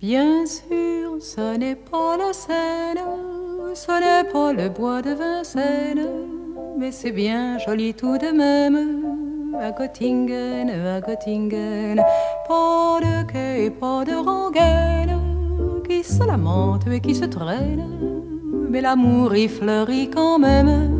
Bien sûr, ce n'est pas la Seine, ce n'est pas le bois de Vincennes, mais c'est bien joli tout de même. À Göttingen, à Göttingen, pas de quai et pas de rengaine qui se lamente et qui se traîne, mais l'amour y fleurit quand même.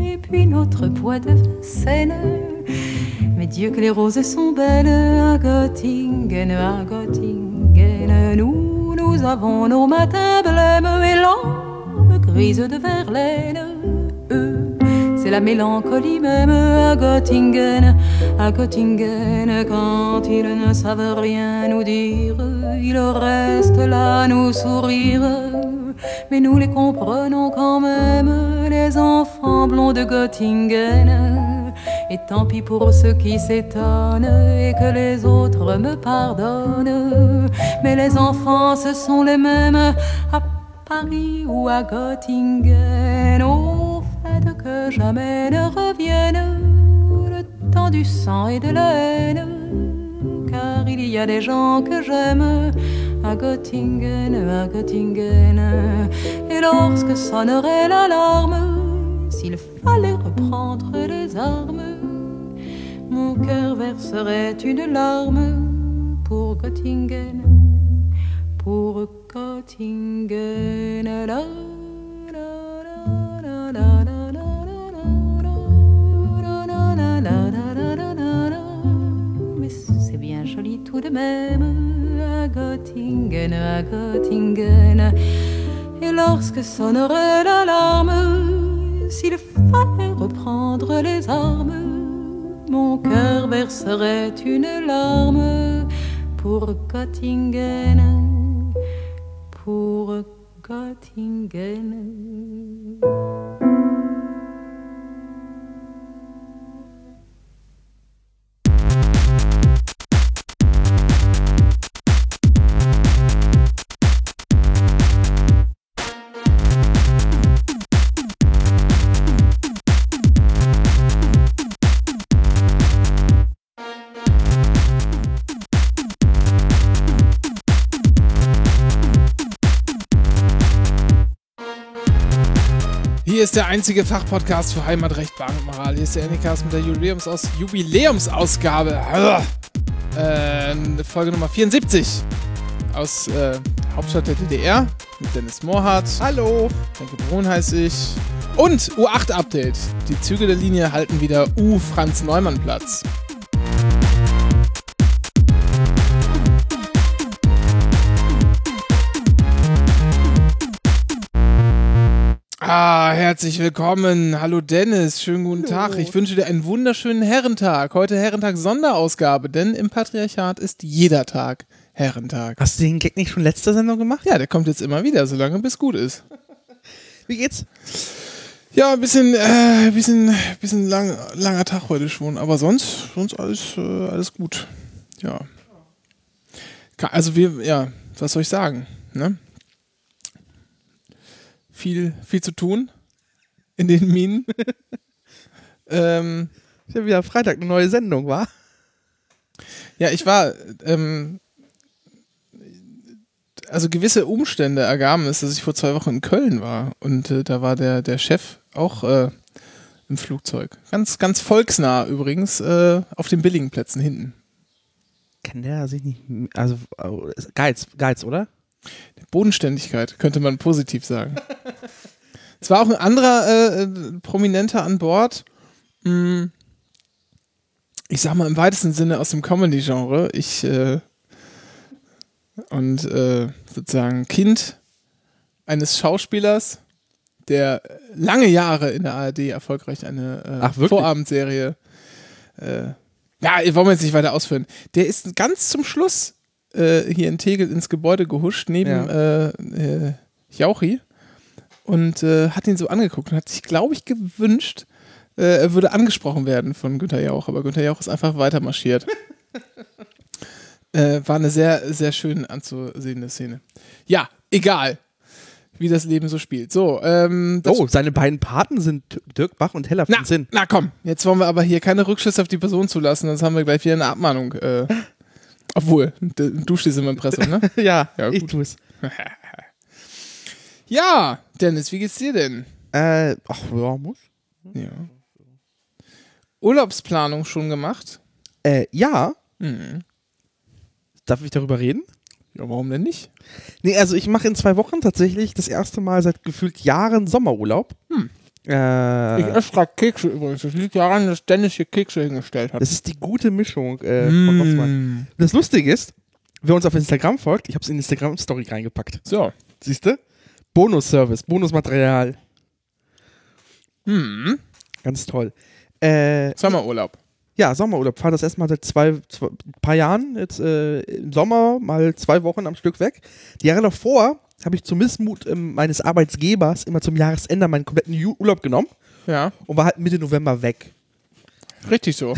et puis notre bois de Vincennes. Mais Dieu que les roses sont belles à Göttingen, à Göttingen. Nous, nous avons nos matins blêmes et l'âme grise de Verlaine. Eux, c'est la mélancolie même à Göttingen, à Göttingen. Quand ils ne savent rien nous dire, ils restent là nous sourire. Mais nous les comprenons quand même, les enfants blonds de Göttingen. Et tant pis pour ceux qui s'étonnent et que les autres me pardonnent. Mais les enfants, ce sont les mêmes à Paris ou à Göttingen. Au fait que jamais ne revienne le temps du sang et de la haine. Car il y a des gens que j'aime à Göttingen, à Göttingen. Et lorsque sonnerait l'alarme, s'il fallait reprendre les armes, mon cœur verserait une larme pour Göttingen, pour Göttingen. Mais c'est bien joli tout de même à Göttingen, à Göttingen. Et lorsque sonnerait l'alarme, s'il fallait reprendre les armes, mon cœur verserait une larme pour Göttingen, pour Göttingen. Hier ist der einzige Fachpodcast für Heimatrecht, Bahn und Moral. Hier ist der Anycast mit der Jubiläumsaus Jubiläumsausgabe. Äh, Folge Nummer 74 aus äh, Hauptstadt der DDR mit Dennis Mohrhardt. Hallo. Denke Brun heiße ich. Und U8-Update. Die Züge der Linie halten wieder U-Franz-Neumann-Platz. Ah, herzlich willkommen. Hallo Dennis, schönen guten Tag. Ich wünsche dir einen wunderschönen Herrentag. Heute Herrentag Sonderausgabe, denn im Patriarchat ist jeder Tag Herrentag. Hast du den Gag nicht schon letzte Sendung gemacht? Ja, der kommt jetzt immer wieder, solange bis gut ist. Wie geht's? Ja, ein bisschen, äh, ein bisschen, bisschen lang, langer Tag heute schon, aber sonst, sonst alles, äh, alles gut. Ja. Also wir, ja, was soll ich sagen, ne? Viel, viel zu tun in den Minen. ähm, Ich habe wieder Freitag eine neue Sendung, war? ja, ich war, ähm, also gewisse Umstände ergaben es, dass ich vor zwei Wochen in Köln war und äh, da war der, der Chef auch äh, im Flugzeug. Ganz, ganz volksnah übrigens, äh, auf den billigen Plätzen hinten. Kann der sich nicht. Also, äh, Geiz, Geiz, oder? Bodenständigkeit, könnte man positiv sagen. es war auch ein anderer äh, Prominenter an Bord. Mm, Ich sag mal im weitesten Sinne aus dem Comedy-Genre. Ich äh, und äh, sozusagen Kind eines Schauspielers, der lange Jahre in der ARD erfolgreich eine äh? Vorabendserie äh, ja, wollen wir jetzt nicht weiter ausführen. Der ist ganz zum Schluss äh, hier in Tegel ins Gebäude gehuscht, neben Ja. äh, äh, Jauchi und äh, hat ihn so angeguckt und hat sich, glaube ich, gewünscht, er würde angesprochen werden von Günther Jauch, aber Günther Jauch ist einfach weiter marschiert. äh, war eine sehr, sehr schön anzusehende Szene. Ja, egal, wie das Leben so spielt. So, ähm, Oh, seine beiden Paten sind Dirk Bach und Hella na, Sinn. na komm, jetzt wollen wir aber hier keine Rückschlüsse auf die Person zulassen, sonst haben wir gleich wieder eine Abmahnung. Äh, obwohl, du stehst im Impressum, ne? ja, Ja, ich gut. tue es. Ja, Dennis, wie geht's dir denn? Äh, ach, ja, muss. Ja. Urlaubsplanung schon gemacht? Äh, ja. Mhm. Darf ich darüber reden? Ja, warum denn nicht? Nee, also ich mache in zwei Wochen tatsächlich das erste Mal seit gefühlt Jahren Sommerurlaub. Hm. Äh, Ich esse gerade Kekse übrigens. Das liegt daran, dass Dennis hier Kekse hingestellt hat. das ist die gute Mischung äh, von Rossmann. Mm. Das Lustige ist, wer uns auf Instagram folgt, ich habe es in die Instagram-Story reingepackt. So. Siehst du? Bonus-Service, Bonusmaterial. Hm. Ganz toll. Äh, Sommerurlaub. ja, Sommerurlaub. Fahre das erstmal seit zwei, zwei paar Jahren. Jetzt äh, im Sommer mal zwei Wochen am Stück weg. Die Jahre davor habe ich zum Missmut ähm, meines Arbeitsgebers immer zum Jahresende meinen kompletten Ju Urlaub genommen Ja, und war halt Mitte November weg. richtig so.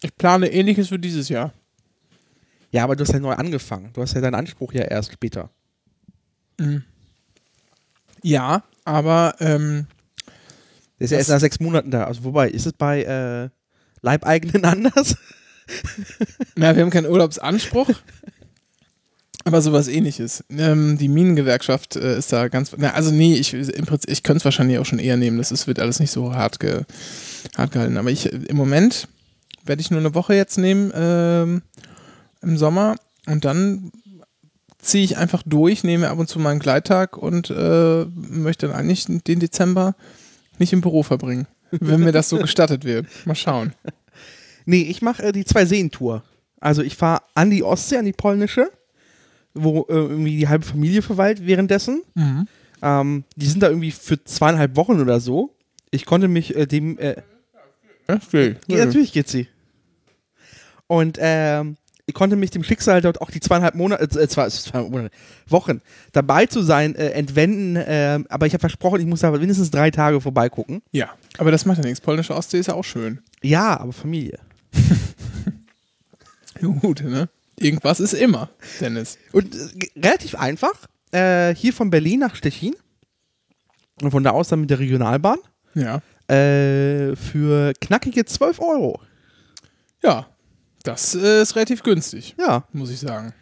Ich plane ähnliches für dieses Jahr. Ja, aber du hast ja neu angefangen. Du hast ja deinen Anspruch ja erst später. Ja, aber ähm, Der ist ja erst nach sechs Monaten da. Also wobei, ist es bei äh, Leibeigenen anders? na, wir haben keinen Urlaubsanspruch. Aber sowas ähnliches. Ähm, die Minengewerkschaft äh, ist da ganz. Na, also nee, ich, im Prinzip, ich könnte es wahrscheinlich auch schon eher nehmen. Das ist, wird alles nicht so hart, ge, hart gehalten. Aber ich im Moment werde ich nur eine Woche jetzt nehmen ähm, im Sommer und dann ziehe ich einfach durch, nehme ab und zu mal einen Gleittag und äh, möchte dann eigentlich den Dezember nicht im Büro verbringen. Wenn mir das so gestattet wird. Mal schauen. Nee, ich mache äh, die Zwei-Seen-Tour. Also ich fahre an die Ostsee, an die polnische, wo äh, irgendwie die halbe Familie verweilt währenddessen. Ähm, die sind da irgendwie für zweieinhalb Wochen oder so. Ich konnte mich äh, dem. Äh, Ja, still. ja, natürlich geht sie. Und ähm, ich konnte mich dem Schicksal dort auch die zweieinhalb Monate, äh, zwei, zwei Monate, Wochen dabei zu sein, äh, entwenden. Äh, aber ich habe versprochen, ich muss da mindestens drei Tage vorbeigucken. Ja, aber das macht ja nichts. Polnische Ostsee ist ja auch schön. Ja, aber Familie. Gut, ne? Irgendwas ist immer, Dennis. Und äh, relativ einfach. Äh, hier von Berlin nach Stettin. Und von da aus dann mit der Regionalbahn. Ja. Äh, für knackige 12 Euro. Ja, das äh, ist relativ günstig, Ja. muss ich sagen.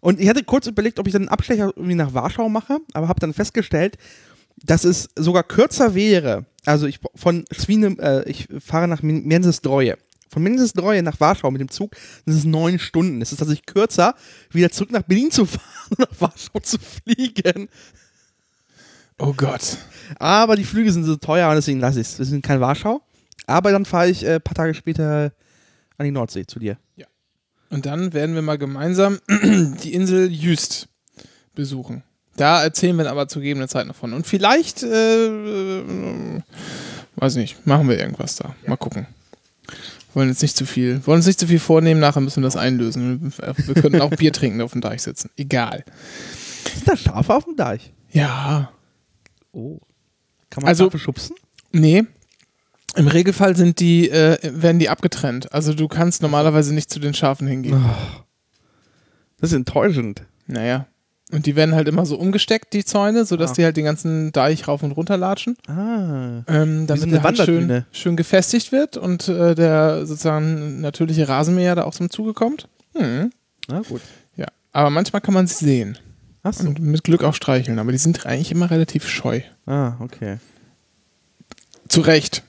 Und ich hatte kurz überlegt, ob ich dann einen Abstecher irgendwie nach Warschau mache, aber habe dann festgestellt, dass es sogar kürzer wäre. Also ich von Swinem, äh, ich fahre nach Min- Von Międzyzdroje nach Warschau mit dem Zug, das ist neun Stunden. Es ist tatsächlich kürzer, wieder zurück nach Berlin zu fahren und nach Warschau zu fliegen. Oh Gott. Aber die Flüge sind so teuer und deswegen lasse ich es. Wir sind kein Warschau. Aber dann fahre ich äh, ein paar Tage später an die Nordsee zu dir. Und dann werden wir mal gemeinsam die Insel Jüst besuchen. Da erzählen wir aber zu gegebener Zeit noch von. Und vielleicht, äh, äh, weiß nicht, machen wir irgendwas da. Mal gucken. Wollen jetzt nicht zu viel, wollen uns nicht zu viel vornehmen, nachher müssen wir das einlösen. Wir können auch Bier trinken auf dem Deich sitzen. Egal. Sind da Schafe auf dem Deich? Ja. Oh. Kann man Also- Schafe schubsen? Nee. Im Regelfall sind die, äh, werden die abgetrennt. Also du kannst normalerweise nicht zu den Schafen hingehen. Das ist enttäuschend. Naja. Und die werden halt immer so umgesteckt, die Zäune, sodass Ah. die halt den ganzen Deich rauf und runter latschen. Ah. Ähm, so damit eine der halt schön, schön gefestigt wird und äh, der sozusagen natürliche Rasenmäher da auch zum Zuge kommt. Hm. Na gut. Ja. Aber manchmal kann man sie sehen Achso. und mit Glück auch streicheln. Aber die sind eigentlich immer relativ scheu. Ah, okay. Zu Recht.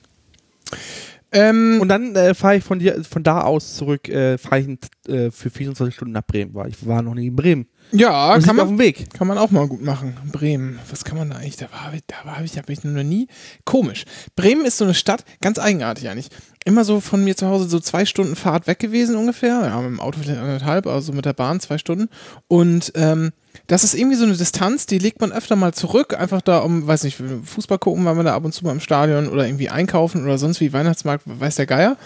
Ähm, Und dann äh, fahre ich von dir, von da aus zurück, äh, fahre ich äh, für 24 Stunden nach Bremen, weil ich war noch nie in Bremen. ja, Und kann sind auf man, dem Weg. Kann man auch mal gut machen. Bremen. Was kann man da eigentlich? Da war, da war ich, da bin ich noch nie. Komisch. Bremen ist so eine Stadt, ganz eigenartig eigentlich. Immer so von mir zu Hause so zwei Stunden Fahrt weg gewesen ungefähr. Ja, mit dem Auto vielleicht anderthalb, also mit der Bahn zwei Stunden. Und ähm, das ist irgendwie so eine Distanz, die legt man öfter mal zurück, einfach da um, weiß nicht, Fußball gucken, weil man da ab und zu mal im Stadion oder irgendwie einkaufen oder sonst wie Weihnachtsmarkt, weiß der Geier.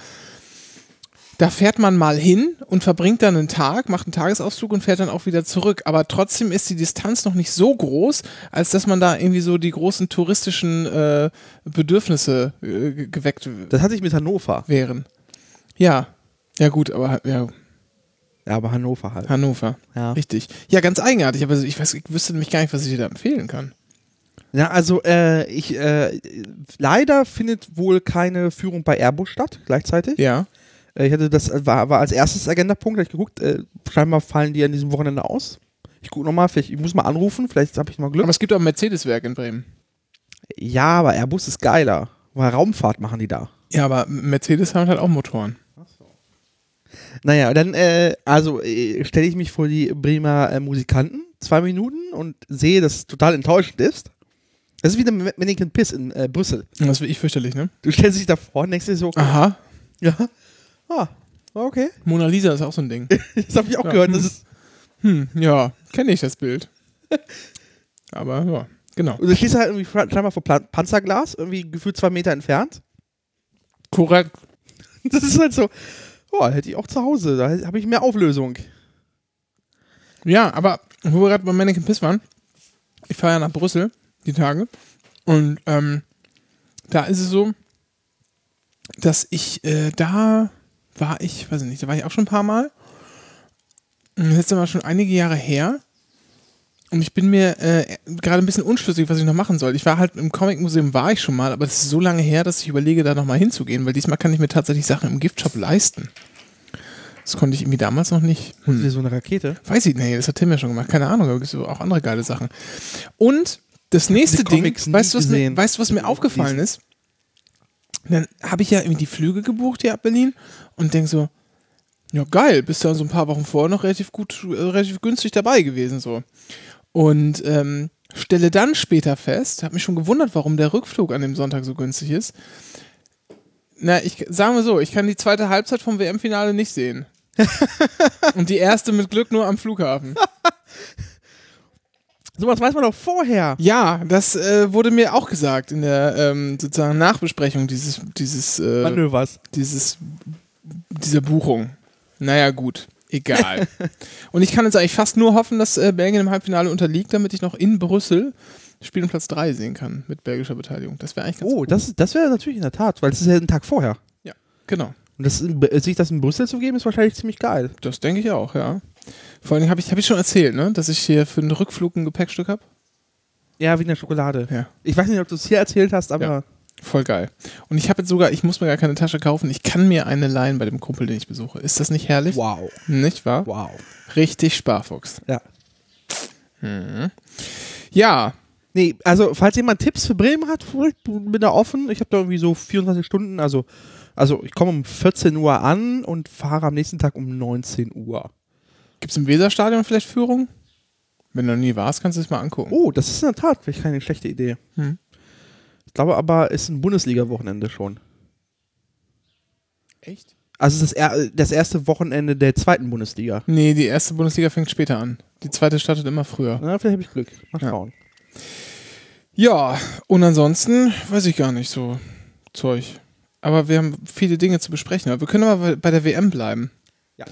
da fährt man mal hin und verbringt dann einen Tag, macht einen Tagesausflug und fährt dann auch wieder zurück. Aber trotzdem ist die Distanz noch nicht so groß, als dass man da irgendwie so die großen touristischen äh, Bedürfnisse äh, geweckt Das hatte ich mit Hannover. wären. Ja, ja gut, aber ja, Ja, aber Hannover halt. Hannover, Ja. richtig. Ja, ganz eigenartig, aber ich weiß, ich wüsste nämlich gar nicht, was ich dir da empfehlen kann. Ja, also äh, ich äh, leider findet wohl keine Führung bei Airbus statt gleichzeitig. Ja. Äh, ich hatte das war, war als erstes Agendapunkt, ich geguckt, äh, scheinbar fallen die an diesem Wochenende aus. Ich gucke nochmal, vielleicht ich muss mal anrufen, vielleicht habe ich mal Glück. Aber es gibt auch ein Mercedes-Werk in Bremen. ja, aber Airbus ist geiler. Weil Raumfahrt machen die da. Ja, aber Mercedes haben halt auch Motoren. Naja, dann, äh, also äh, stelle ich mich vor die Bremer äh, Musikanten, zwei Minuten und sehe, dass es total enttäuschend ist. Das ist wie der Mannequin Piss in äh, Brüssel. Das will ich fürchterlich, ne? Du stellst dich davor und denkst dir so, Aha. ja, ah, okay. Mona Lisa ist auch so ein Ding. Das habe ich auch Ja. gehört. Das ist, Hm, ja, kenne ich das Bild. Aber ja, genau. und du stehst halt irgendwie scheinbar vor Plan Panzerglas, irgendwie gefühlt zwei Meter entfernt. Korrekt. Das ist halt so, oh, hätte ich auch zu Hause, da habe ich mehr Auflösung. Ja, aber wo wir gerade bei Mannequin Piss waren, ich fahre ja nach Brüssel die Tage und ähm, da ist es so, dass ich äh, da war ich, weiß ich nicht, da war ich auch schon ein paar Mal. Das ist aber schon einige Jahre her. Und ich bin mir äh, gerade ein bisschen unschlüssig, was ich noch machen soll. Ich war halt im Comic-Museum, war ich schon mal, aber das ist so lange her, dass ich überlege, da nochmal hinzugehen, weil diesmal kann ich mir tatsächlich Sachen im Giftshop leisten. Das konnte ich irgendwie damals noch nicht. Hm. Wie so eine Rakete. Weiß ich nicht, das hat Tim ja schon gemacht. Keine Ahnung, aber es gibt auch andere geile Sachen. Und das nächste Ding, weißt du, was mir, weißt was mir aufgefallen ist? Dann habe ich ja irgendwie die Flüge gebucht hier ab Berlin und denk so, ja geil, bist du so ein paar Wochen vorher noch relativ gut, äh, relativ günstig dabei gewesen so. Und ähm, stelle dann später fest, habe mich schon gewundert, warum der Rückflug an dem Sonntag so günstig ist. Na, ich sagen wir so, ich kann die zweite Halbzeit vom WM-Finale nicht sehen. Und die erste mit Glück nur am Flughafen. Sowas weiß man doch vorher. Ja, das äh, wurde mir auch gesagt in der ähm, sozusagen Nachbesprechung dieses, dieses, äh, Manövers. dieses, dieser Buchung. Naja, gut, egal. Und ich kann jetzt eigentlich fast nur hoffen, dass äh, Belgien im Halbfinale unterliegt, damit ich noch in Brüssel Spiel um Platz 3 sehen kann mit belgischer Beteiligung. Das wäre eigentlich ganz Oh, cool. das, das wäre natürlich in der Tat, weil es ist ja ein Tag vorher. Ja, genau. Und das, äh, sich das in Brüssel zu geben, ist wahrscheinlich ziemlich geil. Das denke ich auch, ja. Vor Dingen habe ich, hab ich schon erzählt, ne, dass ich hier für den Rückflug ein Gepäckstück habe. Ja, wie in der Schokolade. Ja. Ich weiß nicht, ob du es hier erzählt hast, aber Ja. Voll geil. Und ich habe jetzt sogar, ich muss mir gar keine Tasche kaufen, ich kann mir eine leihen bei dem Kumpel, den ich besuche. Ist das nicht herrlich? wow. Nicht wahr? Wow. Richtig Sparfuchs. Ja. Ja, Nee, also falls jemand Tipps für Bremen hat, bin da offen. Ich habe da irgendwie so 24 Stunden, also, also ich komme um 14 Uhr an und fahre am nächsten Tag um 19 Uhr. gibt es im Weserstadion vielleicht Führung? Wenn du noch nie warst, kannst du es mal angucken. Oh, das ist in der Tat vielleicht keine schlechte Idee. Hm. Ich glaube aber, es ist ein Bundesliga-Wochenende schon. Echt? Also es ist das, er das erste Wochenende der zweiten Bundesliga. Nee, die erste Bundesliga fängt später an. Die zweite startet immer früher. Na, vielleicht habe ich Glück. Mal Ja. schauen. Ja, und ansonsten weiß ich gar nicht so Zeug. Aber wir haben viele Dinge zu besprechen. Aber wir können aber bei der WM bleiben. Ja.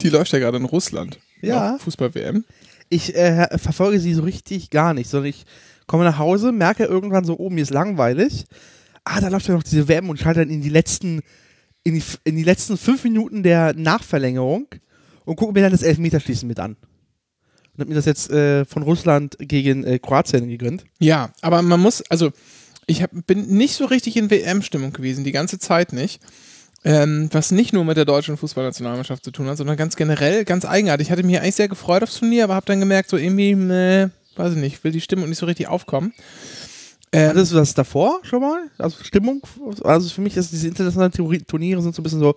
Die läuft ja gerade in Russland. Ja. Fußball-WM. Ich äh, verfolge sie so richtig gar nicht, sondern ich komme nach Hause, merke irgendwann so, oh, mir ist langweilig. Ah, da läuft ja noch diese WM und schalte dann in die letzten, in die, in die letzten fünf Minuten der Nachverlängerung und gucke mir dann das Elfmeterschießen mit an. Und habe mir das jetzt äh, von Russland gegen äh, Kroatien gegönnt. Ja, aber man muss, also ich hab, bin nicht so richtig in WM-Stimmung gewesen, die ganze Zeit nicht. Ähm, was nicht nur mit der deutschen Fußballnationalmannschaft zu tun hat, sondern ganz generell, ganz eigenartig. Ich hatte mich eigentlich sehr gefreut aufs Turnier, aber habe dann gemerkt, so irgendwie, meh, weiß ich nicht, will die Stimmung nicht so richtig aufkommen. Ähm, Hattest du das davor schon mal? Also Stimmung? Also für mich ist diese internationalen Theorie- Turniere sind so ein bisschen so.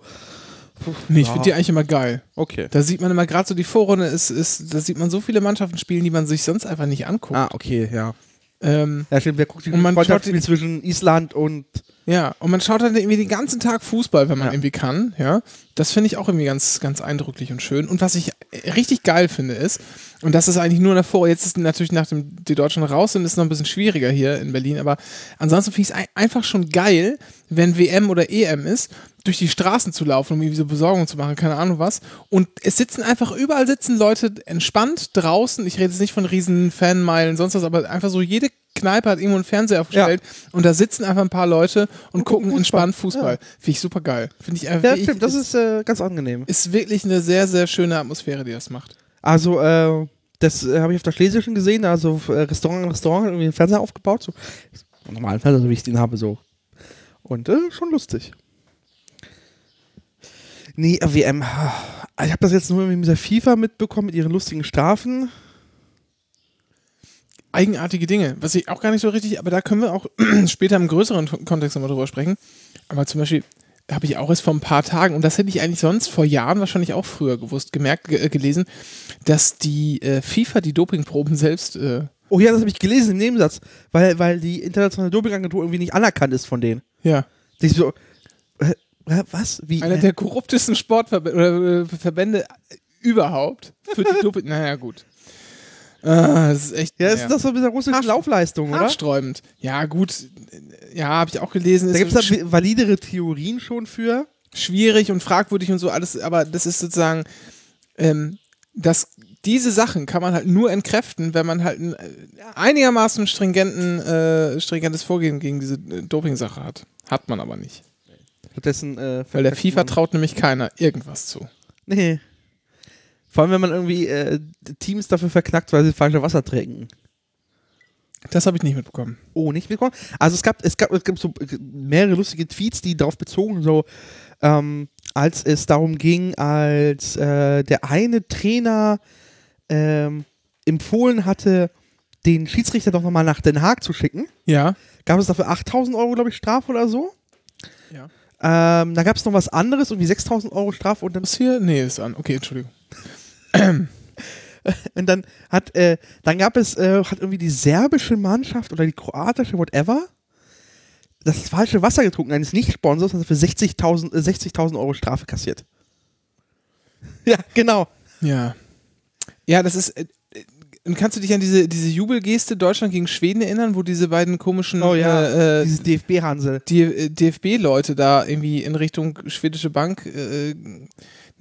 nee, ich finde die eigentlich immer geil. Okay. Da sieht man immer gerade so die Vorrunde, ist, ist, da sieht man so viele Mannschaften spielen, die man sich sonst einfach nicht anguckt. Ah, okay, ja. Ähm, Ja, stimmt. Wer guckt die Und man schaut die- zwischen Island und Ja, und man schaut dann irgendwie den ganzen Tag Fußball, wenn man Ja. irgendwie kann, ja. Das finde ich auch irgendwie ganz, ganz eindrücklich und schön. Und was ich richtig geil finde ist, und das ist eigentlich nur davor, jetzt ist natürlich nachdem die Deutschen raus sind, ist es noch ein bisschen schwieriger hier in Berlin, aber ansonsten finde ich es ein, einfach schon geil, wenn WM oder EM ist, durch die Straßen zu laufen, um irgendwie so Besorgung zu machen, keine Ahnung was. Und es sitzen einfach, überall sitzen Leute entspannt draußen. Ich rede jetzt nicht von riesen Fanmeilen, sonst was, aber einfach so jede Kneipe hat irgendwo einen Fernseher aufgestellt und da sitzen einfach ein paar Leute und, gucken gucken entspannt Fußball. Fußball. Finde ich super geil. Finde ich einfach. Ja, ich- stimmt, das ist, äh, ganz angenehm. ist wirklich eine sehr, sehr schöne Atmosphäre, die das macht. Also, äh, das äh, habe ich auf der Schlesischen gesehen, also äh, Restaurant, Restaurant, irgendwie einen Fernseher aufgebaut, so normalen Fernseher, so wie ich den habe, so. Und äh, schon lustig. Nee, äh, WM. Ich habe das jetzt nur mit dieser FIFA mitbekommen, mit ihren lustigen Strafen. Eigenartige Dinge, was ich auch gar nicht so richtig, aber da können wir auch später im größeren Kontext nochmal drüber sprechen. Aber zum Beispiel habe ich auch erst vor ein paar Tagen, und das hätte ich eigentlich sonst vor Jahren wahrscheinlich auch früher gewusst, gemerkt, ge gelesen, dass die äh, FIFA die Dopingproben selbst äh, Oh ja, das habe ich gelesen im Nebensatz, weil, weil die internationale Dopingagentur irgendwie nicht anerkannt ist von denen. ja, Ich so, äh, äh, was? Wie? einer äh, der korruptesten Sportverbände äh, Verbände überhaupt für die Doping. naja, gut. Ah, das ist echt. ja, ist naja. das so mit der russischen Arsch- Laufleistung, oder? haarsträubend. Ja, gut. Ja, habe ich auch gelesen. Da ist gibt es da validere Theorien schon für. schwierig und fragwürdig und so alles, aber das ist sozusagen, ähm, dass diese Sachen kann man halt nur entkräften, wenn man halt ein äh, einigermaßen stringenten, äh, stringentes Vorgehen gegen diese äh, Doping-Sache hat. Hat man aber nicht. Stattdessen, äh, Weil der FIFA traut nämlich keiner irgendwas zu. Nee. Vor allem, wenn man irgendwie äh, Teams dafür verknackt, weil sie falsche Wasser trinken. Das habe ich nicht mitbekommen. Oh, nicht mitbekommen? Also es gab, es gab, es gab so äh, mehrere lustige Tweets, die darauf bezogen, so ähm, als es darum ging, als äh, der eine Trainer ähm, empfohlen hatte, den Schiedsrichter doch nochmal nach Den Haag zu schicken, Ja. gab es dafür 8000 Euro, glaube ich, Strafe oder so. Ja. Ähm, da gab es noch was anderes, irgendwie 6000 Euro Strafe und dann Was hier? Nee, ist an. Okay, Entschuldigung. Und dann hat, äh, dann gab es, äh, hat irgendwie die serbische Mannschaft oder die kroatische, whatever, das falsche Wasser getrunken eines Nicht-Sponsors, also für 60.000 äh, 60.000 Euro Strafe kassiert. Ja, genau. Ja. Ja, das ist. Äh, äh, und kannst du dich an diese, diese Jubelgeste Deutschland gegen Schweden erinnern, wo diese beiden komischen Oh ja, äh, äh, dieses DFB-Hansel. die äh, DFB-Leute da irgendwie in Richtung schwedische Bank. Äh,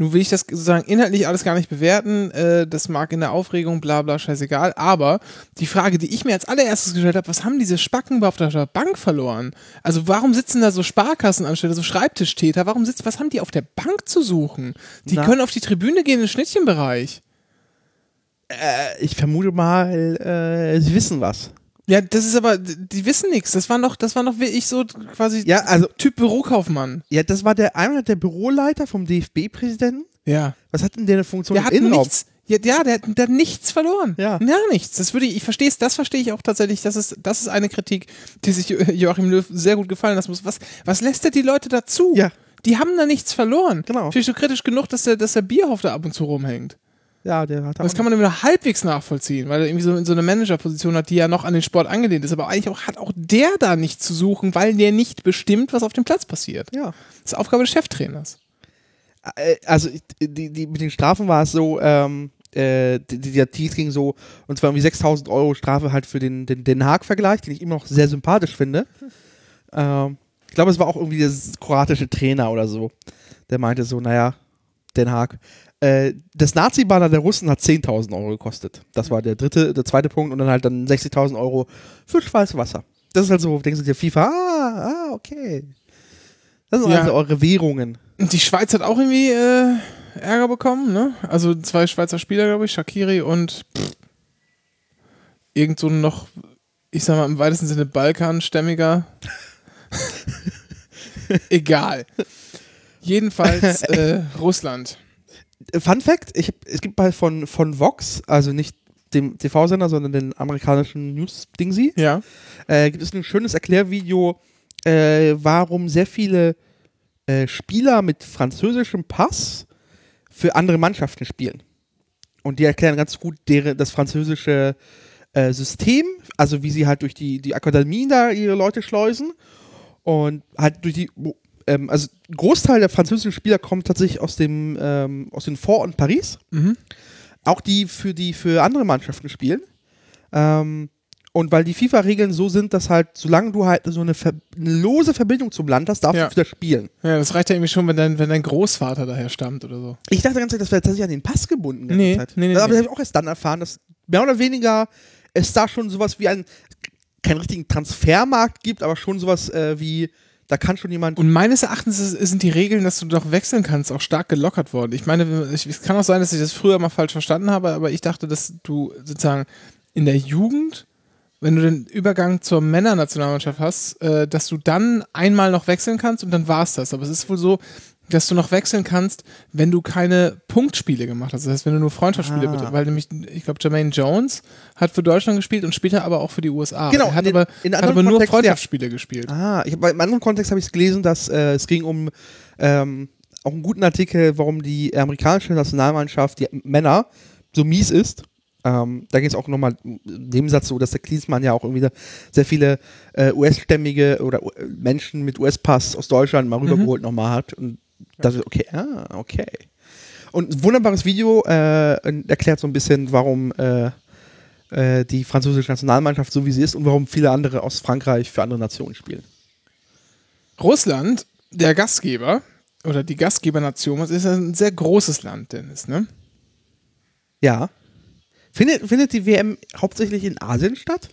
nun will ich das sozusagen inhaltlich alles gar nicht bewerten. Äh, das mag in der Aufregung, bla bla, scheißegal. Aber die Frage, die ich mir als allererstes gestellt habe, was haben diese Spacken auf der Bank verloren? Also warum sitzen da so Sparkassenansteller, so Schreibtischtäter? Warum sitzen, was haben die auf der Bank zu suchen? Die Na. können auf die Tribüne gehen, in den Schnittchenbereich. Äh, ich vermute mal, äh, sie wissen was. Ja, das ist aber, die wissen nichts. Das waren doch, das waren doch wie ich so quasi Ja, also, Typ Bürokaufmann. ja, das war der einer der Büroleiter vom DFB-Präsidenten. Ja. Was hat denn der eine Funktion Der im hat Innenraum? nichts. Ja, ja der, hat- der hat nichts verloren. Ja. Gar nichts. Das würde ich, ich verstehe es, das verstehe ich auch tatsächlich. Das ist, das ist eine Kritik, die sich Jo- Joachim Löw sehr gut gefallen lassen muss. Was, was lässt er die Leute dazu? Ja. Die haben da nichts verloren. Genau. Finde ich so kritisch genug, dass der, dass der Bierhoff da ab und zu rumhängt. Ja, der hat Das kann man immer halbwegs nachvollziehen, weil er irgendwie so in so eine Managerposition hat, die ja noch an den Sport angelehnt ist. Aber eigentlich auch, hat auch der da nichts zu suchen, weil der nicht bestimmt, was auf dem Platz passiert. Ja. Das ist Aufgabe des Cheftrainers. Äh, also die, die, mit den Strafen war es so, ähm, äh, die, die, die Tees ging so, und zwar irgendwie 6000 Euro Strafe halt für den, den Den Haag-Vergleich, den ich immer noch sehr sympathisch finde. Ähm, ich glaube, es war auch irgendwie der kroatische Trainer oder so, der meinte so, naja, Den Haag. Äh, das Nazi-Banner der Russen hat 10.000 Euro gekostet. Das war der dritte, der zweite Punkt und dann halt dann 60.000 Euro für Schweißwasser. Das ist halt so, denkst du dir, FIFA, ah, ah, okay. Das sind Ja. also eure Währungen. Die Schweiz hat auch irgendwie äh, Ärger bekommen, ne? Also zwei Schweizer Spieler, glaube ich, Shakiri und pff, irgend so noch, ich sag mal im weitesten Sinne Balkanstämmiger. Egal. Jedenfalls äh, Russland. Fun Fact: ich, Es gibt bei von, von Vox, also nicht dem TV-Sender, sondern den amerikanischen News-Dingsy, Ja. äh, gibt es ein schönes Erklärvideo, äh, warum sehr viele äh, Spieler mit französischem Pass für andere Mannschaften spielen. Und die erklären ganz gut deren, das französische äh, System, also wie sie halt durch die, die Akademien da ihre Leute schleusen. Und halt durch die, ähm, also ein Großteil der französischen Spieler kommt tatsächlich aus dem, ähm, aus den Vororten Paris. Mhm. Auch die für die für andere Mannschaften spielen. Ähm, und weil die FIFA-Regeln so sind, dass halt, solange du halt so eine, Ver eine lose Verbindung zum Land hast, darfst Ja. du wieder spielen. Ja, das reicht ja irgendwie schon, wenn dein, wenn dein Großvater daher stammt oder so. Ich dachte die ganze Zeit, das wäre tatsächlich an den Pass gebunden. Nee, nee, nee, Aber nee. das habe ich auch erst dann erfahren, dass mehr oder weniger es da schon sowas wie ein, keinen richtigen Transfermarkt gibt, aber schon sowas äh, wie, da kann schon jemand. Und meines Erachtens sind die Regeln, dass du doch wechseln kannst, auch stark gelockert worden. Ich meine, es kann auch sein, dass ich das früher mal falsch verstanden habe, aber ich dachte, dass du sozusagen in der Jugend, wenn du den Übergang zur Männernationalmannschaft hast, äh, dass du dann einmal noch wechseln kannst und dann war es das. Aber es ist wohl so, dass du noch wechseln kannst, wenn du keine Punktspiele gemacht hast. Das heißt, wenn du nur Freundschaftsspiele, Ah. bitte, weil nämlich, ich glaube, Jermaine Jones hat für Deutschland gespielt und später aber auch für die USA. Genau, er hat in- aber, in hat aber nur Kontext, ja. Freundschaftsspiele gespielt. Ah, ich hab, im anderen Kontext habe ich es gelesen, dass äh, es ging um ähm, auch einen guten Artikel, warum die amerikanische Nationalmannschaft, die Männer, so mies ist. Ähm, da ging es auch nochmal in dem Satz so, dass der Klinsmann ja auch irgendwie sehr viele äh, US-stämmige oder äh, Menschen mit US-Pass aus Deutschland mal rübergeholt nochmal hat. Und das ist okay, ah, okay. Und ein wunderbares Video äh, erklärt so ein bisschen, warum äh, äh, die französische Nationalmannschaft so wie sie ist und warum viele andere aus Frankreich für andere Nationen spielen. Russland, der Gastgeber oder die Gastgebernation, ist ein sehr großes Land, Dennis, ne? Ja. Findet, findet die WM hauptsächlich in Asien statt?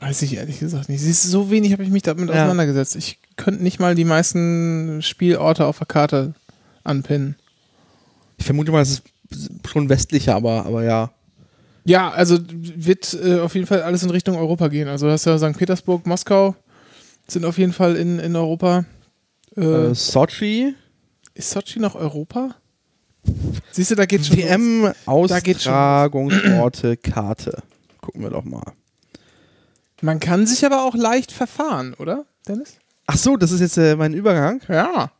Weiß ich ehrlich gesagt nicht. Siehst du, so wenig habe ich mich damit Ja. auseinandergesetzt. Ich könnte nicht mal die meisten Spielorte auf der Karte anpinnen. Ich vermute mal, das ist schon westlicher, aber, aber ja. Ja, also wird äh, auf jeden Fall alles in Richtung Europa gehen. Also du hast ja St. Petersburg, Moskau sind auf jeden Fall in, in Europa. Äh, Äh, Sochi, ist Sochi noch Europa? Siehst du, da geht schon. WM. Austragungsorte, Karte. Gucken wir doch mal. Man kann sich aber auch leicht verfahren, oder, Dennis? Ach so, das ist jetzt äh, mein Übergang. Ja.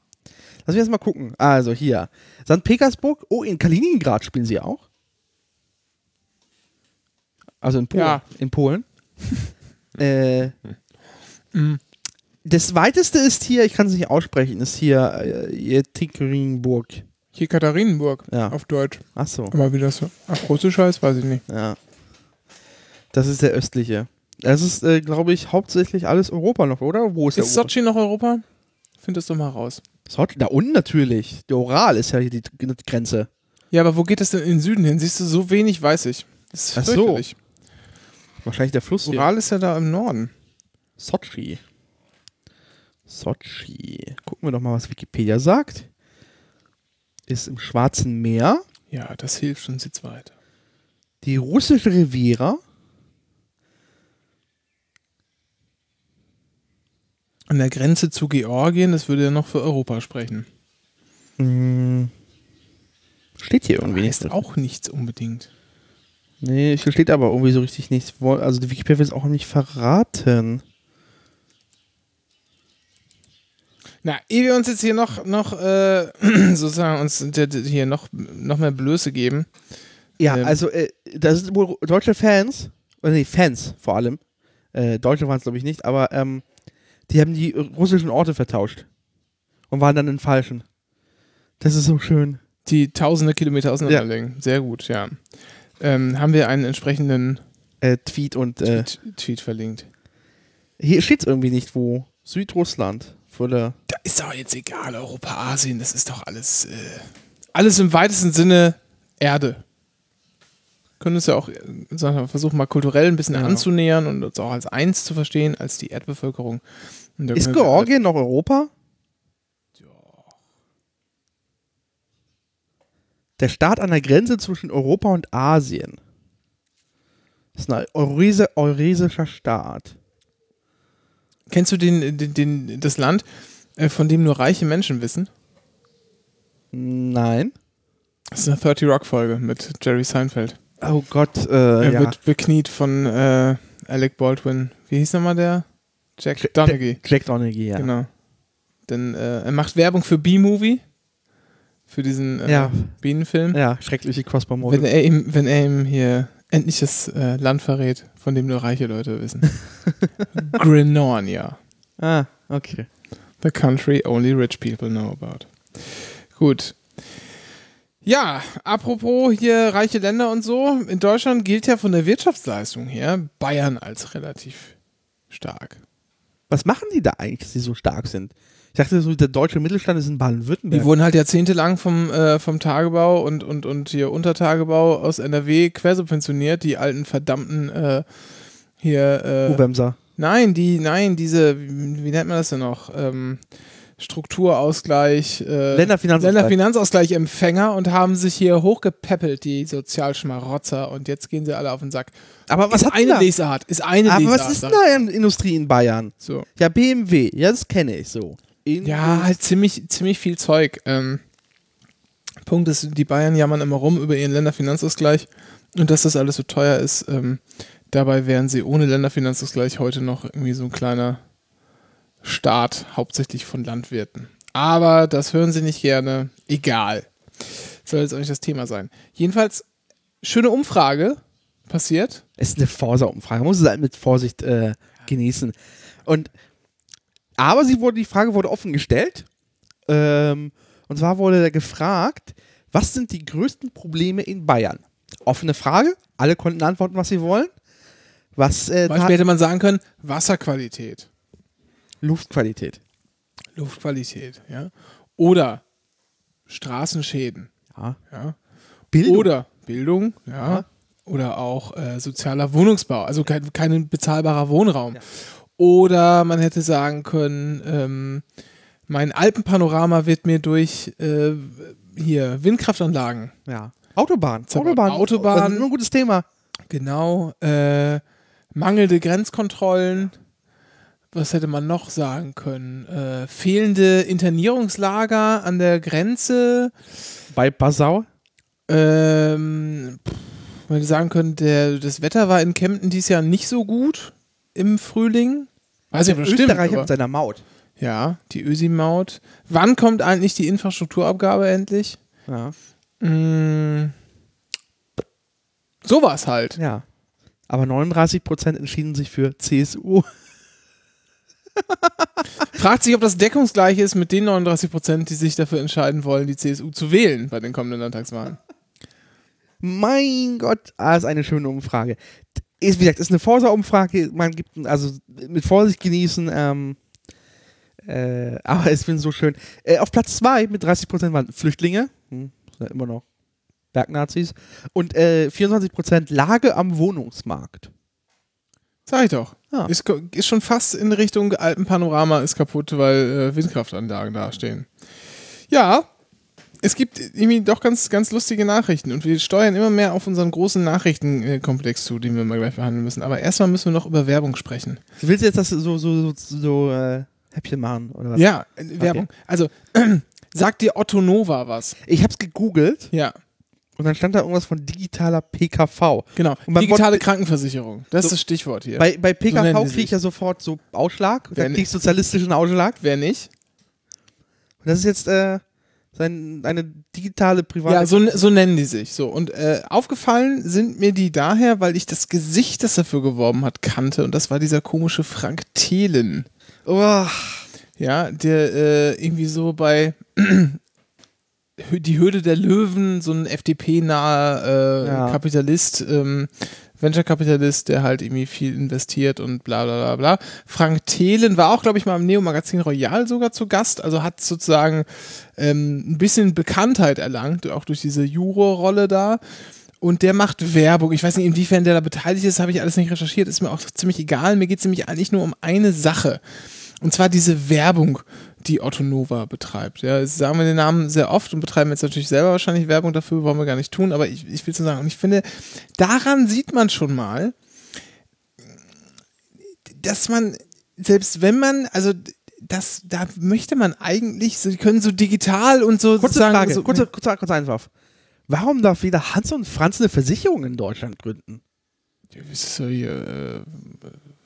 Lass mich jetzt mal gucken. Also hier. St. Petersburg. Oh, in Kaliningrad spielen sie auch. Also in Polen. Ja. In Polen. äh, Mhm. das weiteste ist hier, ich kann es nicht aussprechen, ist hier äh, Jekaterinburg. Hier Katharinenburg Ja. auf Deutsch. Ach so. Aber wie das auf Russisch heißt, weiß ich nicht. Ja. Das ist der östliche. Das ist, äh, glaube ich, hauptsächlich alles Europa noch, oder? Wo ist, Ist Sochi noch Europa? Find das doch mal raus. Sochi? Da unten natürlich. Der Ural ist ja hier die, die Grenze. Ja, aber wo geht das denn in den Süden hin? Siehst du, so wenig weiß ich. Das ist Ach so. Wahrscheinlich der Fluss hier. Ural ist ja da im Norden. Sochi. Sochi. Gucken wir doch mal, was Wikipedia sagt. Ist im Schwarzen Meer. Ja, das hilft uns jetzt weiter. Die russische Riviera. An der Grenze zu Georgien, das würde ja noch für Europa sprechen. Hm. Steht hier irgendwie Heißt nicht. auch nichts unbedingt. Nee, hier steht aber irgendwie so richtig nichts. Also die Wikipedia will es auch nicht verraten. Na, ehe wir uns jetzt hier noch, noch äh, sozusagen uns hier noch, noch mehr Blöße geben. Ja, Ähm. also äh, da sind wohl deutsche Fans, oder nee, Fans vor allem. Äh, Deutsche waren es glaube ich nicht, aber ähm, die haben die russischen Orte vertauscht. Und waren dann in falschen. Das ist so schön. Die tausende Kilometer auseinanderlegen. Sehr gut, ja. Ähm, haben wir einen entsprechenden Äh, Tweet und äh, Tweet, Tweet verlinkt. hier steht es irgendwie nicht, wo. Südrussland. Würde. Da ist doch jetzt egal, Europa, Asien, das ist doch alles, äh, alles im weitesten Sinne Erde. Können uns ja auch äh, wir, versuchen, mal kulturell ein bisschen Ja. anzunähern und uns auch als eins zu verstehen, als die Erdbevölkerung. Ist Georgien noch Europa? Der Staat an der Grenze zwischen Europa und Asien. Das ist ein Eurise, euresischer Staat. Kennst du den, den, den, das Land, äh, von dem nur reiche Menschen wissen? Nein. Das ist eine 30 Rock Folge mit Jerry Seinfeld. Oh Gott, äh, Er ja. wird bekniet von äh, Alec Baldwin. Wie hieß nochmal der? Jack Donaghy. Jack Donaghy, ja. Genau. Denn äh, er macht Werbung für B-Movie. Für diesen äh, Ja. Bienenfilm. Ja, schreckliche Crossbar Wenn Mode. er ihm, wenn er ihm hier endlich das äh, Land verrät, von dem nur reiche Leute wissen. Grenornia. Ah. Okay. The country only rich people know about. Gut. Ja, apropos hier reiche Länder und so. In Deutschland gilt ja von der Wirtschaftsleistung her Bayern als relativ stark. Was machen die da eigentlich, dass sie so stark sind? Ich dachte, so der deutsche Mittelstand ist in Die Baden-Württemberg. wurden halt jahrzehntelang vom, äh, vom Tagebau und, und, und hier Untertagebau aus NRW quersubventioniert, die alten verdammten äh, hier äh, Uwemser. Nein, die, nein, diese, wie, wie nennt man das denn noch? Ähm, Strukturausgleich, äh, Länderfinanzausgleich. Länderfinanzausgleich-Empfänger und haben sich hier hochgepäppelt, die Sozialschmarotzer, und jetzt gehen sie alle auf den Sack. Aber was ist hat eine da? Lesart, ist eine Aber Lesart. was ist denn da in Industrie in Bayern? So. Ja, BMW. Ja, das kenne ich so. In Ja, halt ziemlich, ziemlich viel Zeug. Ähm, Punkt ist, die Bayern jammern immer rum über ihren Länderfinanzausgleich und dass das alles so teuer ist. Ähm, dabei wären sie ohne Länderfinanzausgleich heute noch irgendwie so ein kleiner Staat, hauptsächlich von Landwirten. Aber das hören sie nicht gerne. Egal. Soll jetzt auch nicht das Thema sein. Jedenfalls, schöne Umfrage passiert. Es ist eine Forsa-Umfrage. Man muss es halt mit Vorsicht äh, genießen. Und aber sie wurde, die Frage wurde offen gestellt. Ähm, und zwar wurde da gefragt, was sind die größten Probleme in Bayern? Offene Frage. Alle konnten antworten, was sie wollen. Was äh, Beispiel hätte man sagen können, Wasserqualität. Luftqualität. Luftqualität, ja. Oder Straßenschäden, Ja. ja. Bildung. Oder Bildung, ja. Ja. Oder auch äh, sozialer Wohnungsbau, also kein, kein bezahlbarer Wohnraum. Oder man hätte sagen können, ähm, mein Alpenpanorama wird mir durch äh, hier Windkraftanlagen, ja. Autobahn. Autobahn. Autobahn. Das ist ein gutes Thema. genau, äh, mangelnde Grenzkontrollen. Was hätte man noch sagen können? Äh, fehlende Internierungslager an der Grenze. Bei Passau. Ähm, man hätte sagen können, der, das Wetter war in Kempten dieses Jahr nicht so gut im Frühling. Weiß nicht, ob das stimmt. Österreich aber- mit seiner Maut. Ja, die Ösi-Maut. Wann kommt eigentlich die Infrastrukturabgabe endlich? Ja. Mm, sowas halt. ja. Aber 39 Prozent entschieden sich für CSU. Fragt sich, ob das deckungsgleich ist mit den 39 Prozent, die sich dafür entscheiden wollen, die CSU zu wählen bei den kommenden Landtagswahlen. Mein Gott, ah, ist eine schöne Umfrage. Ist, wie gesagt, ist eine Forsa-Umfrage. Man gibt, also mit Vorsicht genießen. Ähm, äh, aber es finde so schön. Äh, auf Platz 2 mit 30 Prozent waren Flüchtlinge. Hm, immer noch Bergnazis. Und äh, 24 Prozent Lage am Wohnungsmarkt. Sag ich doch. Ja. Ist, ist schon fast in Richtung Alpenpanorama ist kaputt, weil äh, Windkraftanlagen dastehen. Ja, es gibt irgendwie doch ganz, ganz lustige Nachrichten und wir steuern immer mehr auf unseren großen Nachrichtenkomplex zu, den wir mal gleich behandeln müssen. Aber erstmal müssen wir noch über Werbung sprechen. Willst du jetzt das so, so, so, so äh, Häppchen machen? Oder was? Ja, äh, Werbung. Also, sagt dir Otto Nova was? Ich habe es gegoogelt Ja, und dann stand da irgendwas von digitaler PKV. genau. Digitale Wort- Krankenversicherung. Das So- ist das Stichwort hier. Bei, bei PKV sie kriege ich ja sofort so Ausschlag. Wer Dann ich sozialistischen Ausschlag. Wer nicht? Und das ist jetzt äh, sein, eine digitale private. Ja, so, so nennen die sich. So. Und äh, aufgefallen sind mir die daher, weil ich das Gesicht, das dafür geworben hat, kannte. Und das war dieser komische Frank Thelen. Oh, Ja, der äh, irgendwie so bei die Hürde der Löwen, so ein FDP-naher äh, Ja. Kapitalist, ähm, Venture-Kapitalist, der halt irgendwie viel investiert und bla bla bla bla. Frank Thelen war auch, glaube ich, mal im Neo-Magazin Royal sogar zu Gast, also hat sozusagen ähm, ein bisschen Bekanntheit erlangt, auch durch diese Jurorolle da. Und der macht Werbung. Ich weiß nicht, inwiefern der da beteiligt ist, habe ich alles nicht recherchiert, ist mir auch ziemlich egal. Mir geht es nämlich eigentlich nur um eine Sache. Und zwar diese Werbung, die Otto Nova betreibt. Ja, sagen wir den Namen sehr oft und betreiben jetzt natürlich selber wahrscheinlich Werbung dafür, wollen wir gar nicht tun, aber ich, ich will so sagen, und ich finde, daran sieht man schon mal, dass man, selbst wenn man, also das, da möchte man eigentlich, sie können so digital und so kurze sozusagen Frage, so, kurzer, kurzer, kurzer Einwurf. Warum darf weder Hans und Franz eine Versicherung in Deutschland gründen? Ja, das ist so hier, äh,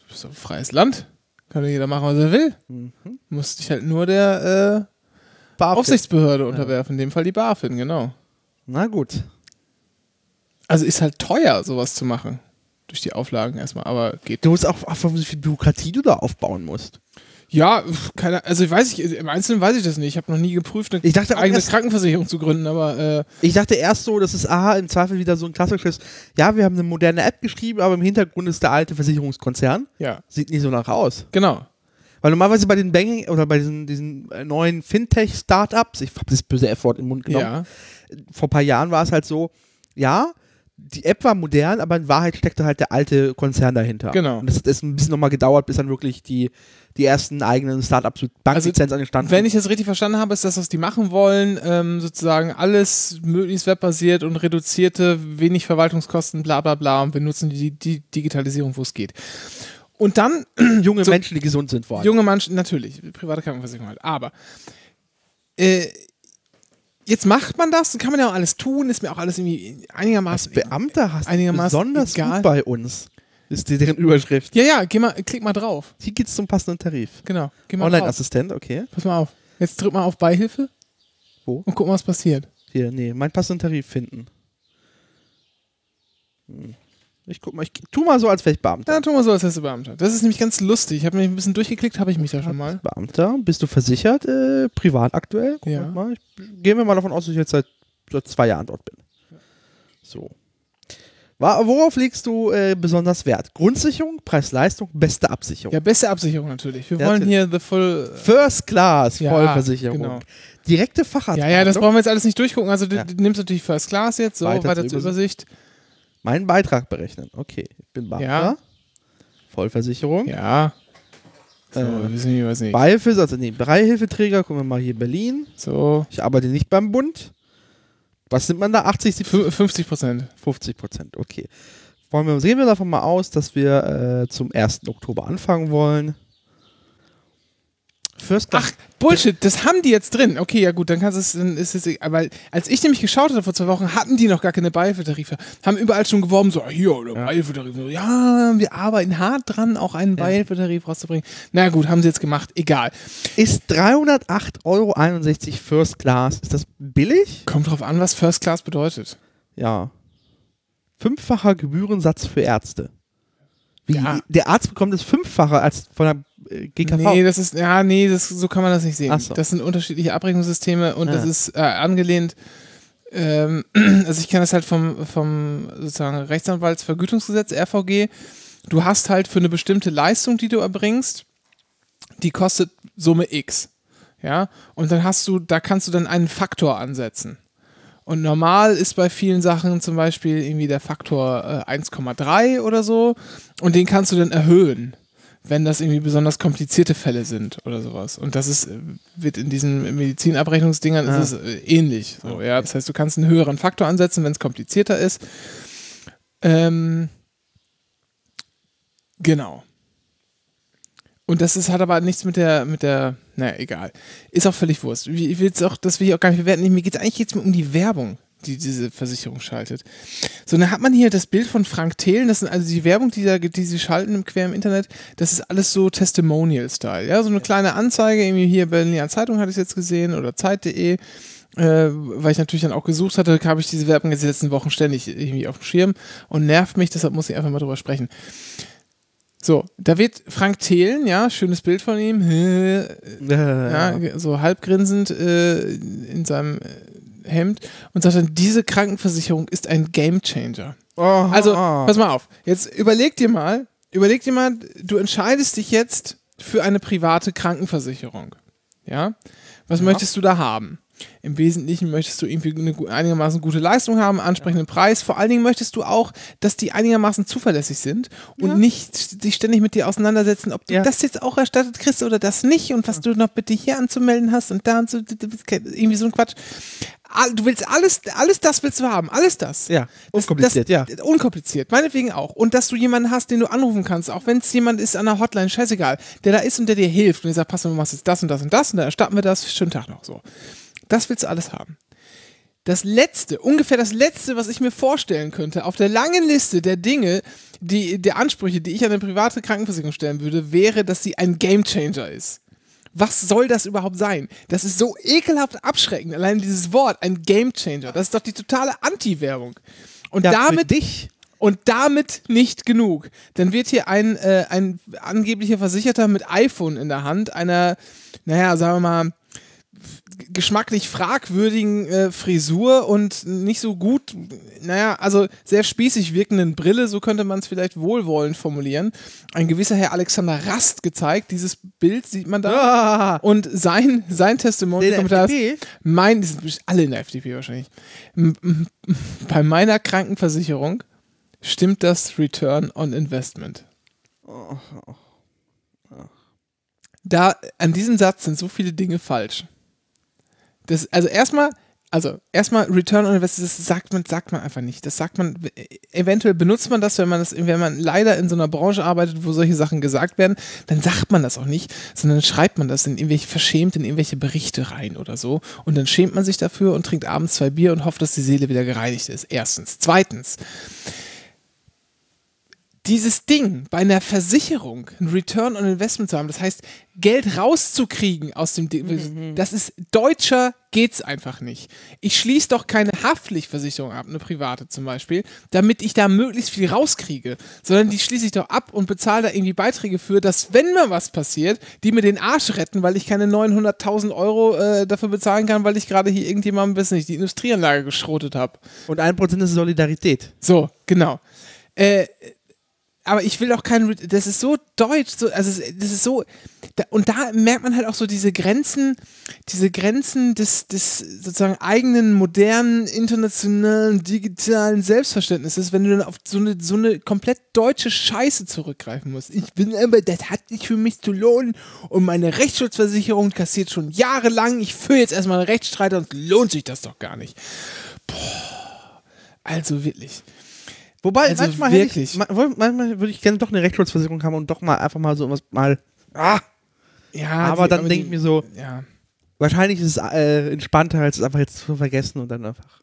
so ein freies Land. Kann ja jeder machen, was er will. Mhm. Muss dich halt nur der äh. Aufsichtsbehörde unterwerfen, in dem Fall die BaFin, genau. Na gut. Also ist halt teuer, sowas zu machen. Durch die Auflagen erstmal, aber geht. Du musst auch, auch wie viel Bürokratie du da aufbauen musst. Ja, keine, also weiß ich, im Einzelnen weiß ich das nicht. Ich habe noch nie geprüft, eine Ich dachte eigene erst- Krankenversicherung zu gründen, aber äh, Ich dachte erst so, das ist aha, im Zweifel wieder so ein klassisches, ja, wir haben eine moderne App geschrieben, aber im Hintergrund ist der alte Versicherungskonzern. ja, Sieht nicht so nach aus. genau. Weil normalerweise bei den Banking oder bei diesen, diesen äh, neuen Fintech-Startups, ich habe das böse F-Wort in den Mund genommen, Ja, vor ein paar Jahren war es halt so, ja, die App war modern, aber in Wahrheit steckte halt der alte Konzern dahinter. Genau. Und das ist ein bisschen nochmal gedauert, bis dann wirklich die, die ersten eigenen Startups mit Banklizenz angestanden Wenn ich das richtig verstanden habe, ist das, was die machen wollen, ähm, sozusagen alles möglichst webbasiert und reduzierte, wenig Verwaltungskosten, bla bla bla und wir nutzen die, die Digitalisierung, wo es geht. Und dann junge so- Menschen, die gesund sind vor allem. Junge Menschen, natürlich, private Krankenversicherung halt. Aber äh, jetzt macht man das, kann man ja auch alles tun, ist mir auch alles irgendwie einigermaßen. Beamter hast Einigermaßen besonders egal. gut bei uns. Ist die deren Überschrift. Ja, ja, geh mal, klick mal drauf. Hier geht's zum passenden Tarif. Genau. Online-Assistent, okay. Pass mal auf. Jetzt drück mal auf Beihilfe. Wo? Und guck mal, was passiert. Hier, nee, mein passenden Tarif finden. Hm. Ich guck mal, ich tu mal so, als wäre ich Beamter. Ja, tu mal so, als wärst du Beamter. Das ist nämlich ganz lustig. Ich habe mich ein bisschen durchgeklickt, habe ich mich da schon mal. Beamter, bist du versichert, äh, privat aktuell? Guck Ja. Mal. Ich, gehen wir mal davon aus, dass ich jetzt seit, seit zwei Jahren dort bin. So. Worauf legst du äh, besonders Wert? Grundsicherung, Preis-Leistung, beste Absicherung. Ja, beste Absicherung natürlich. Wir Ja, wollen natürlich. hier the full. First Class, Ja, Vollversicherung. genau. Direkte Facharzt. Ja, ja, das brauchen wir jetzt alles nicht durchgucken. Also, du, Ja. du nimmst natürlich First Class jetzt, so Weiter weiter, zur zur Übersicht. Meinen Beitrag berechnen. Okay, ich bin Beamter. Ja. Vollversicherung. Ja. So, Äh, wissen wir, weiß nicht. Beihilfe, also nee, Beihilfeträger, gucken wir mal hier Berlin. So, Ich arbeite nicht beim Bund. Was nimmt man da? 80, 70, fü- 50 Prozent. 50 Prozent, okay. Wollen wir, gehen wir davon mal aus, dass wir äh, zum 1. Oktober anfangen wollen. First Ach, Bullshit, das haben die jetzt drin. Okay, ja gut, dann kannst du es, dann ist es, aber als ich nämlich geschaut hatte vor zwei Wochen, hatten die noch gar keine Beihilfetarife. Haben überall schon geworben, so, hier, oder Beihilfetarif. So, Ja, wir arbeiten hart dran, auch einen Beihilfetarif rauszubringen. Na gut, haben sie jetzt gemacht, egal. ist 308,61 Euro First Class. Ist das billig? Kommt drauf an, was First Class bedeutet. Ja. Fünffacher Gebührensatz für Ärzte. Wie, Ja. Der Arzt bekommt es fünffache als von der GKV. Nee, das ist, ja, nee, das, so kann man das nicht sehen. So. Das sind unterschiedliche Abrechnungssysteme und Ja. das ist äh, angelehnt, ähm, also ich kenne das halt vom, vom sozusagen Rechtsanwaltsvergütungsgesetz, RVG. Du hast halt für eine bestimmte Leistung, die du erbringst, die kostet Summe X. Ja, und dann hast du, da kannst du dann einen Faktor ansetzen. Und normal ist bei vielen Sachen zum Beispiel irgendwie der Faktor äh, 1,3 oder so. Und den kannst du dann erhöhen, wenn das irgendwie besonders komplizierte Fälle sind oder sowas. Und das ist, äh, wird in diesen Medizinabrechnungsdingern Ja. ist es äh, ähnlich. So, ja? Das heißt, du kannst einen höheren Faktor ansetzen, wenn es komplizierter ist. Ähm, genau. Und das ist, hat aber nichts mit der, mit der, naja, egal. Ist auch völlig Wurst. Ich will jetzt auch, das will ich auch gar nicht bewerten. Mir geht es eigentlich jetzt um die Werbung, die diese Versicherung schaltet. So, dann hat man hier das Bild von Frank Thelen, das sind also die Werbung, die, da, die sie schalten im quer im Internet, das ist alles so Testimonial-Style. Ja, so eine kleine Anzeige, irgendwie hier Berliner Zeitung hatte ich jetzt gesehen oder Zeit.de. Äh, weil ich natürlich dann auch gesucht hatte, habe ich diese Werbung jetzt die letzten Wochen ständig irgendwie auf dem Schirm und nervt mich, deshalb muss ich einfach mal drüber sprechen. So, da wird Frank Thelen, ja, schönes Bild von ihm, Ja, so halbgrinsend äh, in seinem Hemd und sagt dann, diese Krankenversicherung ist ein Gamechanger. Oh, Also, pass mal auf, jetzt überleg dir mal, überleg dir mal, du entscheidest dich jetzt für eine private Krankenversicherung. Ja? Was möchtest du da haben? Im Wesentlichen möchtest du irgendwie eine einigermaßen gute Leistung haben, ansprechenden Preis. Vor allen Dingen möchtest du auch, dass die einigermaßen zuverlässig sind und Ja. nicht sich ständig mit dir auseinandersetzen, ob du Ja. das jetzt auch erstattet kriegst oder das nicht und was du noch bitte hier anzumelden hast und da und so, irgendwie so ein Quatsch. Du willst alles, alles das willst du haben, alles das. Ja, Das- unkompliziert, das, ja. Unkompliziert, meinetwegen auch. Und dass du jemanden hast, den du anrufen kannst, auch wenn es jemand ist an der Hotline, scheißegal, der da ist und der dir hilft und der sagt, pass mal, du machst jetzt das und das und das und dann erstatten wir das, schönen Tag noch, so. Das willst du alles haben. Das letzte, ungefähr das letzte, was ich mir vorstellen könnte, auf der langen Liste der Dinge, die, der Ansprüche, die ich an eine private Krankenversicherung stellen würde, wäre, dass sie ein Gamechanger ist. Was soll das überhaupt sein? Das ist so ekelhaft abschreckend. Allein dieses Wort, ein Gamechanger. Das ist doch die totale Anti-Werbung. Und ja, damit dich Und damit nicht genug. Dann wird hier ein, äh, ein angeblicher Versicherter mit iPhone in der Hand, einer, naja, sagen wir mal, geschmacklich fragwürdigen äh, Frisur und nicht so gut, naja, also sehr spießig wirkenden Brille, so könnte man es vielleicht wohlwollend formulieren. Ein gewisser Herr Alexander Rast gezeigt, dieses Bild sieht man da. Ah, Und sein, sein Testimonial ist, FDP? mein, die sind alle in der FDP wahrscheinlich. Bei meiner Krankenversicherung stimmt das Return on Investment. Da, an diesem Satz sind so viele Dinge falsch. Das, also erstmal, also erstmal Return on Investment, das sagt man, sagt man einfach nicht. Das sagt man, eventuell benutzt man das, wenn man das, wenn man leider in so einer Branche arbeitet, wo solche Sachen gesagt werden, dann sagt man das auch nicht, sondern schreibt man das in irgendwelche, verschämt in irgendwelche Berichte rein oder so. Und dann schämt man sich dafür und trinkt abends zwei Bier und hofft, dass die Seele wieder gereinigt ist. Erstens. Zweitens, dieses Ding bei einer Versicherung, ein Return on Investment zu haben, das heißt, Geld rauszukriegen aus dem Ding, das ist deutscher geht's einfach nicht. Ich schließe doch keine Haftpflichtversicherung ab, eine private zum Beispiel, damit ich da möglichst viel rauskriege, sondern die schließe ich doch ab und bezahle da irgendwie Beiträge für, dass wenn mir was passiert, die mir den Arsch retten, weil ich keine 900.000 Euro äh, dafür bezahlen kann, weil ich gerade hier irgendjemandem, weiß nicht, die Industrieanlage geschrotet habe. Und 1% ist Solidarität. So, genau. Äh, aber ich will auch kein, Re- das ist so deutsch, so, also das ist so, da, und da merkt man halt auch so diese Grenzen, diese Grenzen des, des sozusagen eigenen, modernen, internationalen, digitalen Selbstverständnisses, wenn du dann auf so eine, so eine komplett deutsche Scheiße zurückgreifen musst. Ich bin aber, das hat nicht für mich zu lohnen und meine Rechtsschutzversicherung kassiert schon jahrelang, ich führe jetzt erstmal einen Rechtsstreit und lohnt sich das doch gar nicht. Boah, also wirklich. Wobei, Also manchmal, wirklich. Hätte ich, ma- manchmal würde ich gerne doch eine Rechtsschutzversicherung haben und doch mal einfach mal so was mal. Ah, Ja, aber die- dann denke ich mir so, ja. wahrscheinlich ist es äh, entspannter, als es einfach jetzt zu vergessen und dann einfach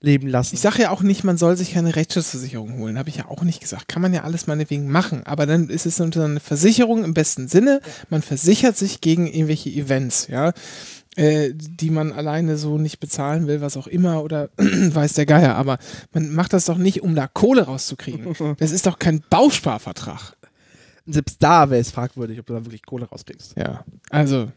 leben lassen. Ich sage ja auch nicht, man soll sich keine Rechtsschutzversicherung holen. Habe ich ja auch nicht gesagt. Kann man ja alles meinetwegen machen. Aber dann ist es eine Versicherung im besten Sinne. Man versichert sich gegen irgendwelche Events, ja, äh, die man alleine so nicht bezahlen will, was auch immer oder weiß der Geier. Aber man macht das doch nicht, um da Kohle rauszukriegen. Das ist doch kein Bausparvertrag. Selbst da wäre es fragwürdig, ob du da wirklich Kohle rauskriegst. Ja, also,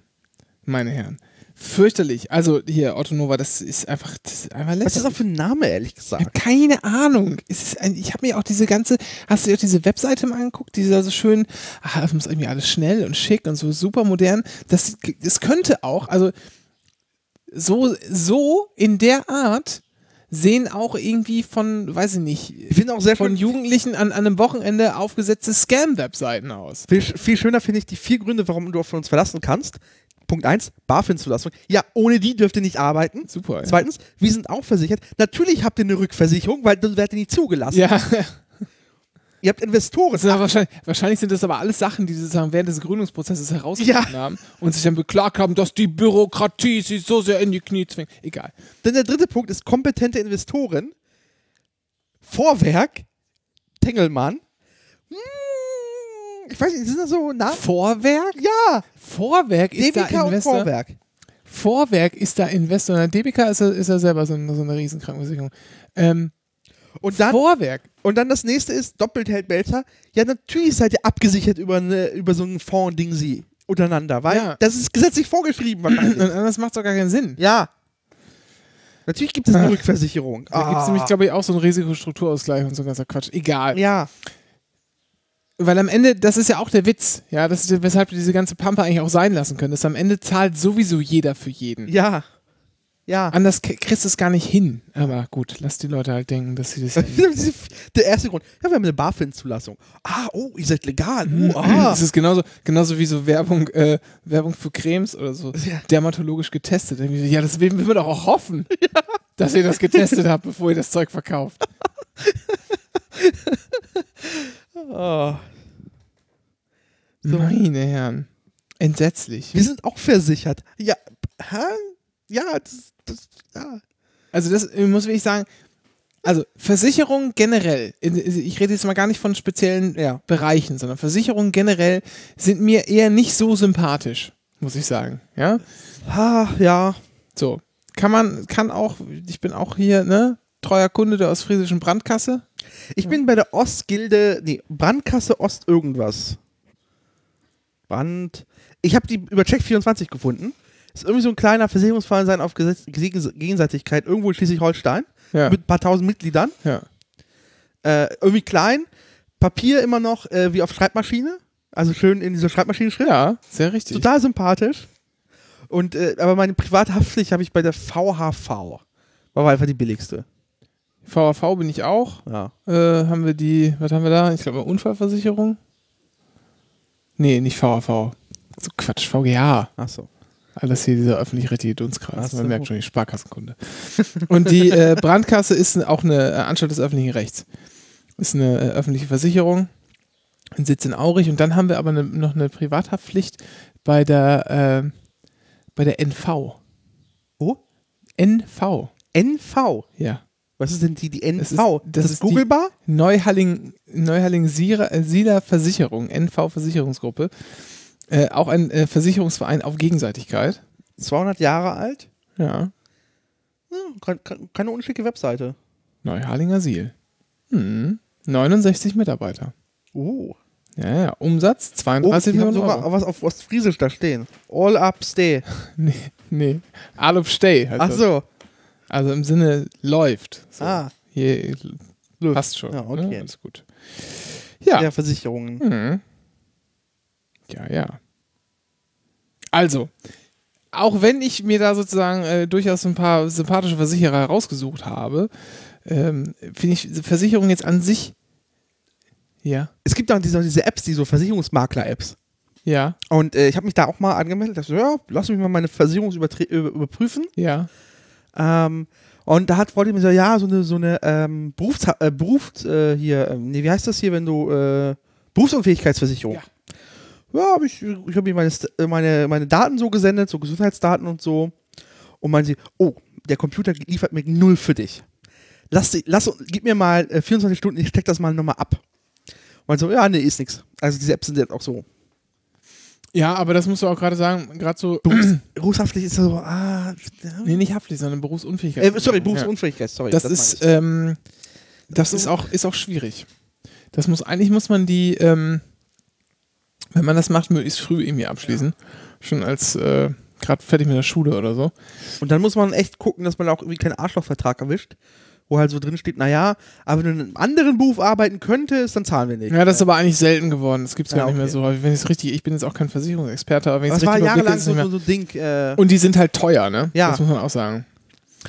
meine Herren. Fürchterlich. Also hier, Otto Nova, das ist einfach, das ist einfach Was ist das lächerlich. auch für ein Name, ehrlich Ich gesagt? habe keine Ahnung. Ein, ich habe mir auch diese ganze, hast du dir auch diese Webseite mal angeguckt, die ist so schön, ah, das muss irgendwie alles schnell und schick und so super modern. Das, das könnte auch, also so, so in der Art sehen auch irgendwie von, weiß ich nicht, Ich finde auch sehr von Jugendlichen an, an einem Wochenende aufgesetzte Scam-Webseiten aus. viel, viel schöner finde ich die vier Gründe, warum du auf uns verlassen kannst. Punkt eins, BaFin-Zulassung. Ja, ohne die dürft ihr nicht arbeiten. Super. Ja. Zweitens, wir sind auch versichert. Natürlich habt ihr eine Rückversicherung, weil dann werdet ihr nicht zugelassen. Ja, Ihr habt Investoren. sind wahrscheinlich, wahrscheinlich sind das aber alles Sachen, die sie sozusagen während des Gründungsprozesses herausgefunden Ja. haben und sich dann beklagt haben, dass die Bürokratie sie so sehr in die Knie zwingt. Egal. Dann der dritte Punkt ist kompetente Investoren. Vorwerk, Tengelmann. Hm, Ich weiß nicht, sind das so Namen? Vorwerk? Ja, Vorwerk ist DBK da und Investor. Vorwerk. Vorwerk ist da Investor. Na, DBK ist er, ist er selber so, eine- so eine Riesenkrankenversicherung. Ähm, Und dann, Vorwerk. und dann das nächste ist, doppelt hält Belzer. Ja, natürlich seid ihr abgesichert über, eine, über so einen Fonds-Ding sie untereinander, weil Ja. das ist gesetzlich vorgeschrieben Und wahrscheinlich. anders macht es doch gar keinen Sinn. ja. Natürlich gibt es eine Rückversicherung. Da gibt es nämlich, glaube ich, auch so einen Risikostrukturausgleich und so ein ganzer Quatsch. Egal. ja. Weil am Ende, das ist ja auch der Witz, ja, das ist, ja, weshalb wir diese ganze Pampe eigentlich auch sein lassen können. Dass am Ende zahlt sowieso jeder für jeden. Ja. Ja. Anders kriegst du es gar nicht hin. Aber gut, lass die Leute halt denken, dass sie das. Der erste Grund. Ja, wir haben eine BaFin-Zulassung. Ah, oh, ihr seid legal. Oh, ah. Das ist genauso, genauso wie so Werbung, äh, Werbung für Cremes oder so. Ja. Dermatologisch getestet. Ja, das will, will man doch auch hoffen, dass ihr das getestet habt, bevor ihr das Zeug verkauft. Oh. So. Meine Herren. Entsetzlich. Wir sind auch versichert. Ja, hä? Ja, das, das, ja. Also das ich muss wirklich sagen, also Versicherungen generell, ich rede jetzt mal gar nicht von speziellen Ja. Bereichen, sondern Versicherungen generell sind mir eher nicht so sympathisch, muss ich sagen. Ja, Ah, ja. so kann man, kann auch, ich bin auch hier, ne, treuer Kunde der ostfriesischen Brandkasse. Ich bin bei der Ostgilde, nee, Brandkasse Ost irgendwas. Brand. Ich habe die über Check24 gefunden. Ist irgendwie so ein kleiner Versicherungsverein sein auf Gesetz Gegenseitigkeit, irgendwo in Schleswig-Holstein, Ja. mit ein paar tausend Mitgliedern. ja. Äh, irgendwie klein. Papier immer noch äh, wie auf Schreibmaschine. Also schön in dieser Schreibmaschinenschrift. Ja, sehr richtig. Total sympathisch. Und, äh, aber meine private Haftpflicht habe ich bei der VHV. War einfach die billigste. VAV bin ich auch. Ja. Äh, haben wir die, was haben wir da? Ich glaube, Unfallversicherung. Nee, nicht VAV. So Quatsch, VGH. Achso. Alles hier dieser öffentlich-rechtliche Dunstkreis. So. Man merkt schon, die Sparkassenkunde. Und die äh, Brandkasse ist auch eine äh, Anstalt des öffentlichen Rechts. Ist eine äh, öffentliche Versicherung. Ein Sitz in Aurich. Und dann haben wir aber ne, noch eine Privathaftpflicht bei der, äh, bei der NV. Wo? NV. NV. Ja. Was ist denn die, die NV? Das ist- das ist ist die- Googlebar? Neuhalling, Neuhalling Sieler, äh, Sieler Versicherung, NV Versicherungsgruppe. Äh, auch ein äh, Versicherungsverein auf Gegenseitigkeit. 200 Jahre alt? Ja. Kein- keine unschicke Webseite. Neuharlinger Siel. Hm. 69 Mitarbeiter. Oh. Ja, ja. Umsatz Oh, 32 die haben Millionen sogar Euro. was auf Ostfriesisch da stehen. All up stay. Nee, nee. Alup Stay. heißt Ach so. Also im Sinne läuft. So. Ah. Hier Läuft. passt schon. Ja, okay. Ne? Alles gut. Ja. Der Versicherungen. Mhm. Ja, ja. Also, auch wenn ich mir da sozusagen äh, durchaus ein paar sympathische Versicherer herausgesucht habe, ähm, finde ich Versicherungen jetzt an sich. Ja, Es gibt auch diese, diese Apps, die so Versicherungsmakler-Apps. ja, Und äh, ich habe mich da auch mal angemeldet. So, ja, lass mich mal meine Versicherung über, überprüfen. ja. Ähm, und da hat Freundin mir gesagt, ja, so eine, so eine ähm, Berufs, äh, Berufs äh, hier, ähm, nee, wie heißt das hier, wenn du, äh, Berufsunfähigkeitsversicherung. Ja. Ja, hab ich, ich habe mir meine, äh, meine, meine Daten so gesendet, so Gesundheitsdaten und so. Und meinen sie, oh, der Computer liefert mir null für dich. Lass, lass, gib mir mal äh, 24 Stunden, ich steck das mal nochmal ab. Und so, ja, nee, ist nix. Also diese Apps sind jetzt auch so. Ja, aber das musst du auch gerade sagen, gerade so. Berufs berufshaftlich ist so, ah, ja. nee, nicht haftlich, sondern Berufsunfähigkeit. äh, sorry, Berufsunfähigkeit, sorry. Das, meine ist, ähm, das ist auch, ist auch schwierig. Das muss, eigentlich muss man die, ähm, wenn man das macht, möglichst früh irgendwie abschließen. Schon als, äh, gerade fertig mit der Schule oder so. Und dann muss man echt gucken, dass man auch irgendwie keinen Arschlochvertrag erwischt, wo halt so drin steht, naja, aber wenn du in einem anderen Beruf arbeiten könntest, dann zahlen wir nicht. Ja, das ist aber eigentlich selten geworden. Das gibt es gar Ja, nicht mehr okay. so häufig. Wenn ich richtig, ich bin jetzt auch kein Versicherungsexperte, aber wenn ich das es war richtig überblicke, jahrelang es so, nicht so, mehr. Ding. Äh, Und die sind halt teuer, ne? Ja. Das muss man auch sagen.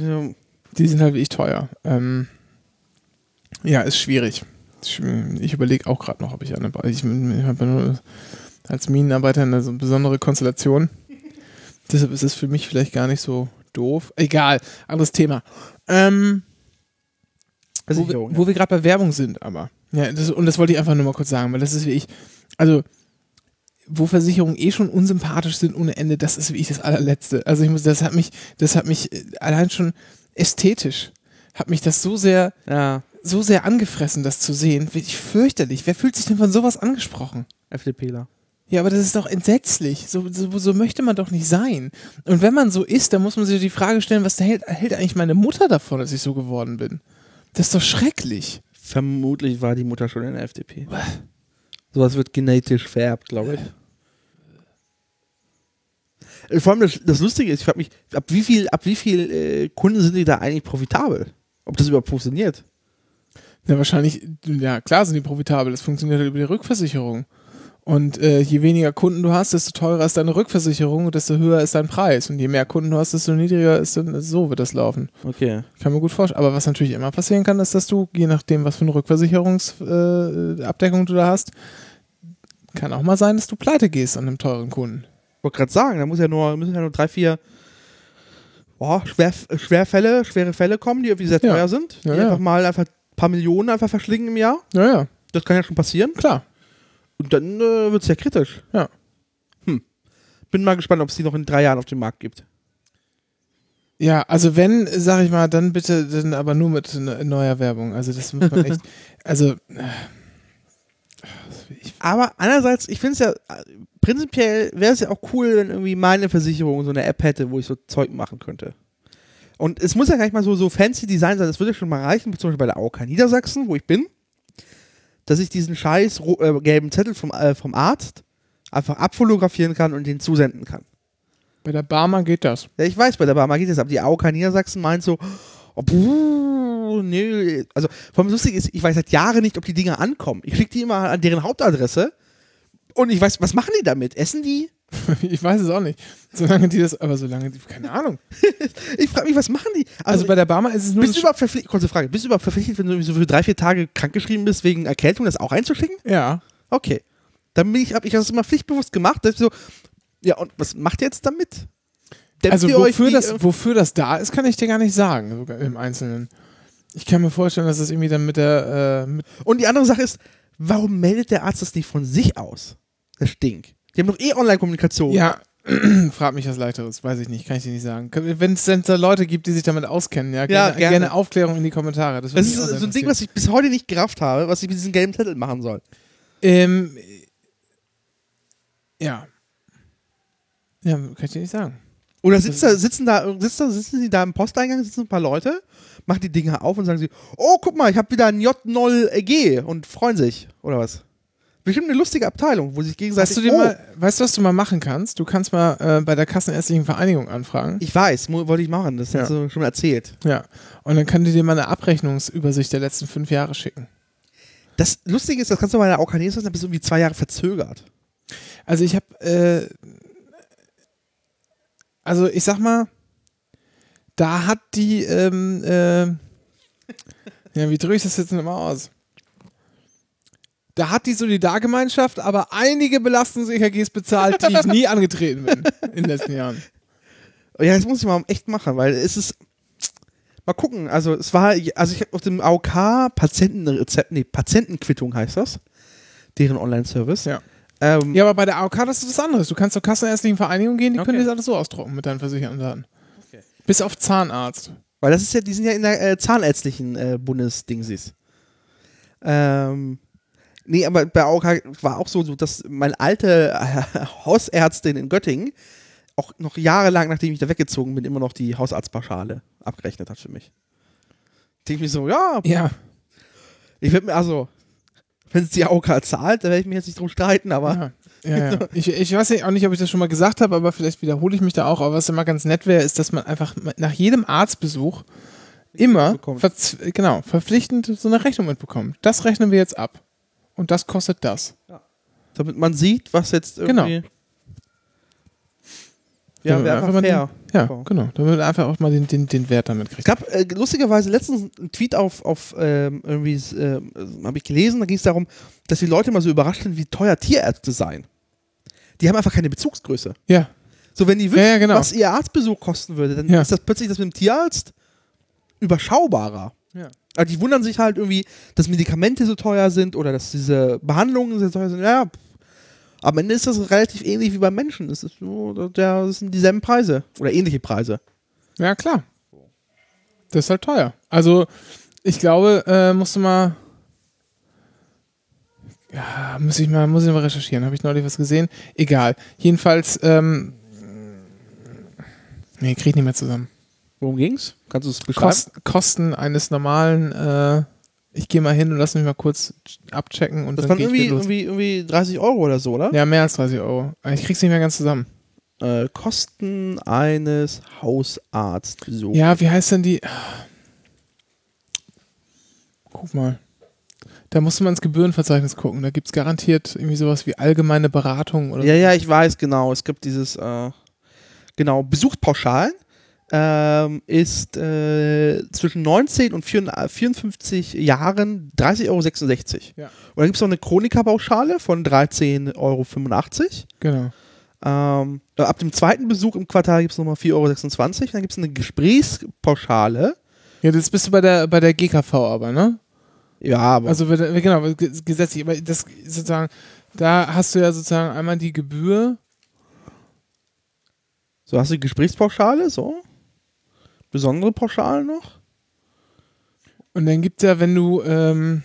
äh, Die sind halt wirklich teuer. Ähm, ja, ist schwierig. Ich, überlege auch gerade noch, ob ich eine. Ich, ich habe nur als Minenarbeiter eine so besondere Konstellation. Deshalb ist es für mich vielleicht gar nicht so doof. Egal, anderes Thema. Ähm, wo wir, Versicherung. wo wir gerade bei Werbung sind, aber. Ja, das, und das wollte ich einfach nur mal kurz sagen, weil das ist wie ich. Also, wo Versicherungen eh schon unsympathisch sind ohne Ende, das ist wie ich das allerletzte. Also ich muss, das hat mich, das hat mich äh, allein schon ästhetisch, hat mich das so sehr, ja, so sehr angefressen, das zu sehen. Wirklich fürchterlich. Wer fühlt sich denn von sowas angesprochen? FDPler. Ja, aber das ist doch entsetzlich. So, so, so möchte man doch nicht sein. Und wenn man so ist, dann muss man sich die Frage stellen, was hält, hält eigentlich meine Mutter davon, dass ich so geworden bin? Das ist doch schrecklich. Vermutlich war die Mutter schon in der FDP. Sowas wird genetisch vererbt, glaube ich. Äh, Vor allem das, das Lustige ist, ich frage mich, ab wie viel, ab wie viel äh, Kunden sind die da eigentlich profitabel? Ob das überhaupt funktioniert? Ja, wahrscheinlich, ja, klar sind die profitabel. Das funktioniert halt über die Rückversicherung. Und äh, je weniger Kunden du hast, desto teurer ist deine Rückversicherung und desto höher ist dein Preis. Und je mehr Kunden du hast, desto niedriger ist dann, so wird das laufen. Okay. Kann mir gut vorstellen. Aber was natürlich immer passieren kann, ist, dass du, je nachdem, was für eine Rückversicherungsabdeckung äh, du da hast, kann auch mal sein, dass du pleite gehst an einem teuren Kunden. wollte gerade sagen, da muss ja nur, müssen ja nur drei, vier boah, Schwer, Schwerfälle, schwere Fälle kommen, die irgendwie sehr Ja. teuer sind, die Ja, ja. einfach mal einfach ein paar Millionen einfach verschlingen im Jahr. Ja, ja, Das kann ja schon passieren. klar. Und dann äh, wird es ja kritisch. Ja. Hm. Bin mal gespannt, ob es die noch in drei Jahren auf dem Markt gibt. Ja, also wenn, sag ich mal, dann bitte, dann aber nur mit ne- neuer Werbung. Also das muss man echt, also äh, ich, Aber andererseits, ich finde es ja, prinzipiell wäre es ja auch cool, wenn irgendwie meine Versicherung so eine App hätte, wo ich so Zeug machen könnte. Und es muss ja gar nicht mal so, so fancy Design sein, das würde schon mal reichen, zum Beispiel bei der AOK Niedersachsen, wo ich bin, dass ich diesen scheiß äh, gelben Zettel vom, äh, vom Arzt einfach abfotografieren kann und den zusenden kann. Bei der Barmer geht das. Ja, ich weiß, bei der Barmer geht das, aber die AOK Niedersachsen meint so, oh, puh, nee, also vor allem lustig ist, ich weiß seit Jahren nicht, ob die Dinger ankommen. Ich schicke die immer an deren Hauptadresse und ich weiß, was machen die damit? Essen die? Ich weiß es auch nicht. Solange die das, aber solange die, keine Ahnung. Ich frage mich, was machen die? Also, bei der Barmer ist es nur. bist du überhaupt verpflichtet, kurze Frage, bist du überhaupt verpflichtet, wenn du so für drei, vier Tage krankgeschrieben bist, wegen Erkältung, das auch einzuschicken? ja. Okay. Dann bin ich, hab ich das immer pflichtbewusst gemacht, so, ja, und was macht ihr jetzt damit? Dämmt Also wofür das, irgendwie- wofür das da ist, kann ich dir gar nicht sagen, sogar im Einzelnen. Ich kann mir vorstellen, dass das irgendwie dann mit der, äh, mit, Und die andere Sache ist, warum meldet der Arzt das nicht von sich aus? Das stinkt. Die haben doch eh Online-Kommunikation. ja, frag mich was leichteres, weiß ich nicht, kann ich dir nicht sagen. Wenn es denn da Leute gibt, die sich damit auskennen, ja, gerne, gerne. gerne Aufklärung in die Kommentare. Das, Das ist so ein Ding, was ich bis heute nicht gerafft habe, was ich mit diesem gelben Zettel machen soll. Ähm, ja. Ja, kann ich dir nicht sagen. Oder sitzt da, sitzen da, sitzt da, sitzen sie da im Posteingang, sitzen ein paar Leute, machen die Dinger auf und sagen sie, oh, guck mal, ich habe wieder ein J0G und freuen sich. Oder was? Bestimmt eine lustige Abteilung, wo sich gegenseitig. Hast du dir oh, mal, weißt du, was du mal machen kannst? Du kannst mal äh, bei der Kassenärztlichen Vereinigung anfragen. Ich weiß, wollte ich machen, das Ja. hast du schon erzählt. Ja. Und dann kann die dir mal eine Abrechnungsübersicht der letzten fünf Jahre schicken. Das Lustige ist, das kannst du bei der Aukanese sein, da bist du irgendwie zwei Jahre verzögert. Also ich habe, äh, also ich sag mal, da hat die, ähm, äh, ja, wie drücke ich das jetzt nochmal aus? Da hat die Solidargemeinschaft aber einige Belastungs-EKGs bezahlt, die ich nie angetreten bin in den letzten Jahren. Ja, das muss ich mal echt machen, weil es ist. Mal gucken, also es war, also ich habe auf dem AOK Patientenrezept, nee, Patientenquittung heißt das, deren Online-Service. Ja. Ähm, Ja, aber bei der AOK das ist was anderes. Du kannst zur kassenärztlichen Vereinigung gehen, die Okay. können dir das alles so ausdrucken mit deinen versicherten Daten. Bis auf Zahnarzt. Weil das ist ja, die sind ja in der äh, zahnärztlichen äh, Bundesdingsis. Ähm, nee, aber bei AOK war auch so, dass meine alte äh, Hausärztin in Göttingen auch noch jahrelang, nachdem ich da weggezogen bin, immer noch die Hausarztpauschale abgerechnet hat für mich. Denke ich mir so, ja, Ja. ich würde mir, also, wenn es die AOK zahlt, da werde ich mich jetzt nicht drum streiten, aber Ja, ja, ja. Ich, ich weiß nicht, auch nicht, ob ich das schon mal gesagt habe, aber vielleicht wiederhole ich mich da auch. Aber was immer ganz nett wäre, ist, dass man einfach nach jedem Arztbesuch immer genau, verpflichtend so eine Rechnung mitbekommt. Das rechnen wir jetzt ab. Und das kostet das. damit man sieht, was jetzt Genau. irgendwie. Ja, Damit wäre einfach fair. Den, ja, genau. Damit man einfach auch mal den, den, den Wert damit kriegt. gab äh, lustigerweise letztens einen Tweet auf, auf ähm, irgendwie, äh, habe ich gelesen, da ging es darum, dass die Leute mal so überrascht sind, wie teuer Tierärzte seien. Die haben einfach keine Bezugsgröße. Ja, So, wenn die wüssten, ja, genau. was ihr Arztbesuch kosten würde, dann Ja. ist das plötzlich das mit dem Tierarzt überschaubarer. Ja. Also die wundern sich halt irgendwie, dass Medikamente so teuer sind oder dass diese Behandlungen so teuer sind. Ja, am Ende ist das relativ ähnlich wie beim Menschen. Das, ist der, das sind dieselben Preise oder ähnliche Preise. Ja, klar. Das ist halt teuer. Also, ich glaube, äh, musst du mal. Ja, muss ich mal, muss ich mal recherchieren. Habe ich neulich was gesehen? Egal. Jedenfalls, ähm. Nee, krieg ich nicht mehr zusammen. Worum ging's? Kannst du es beschreiben? Kost, Kosten eines normalen, äh, ich gehe mal hin und lass mich mal kurz abchecken und Das dann waren geh ich irgendwie, irgendwie, irgendwie 30 Euro oder so, oder? Ja, mehr als 30 Euro. Ich krieg's nicht mehr ganz zusammen. Äh, Kosten eines Hausarztbesuchs. Ja, wie heißt denn die? Guck mal. Da musst du mal ins Gebührenverzeichnis gucken. Da gibt es garantiert irgendwie sowas wie allgemeine Beratung oder Ja, ja, ich weiß, genau. Es gibt dieses, äh, genau, Besuchspauschalen ähm, ist äh, zwischen 19 und 54 Jahren 30,66 Euro. Ja. Und dann gibt es noch eine Chronikapauschale von 13,85 Euro. Genau. Ähm, ab dem zweiten Besuch im Quartal gibt es nochmal 4,26 Euro. Dann gibt es eine Gesprächspauschale. Ja, das bist du bei der, bei der GKV aber, ne? Ja, aber Also genau, ge- gesetzlich, aber das sozusagen, da hast du ja sozusagen einmal die Gebühr. so hast du die Gesprächspauschale, so. Besondere Pauschalen noch. Und dann gibt's ja, wenn du, ähm,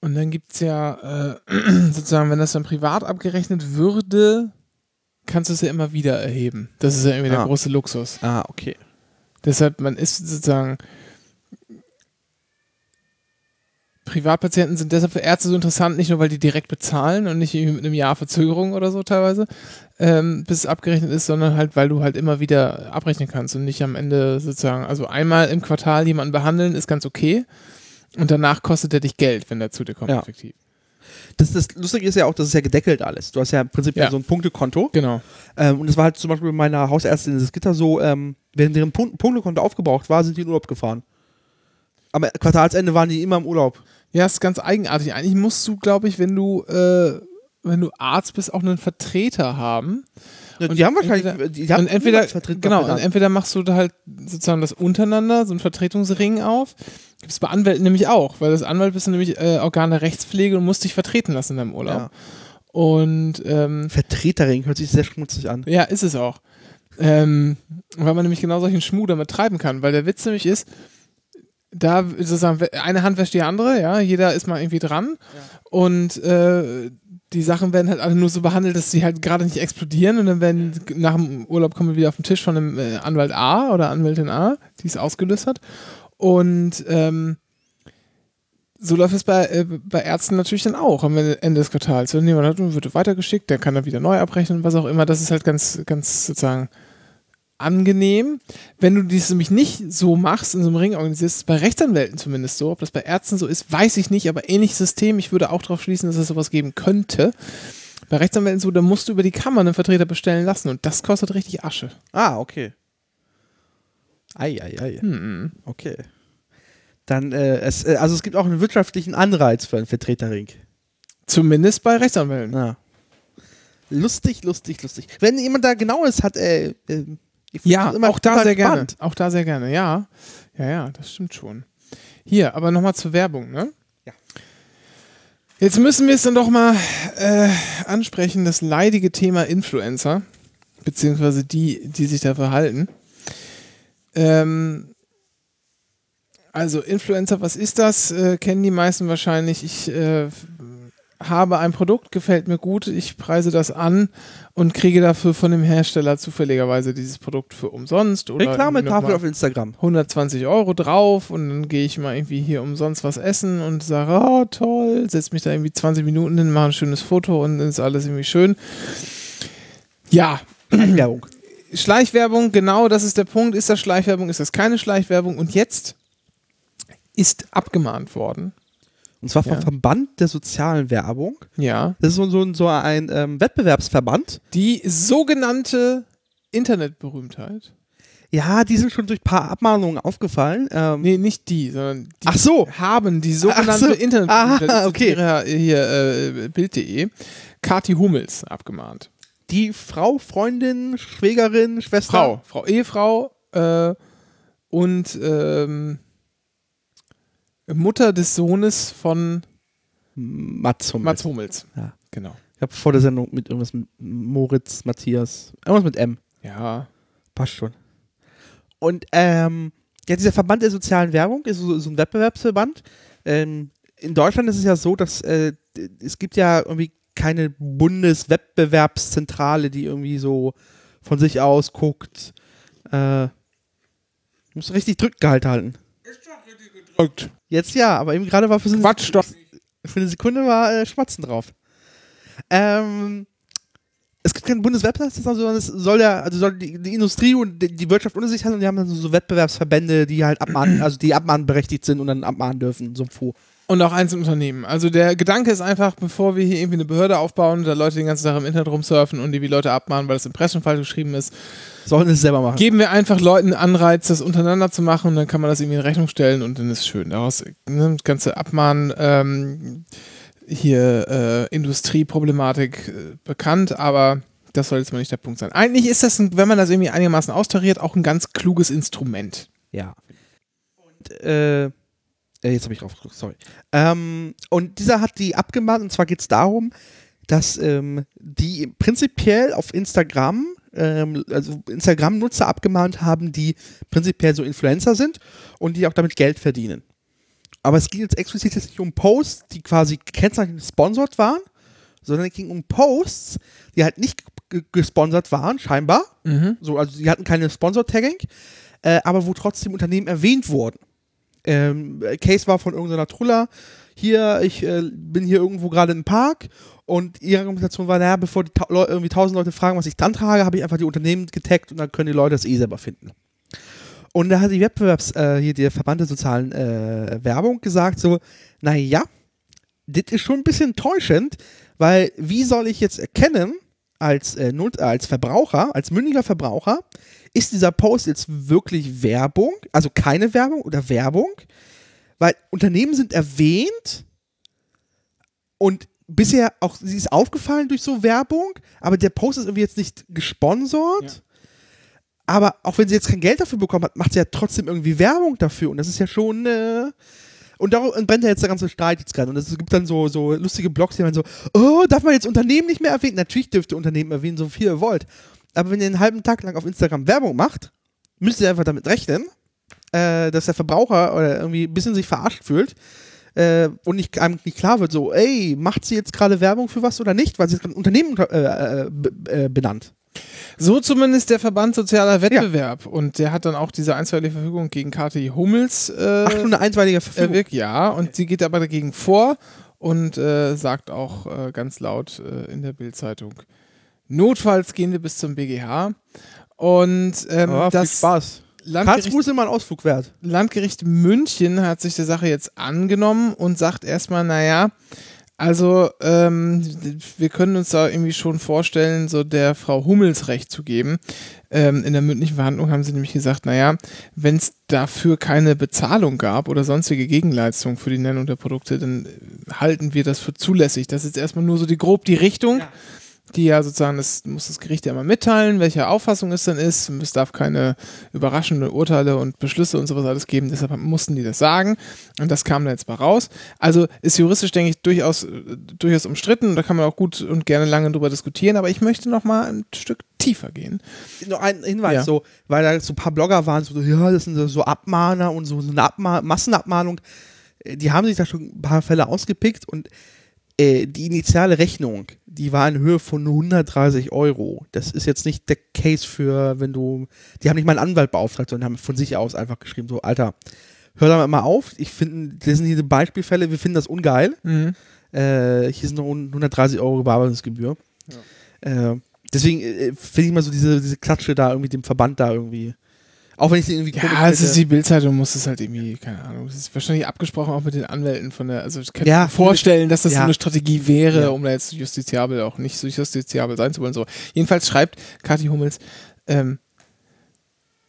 und dann gibt's ja, äh, sozusagen, wenn das dann privat abgerechnet würde, kannst du es ja immer wieder erheben. Das ist ja irgendwie der Ah. große Luxus. Ah, okay. Deshalb, man ist sozusagen. Privatpatienten sind deshalb für Ärzte so interessant, nicht nur weil die direkt bezahlen und nicht mit einem Jahr Verzögerung oder so teilweise, ähm, bis es abgerechnet ist, sondern halt, weil du halt immer wieder abrechnen kannst und nicht am Ende sozusagen, also einmal im Quartal jemanden behandeln ist ganz okay und danach kostet er dich Geld, wenn der zu dir kommt, Ja. effektiv. Das, das Lustige ist ja auch, das ist ja gedeckelt alles. Du hast ja im Prinzip Ja. so ein Punktekonto. Genau. Ähm, und es war halt zum Beispiel bei meiner Hausärztin in Gitter so, ähm, wenn deren Pun- Punktekonto aufgebraucht war, sind die in Urlaub gefahren. Am Quartalsende waren die immer im Urlaub. Ja, ist ganz eigenartig. Eigentlich musst du, glaube ich, wenn du, äh, wenn du Arzt bist, auch einen Vertreter haben. Ja, Und die haben wahrscheinlich, entweder- die haben und entweder, vertreten genau, und entweder machst du da halt sozusagen das untereinander, so einen Vertretungsring auf. Gibt es bei Anwälten nämlich auch, weil als Anwalt bist du nämlich äh, Organ der Rechtspflege und musst dich vertreten lassen in deinem Urlaub. Ja. Und ähm, Vertreterring hört sich sehr schmutzig an. ja, ist es auch. Ähm, weil man nämlich genau solchen Schmuh damit treiben kann, weil der Witz nämlich ist, da sozusagen eine Hand wäscht die andere, ja, jeder ist mal irgendwie dran. Und äh, die Sachen werden halt alle nur so behandelt, dass sie halt gerade nicht explodieren. Und dann werden nach dem Urlaub kommen wir wieder auf den Tisch von einem äh, Anwalt A oder Anwältin A, die es ausgelöst hat. Und ähm, so läuft es bei, äh, bei Ärzten natürlich dann auch am Ende des Quartals. Wenn jemand hat, wird weitergeschickt, der kann dann wieder neu abrechnen, was auch immer. Das ist halt ganz, ganz sozusagen angenehm. Wenn du dies nämlich nicht so machst, in so einem Ring organisierst, ist bei Rechtsanwälten zumindest so. Ob das bei Ärzten so ist, weiß ich nicht, aber ähnliches System. Ich würde auch darauf schließen, dass es sowas geben könnte. Bei Rechtsanwälten so, da musst du über die Kammer einen Vertreter bestellen lassen und das kostet richtig Asche. Ah, okay. Ei, ei, ei. Hm. Okay. Dann, äh, es, äh, also es gibt auch einen wirtschaftlichen Anreiz für einen Vertreterring. Zumindest bei Rechtsanwälten. Ja. Lustig, lustig, lustig. Wenn jemand da genaues hat, äh, äh, find's Ja, auch da sehr gerne. spannend. Auch da sehr gerne, ja. Ja, ja, das stimmt schon. Hier, aber nochmal zur Werbung, ne? Ja. Jetzt müssen wir es dann doch mal äh, ansprechen, das leidige Thema Influencer, beziehungsweise die, die sich da verhalten. Ähm, also Influencer, was ist das? Äh, kennen die meisten wahrscheinlich. Ich äh, habe ein Produkt, gefällt mir gut, ich preise das an und kriege dafür von dem Hersteller zufälligerweise dieses Produkt für umsonst oder Reklametafel auf Instagram. 120 Euro drauf und dann gehe ich mal irgendwie hier umsonst was essen und sage, oh toll, setze mich da irgendwie 20 Minuten hin, mache ein schönes Foto und dann ist alles irgendwie schön. Ja, Werbung. Schleichwerbung, genau, das ist der Punkt. Ist das Schleichwerbung, ist das keine Schleichwerbung? Und jetzt ist abgemahnt worden. Und zwar vom Ja. Verband der sozialen Werbung. Ja. Das ist so, so, so ein ähm, Wettbewerbsverband. Die sogenannte Internetberühmtheit. Ja, die sind schon durch ein paar Abmahnungen aufgefallen. Ähm, Nee, nicht die, sondern die Ach so. haben die sogenannte Ach so. Internetberühmtheit. Ah, Ich okay. zitiere Hier, äh, Bild.de. Kati Hummels abgemahnt. Die Frau, Freundin, Schwägerin, Schwester. Frau, Frau, Ehefrau äh, und ähm, Mutter des Sohnes von Mats Hummels. Mats Hummels. Ja. Genau. Ich habe vor der Sendung mit irgendwas mit Moritz, Matthias, irgendwas mit M. Ja. Passt schon. Und ähm, ja, dieser Verband der sozialen Werbung ist so, so ein Wettbewerbsverband. Ähm, in Deutschland ist es ja so, dass äh, es gibt ja irgendwie keine Bundeswettbewerbszentrale, die irgendwie so von sich aus guckt. Äh, muss richtig Drückgehalt halten. Drückt. Jetzt ja, aber eben gerade war für, so Quatsch doch. für eine Sekunde war äh, Schmatzen drauf. Ähm, es gibt keine Bundeswettbewerbszentrale, sondern es soll ja, also soll die, die Industrie und die, die Wirtschaft unter sich haben und die haben dann so Wettbewerbsverbände, die halt abmahnen, also die abmahnberechtigt sind und dann abmahnen dürfen, so Fu. Und auch Einzelunternehmen. Also der Gedanke ist einfach, bevor wir hier irgendwie eine Behörde aufbauen, da Leute den ganzen Tag im Internet rumsurfen und die wie Leute abmahnen, weil das Impressum falsch geschrieben ist, Sollen es selber machen. geben wir einfach Leuten Anreiz, das untereinander zu machen und dann kann man das irgendwie in Rechnung stellen und dann ist es schön. Daraus ne, das ganze Abmahn ähm, hier äh, Industrieproblematik äh, bekannt, aber das soll jetzt mal nicht der Punkt sein. Eigentlich ist das, ein, wenn man das irgendwie einigermaßen austariert, auch ein ganz kluges Instrument. Ja. Und, äh, äh, jetzt habe ich draufgedrückt, sorry. Ähm, und dieser hat die abgemahnt, und zwar geht es darum, dass ähm, die prinzipiell auf Instagram, ähm, also Instagram-Nutzer abgemahnt haben, die prinzipiell so Influencer sind und die auch damit Geld verdienen. Aber es ging jetzt explizit jetzt nicht um Posts, die quasi kennzeichnet gesponsert waren, sondern es ging um Posts, die halt nicht gesponsert waren, scheinbar. Mhm. So, also die hatten keine Sponsor-Tagging, äh, aber wo trotzdem Unternehmen erwähnt wurden. Ähm, Case war von irgendeiner Truller. Hier, ich äh, bin hier irgendwo gerade im Park und ihre Argumentation war, naja, bevor ta irgendwie tausend Leute fragen, was ich dann trage, habe ich einfach die Unternehmen getaggt und dann können die Leute das eh selber finden. Und da hat die Wettbewerbs, äh, hier der Verband der sozialen äh, Werbung gesagt, so, naja, das ist schon ein bisschen täuschend, weil wie soll ich jetzt erkennen, als, äh, als Verbraucher, als mündiger Verbraucher, ist dieser Post jetzt wirklich Werbung, also keine Werbung oder Werbung, weil Unternehmen sind erwähnt und bisher auch, sie ist aufgefallen durch so Werbung, aber der Post ist irgendwie jetzt nicht gesponsert. Ja. Aber auch wenn sie jetzt kein Geld dafür bekommen hat, macht sie ja trotzdem irgendwie Werbung dafür. Und das ist ja schon. Äh und darum brennt ja jetzt der ganze Streit jetzt gerade. Und es gibt dann so, so lustige Blogs, die dann so, oh, darf man jetzt Unternehmen nicht mehr erwähnen? Natürlich dürft ihr Unternehmen erwähnen, so viel ihr wollt. Aber wenn ihr einen halben Tag lang auf Instagram Werbung macht, müsst ihr einfach damit rechnen, äh, dass der Verbraucher oder irgendwie ein bisschen sich verarscht fühlt äh, und nicht, einem nicht klar wird, so, ey, macht sie jetzt gerade Werbung für was oder nicht, weil sie jetzt gerade ein Unternehmen äh, äh, äh, benannt. So zumindest der Verband Sozialer Wettbewerb. Und der hat dann auch diese einstweilige Verfügung gegen Kathi Hummels äh, Ach, eine einstweilige Verfügung. erwirkt. Ja, und sie geht aber dagegen vor und äh, sagt auch ganz laut in der Bildzeitung, notfalls gehen wir bis zum BGH. Und ähm, Ja, viel das Spaß. Landgericht, Karlsruhe ist immer ein Ausflug wert. Landgericht München hat sich der Sache jetzt angenommen und sagt erstmal, naja, also ähm, wir können uns da irgendwie schon vorstellen, so der Frau Hummels Recht zu geben. Ähm, in der mündlichen Verhandlung haben sie nämlich gesagt, naja, wenn es dafür keine Bezahlung gab oder sonstige Gegenleistung für die Nennung der Produkte, dann halten wir das für zulässig. Das ist jetzt erstmal nur so die grob die Richtung. Die ja sozusagen, das muss das Gericht ja mal mitteilen, welche Auffassung es dann ist. Es darf keine überraschenden Urteile und Beschlüsse und sowas alles geben. Deshalb mussten die das sagen. Und das kam da jetzt mal raus. Also ist juristisch, denke ich, durchaus, durchaus umstritten. Da kann man auch gut und gerne lange drüber diskutieren. Aber ich möchte noch mal ein Stück tiefer gehen. Noch ein Hinweis, Ja. so, weil da so ein paar Blogger waren, so, ja, das sind so- so Abmahner und so, so eine Abma Massenabmahnung. Äh, Die haben sich da schon ein paar Fälle ausgepickt und äh, die initiale Rechnung, die war in Höhe von 130 Euro. Das ist jetzt nicht der Case für, wenn du, die haben nicht mal einen Anwalt beauftragt, sondern haben von sich aus einfach geschrieben, so, Alter, hör da mal auf, ich finde, das sind diese Beispielfälle, wir finden das ungeil. Äh, hier sind noch 130 Euro Bearbeitungsgebühr. Äh, deswegen äh, finde ich mal so diese, diese Klatsche da irgendwie dem Verband da irgendwie. Auch wenn ich sie irgendwie Ja, komisch es ist die Bildzeitung muss es halt irgendwie, keine Ahnung, es ist wahrscheinlich abgesprochen auch mit den Anwälten von der, also ich kann Ja, mir vorstellen, dass das so ja. eine Strategie wäre, Ja. um da jetzt justiziabel auch nicht so justiziabel sein zu wollen. So. Jedenfalls schreibt Kathi Hummels, ähm,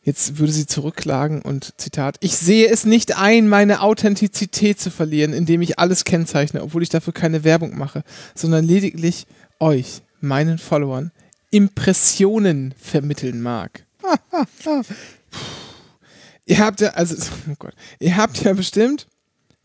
jetzt würde sie zurückklagen und Zitat, ich sehe es nicht ein, meine Authentizität zu verlieren, indem ich alles kennzeichne, obwohl ich dafür keine Werbung mache, sondern lediglich euch, meinen Followern, Impressionen vermitteln mag. Ihr habt ja, also, oh Gott, ihr habt ja bestimmt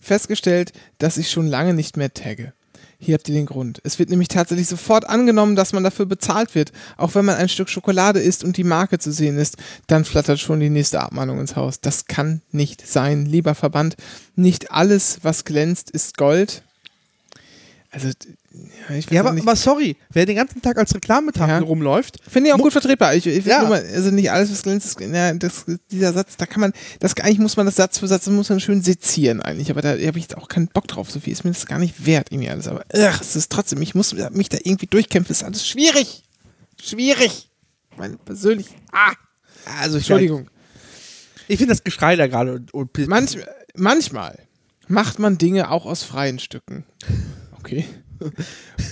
festgestellt, dass ich schon lange nicht mehr tagge. Hier habt ihr den Grund. Es wird nämlich tatsächlich sofort angenommen, dass man dafür bezahlt wird. Auch wenn man ein Stück Schokolade isst und die Marke zu sehen ist, dann flattert schon die nächste Abmahnung ins Haus. Das kann nicht sein, lieber Verband. Nicht alles, was glänzt, ist Gold. Also, ja, ich Ja, aber, aber sorry, wer den ganzen Tag als Reklamebetrachtung Ja. rumläuft, Finde ich auch gut vertretbar. Ich, ich Ja. mal, also nicht alles, was glänzt, ja, das, dieser Satz, da kann man, das eigentlich muss man das Satz für Satz, muss man schön sezieren eigentlich, aber da habe ich jetzt auch keinen Bock drauf. So viel ist mir das gar nicht wert, irgendwie alles. Aber ach, es ist trotzdem, ich muss mich da irgendwie durchkämpfen, ist alles schwierig. Schwierig. Mein persönlich. Ah, also ich, Entschuldigung. ich finde das Geschrei da gerade und, und Manch, manchmal macht man Dinge auch aus freien Stücken. Okay.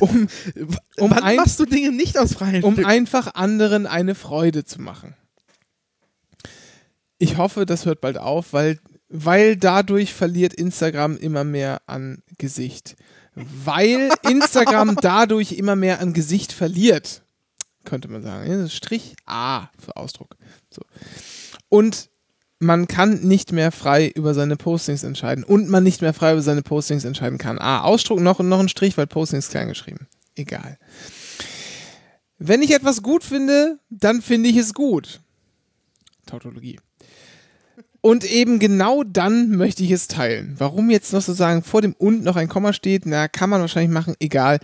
Um, um Wann ein- machst du Dinge nicht aus freien um Stücken? einfach anderen eine Freude zu machen. Ich hoffe, das hört bald auf, weil, weil dadurch verliert Instagram immer mehr an Gesicht. Weil Instagram dadurch immer mehr an Gesicht verliert, könnte man sagen. Strich A für Ausdruck. So. Und man kann nicht mehr frei über seine Postings entscheiden und man nicht mehr frei über seine Postings entscheiden kann. Ah, Ausdruck noch, noch ein Strich, weil Postings klein geschrieben. Egal. Wenn ich etwas gut finde, dann finde ich es gut. Tautologie. Und eben genau dann möchte ich es teilen. Warum jetzt noch sozusagen vor dem und noch ein Komma steht, na, kann man wahrscheinlich machen, egal.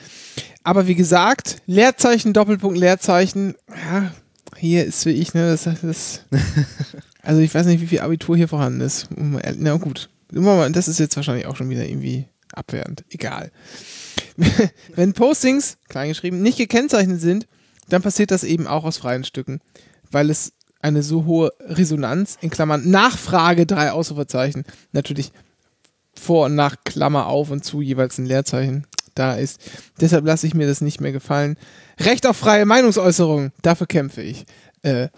Aber wie gesagt, Leerzeichen, Doppelpunkt, Leerzeichen, ja, hier ist wie ich, ne, das, das Also ich weiß nicht, wie viel Abitur hier vorhanden ist. Na gut. Das ist jetzt wahrscheinlich auch schon wieder irgendwie abwertend. Egal. Wenn Postings, kleingeschrieben, nicht gekennzeichnet sind, dann passiert das eben auch aus freien Stücken, weil es eine so hohe Resonanz, in Klammern Nachfrage, drei Ausrufezeichen, natürlich vor und nach Klammer auf und zu jeweils ein Leerzeichen da ist. Deshalb lasse ich mir das nicht mehr gefallen. Recht auf freie Meinungsäußerung, dafür kämpfe ich. Äh,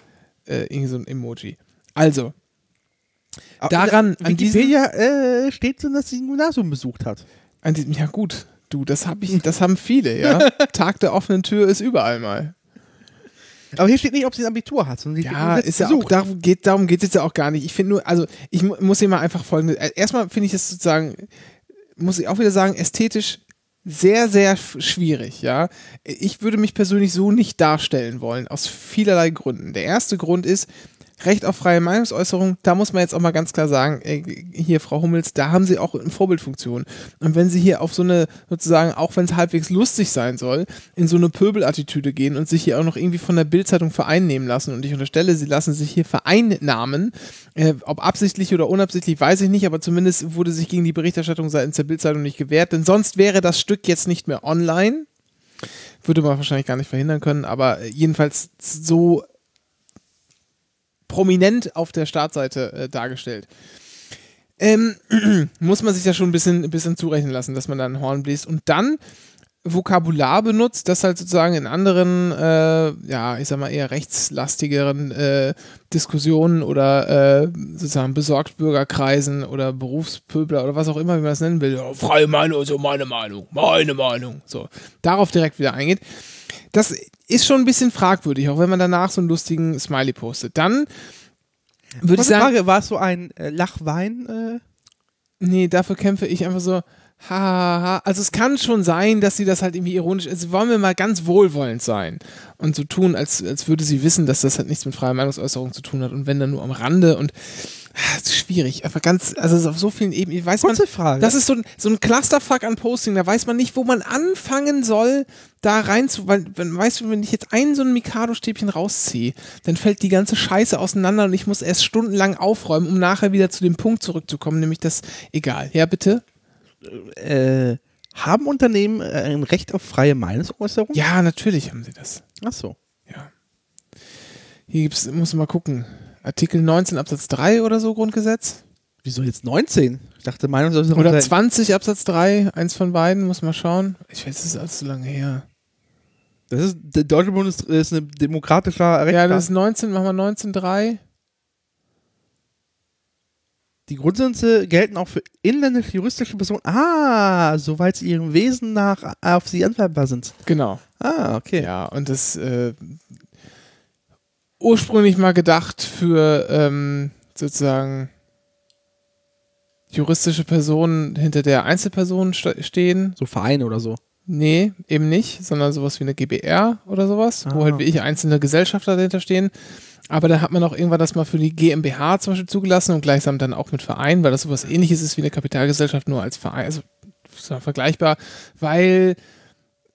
äh, irgend so ein Emoji. Also, daran, an Wikipedia äh, steht drin, dass sie ein Gymnasium besucht hat. An diesem, ja gut, du, das hab ich, das haben viele, ja. Tag der offenen Tür ist überall mal. Aber hier steht nicht, ob sie ein Abitur hat, sondern ja, ist ja auch, darum geht darum geht es jetzt ja auch gar nicht. Ich finde nur, also ich mu muss hier mal einfach folgendes. Äh, erstmal finde ich es sozusagen, muss ich auch wieder sagen, ästhetisch sehr, sehr schwierig, ja. Ich würde mich persönlich so nicht darstellen wollen, aus vielerlei Gründen. Der erste Grund ist, Recht auf freie Meinungsäußerung, da muss man jetzt auch mal ganz klar sagen, ey, hier Frau Hummels, da haben sie auch eine Vorbildfunktion. Und wenn sie hier auf so eine, sozusagen, auch wenn es halbwegs lustig sein soll, in so eine Pöbelattitüde gehen und sich hier auch noch irgendwie von der Bildzeitung vereinnehmen lassen, und ich unterstelle, sie lassen sich hier vereinnahmen, äh, ob absichtlich oder unabsichtlich, weiß ich nicht, aber zumindest wurde sich gegen die Berichterstattung seitens der Bildzeitung nicht gewehrt, denn sonst wäre das Stück jetzt nicht mehr online würde man wahrscheinlich gar nicht verhindern können, aber jedenfalls so prominent auf der Startseite äh, dargestellt. Ähm, muss man sich ja schon ein bisschen, ein bisschen zurechnen lassen, dass man da ein Horn bläst und dann Vokabular benutzt, das halt sozusagen in anderen, äh, ja, ich sag mal eher rechtslastigeren äh, Diskussionen oder äh, sozusagen Besorgtbürgerkreisen oder Berufspöbler oder was auch immer, wie man das nennen will, ja, freie Meinung, so meine Meinung, meine Meinung, so, darauf direkt wieder eingeht. Das ist schon ein bisschen fragwürdig, auch wenn man danach so einen lustigen Smiley postet. Dann würde ich sagen. Frage, war es so ein äh, Lachwein? Äh? Nee, dafür kämpfe ich einfach so. Ha, ha, ha. Also es kann schon sein, dass sie das halt irgendwie ironisch, also wollen wir mal ganz wohlwollend sein und so tun, als, als würde sie wissen, dass das halt nichts mit freier Meinungsäußerung zu tun hat und wenn dann nur am Rande und das ist schwierig, aber ganz, also auf so vielen Ebenen, weiß Kurze man, Frage. das ist so ein, so ein Clusterfuck an Posting, da weiß man nicht, wo man anfangen soll, da rein zu, weil, wenn, weißt du, wenn ich jetzt ein so ein Mikado-Stäbchen rausziehe, dann fällt die ganze Scheiße auseinander und ich muss erst stundenlang aufräumen, um nachher wieder zu dem Punkt zurückzukommen, nämlich das, egal. Ja, bitte? Äh, haben Unternehmen äh, ein Recht auf freie Meinungsäußerung? Ja, natürlich haben sie das. Ach so. Ja. Hier gibt's, muss man mal gucken. Artikel 19 Absatz 3 oder so Grundgesetz? Wieso jetzt 19? Ich dachte Meinungsäußerung. Oder 20 Absatz 3, eins von beiden, muss man schauen. Ich weiß, das ist alles so lange her. Das ist, der Deutsche Bund ist, ist ein demokratischer Rechtsstaat. Ja, das ist 19, machen wir 19.3. Die Grundsätze gelten auch für inländische juristische Personen. Ah, soweit sie ihrem Wesen nach auf sie anwendbar sind. Genau. Ah, okay. Ja, und das äh, ursprünglich mal gedacht für ähm, sozusagen juristische Personen, hinter der Einzelpersonen stehen. So Vereine oder so. Nee, eben nicht, sondern sowas wie eine GBR oder sowas, ah. wo halt wie ich einzelne Gesellschafter dahinter stehen. Aber da hat man auch irgendwann das mal für die GmbH zum Beispiel zugelassen und gleichsam dann auch mit Verein, weil das sowas ähnliches ist wie eine Kapitalgesellschaft, nur als Verein. Also vergleichbar, weil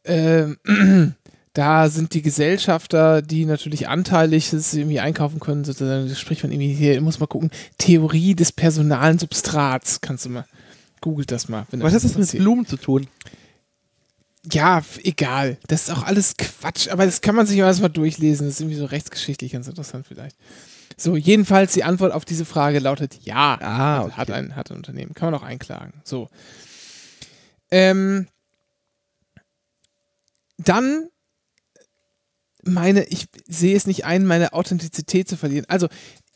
äh, da sind die Gesellschafter, die natürlich anteilig das irgendwie einkaufen können, sozusagen, spricht man irgendwie hier, muss mal gucken, Theorie des personalen Substrats, kannst du mal, googelt das mal. Was hat das mit Blumen zu tun? Ja, egal. Das ist auch alles Quatsch, aber das kann man sich erstmal durchlesen. Das ist irgendwie so rechtsgeschichtlich ganz interessant vielleicht. So, jedenfalls die Antwort auf diese Frage lautet ja. Ah, okay. hat, ein, hat ein Unternehmen. Kann man auch einklagen. So. Ähm, dann meine, ich sehe es nicht ein, meine Authentizität zu verlieren. Also,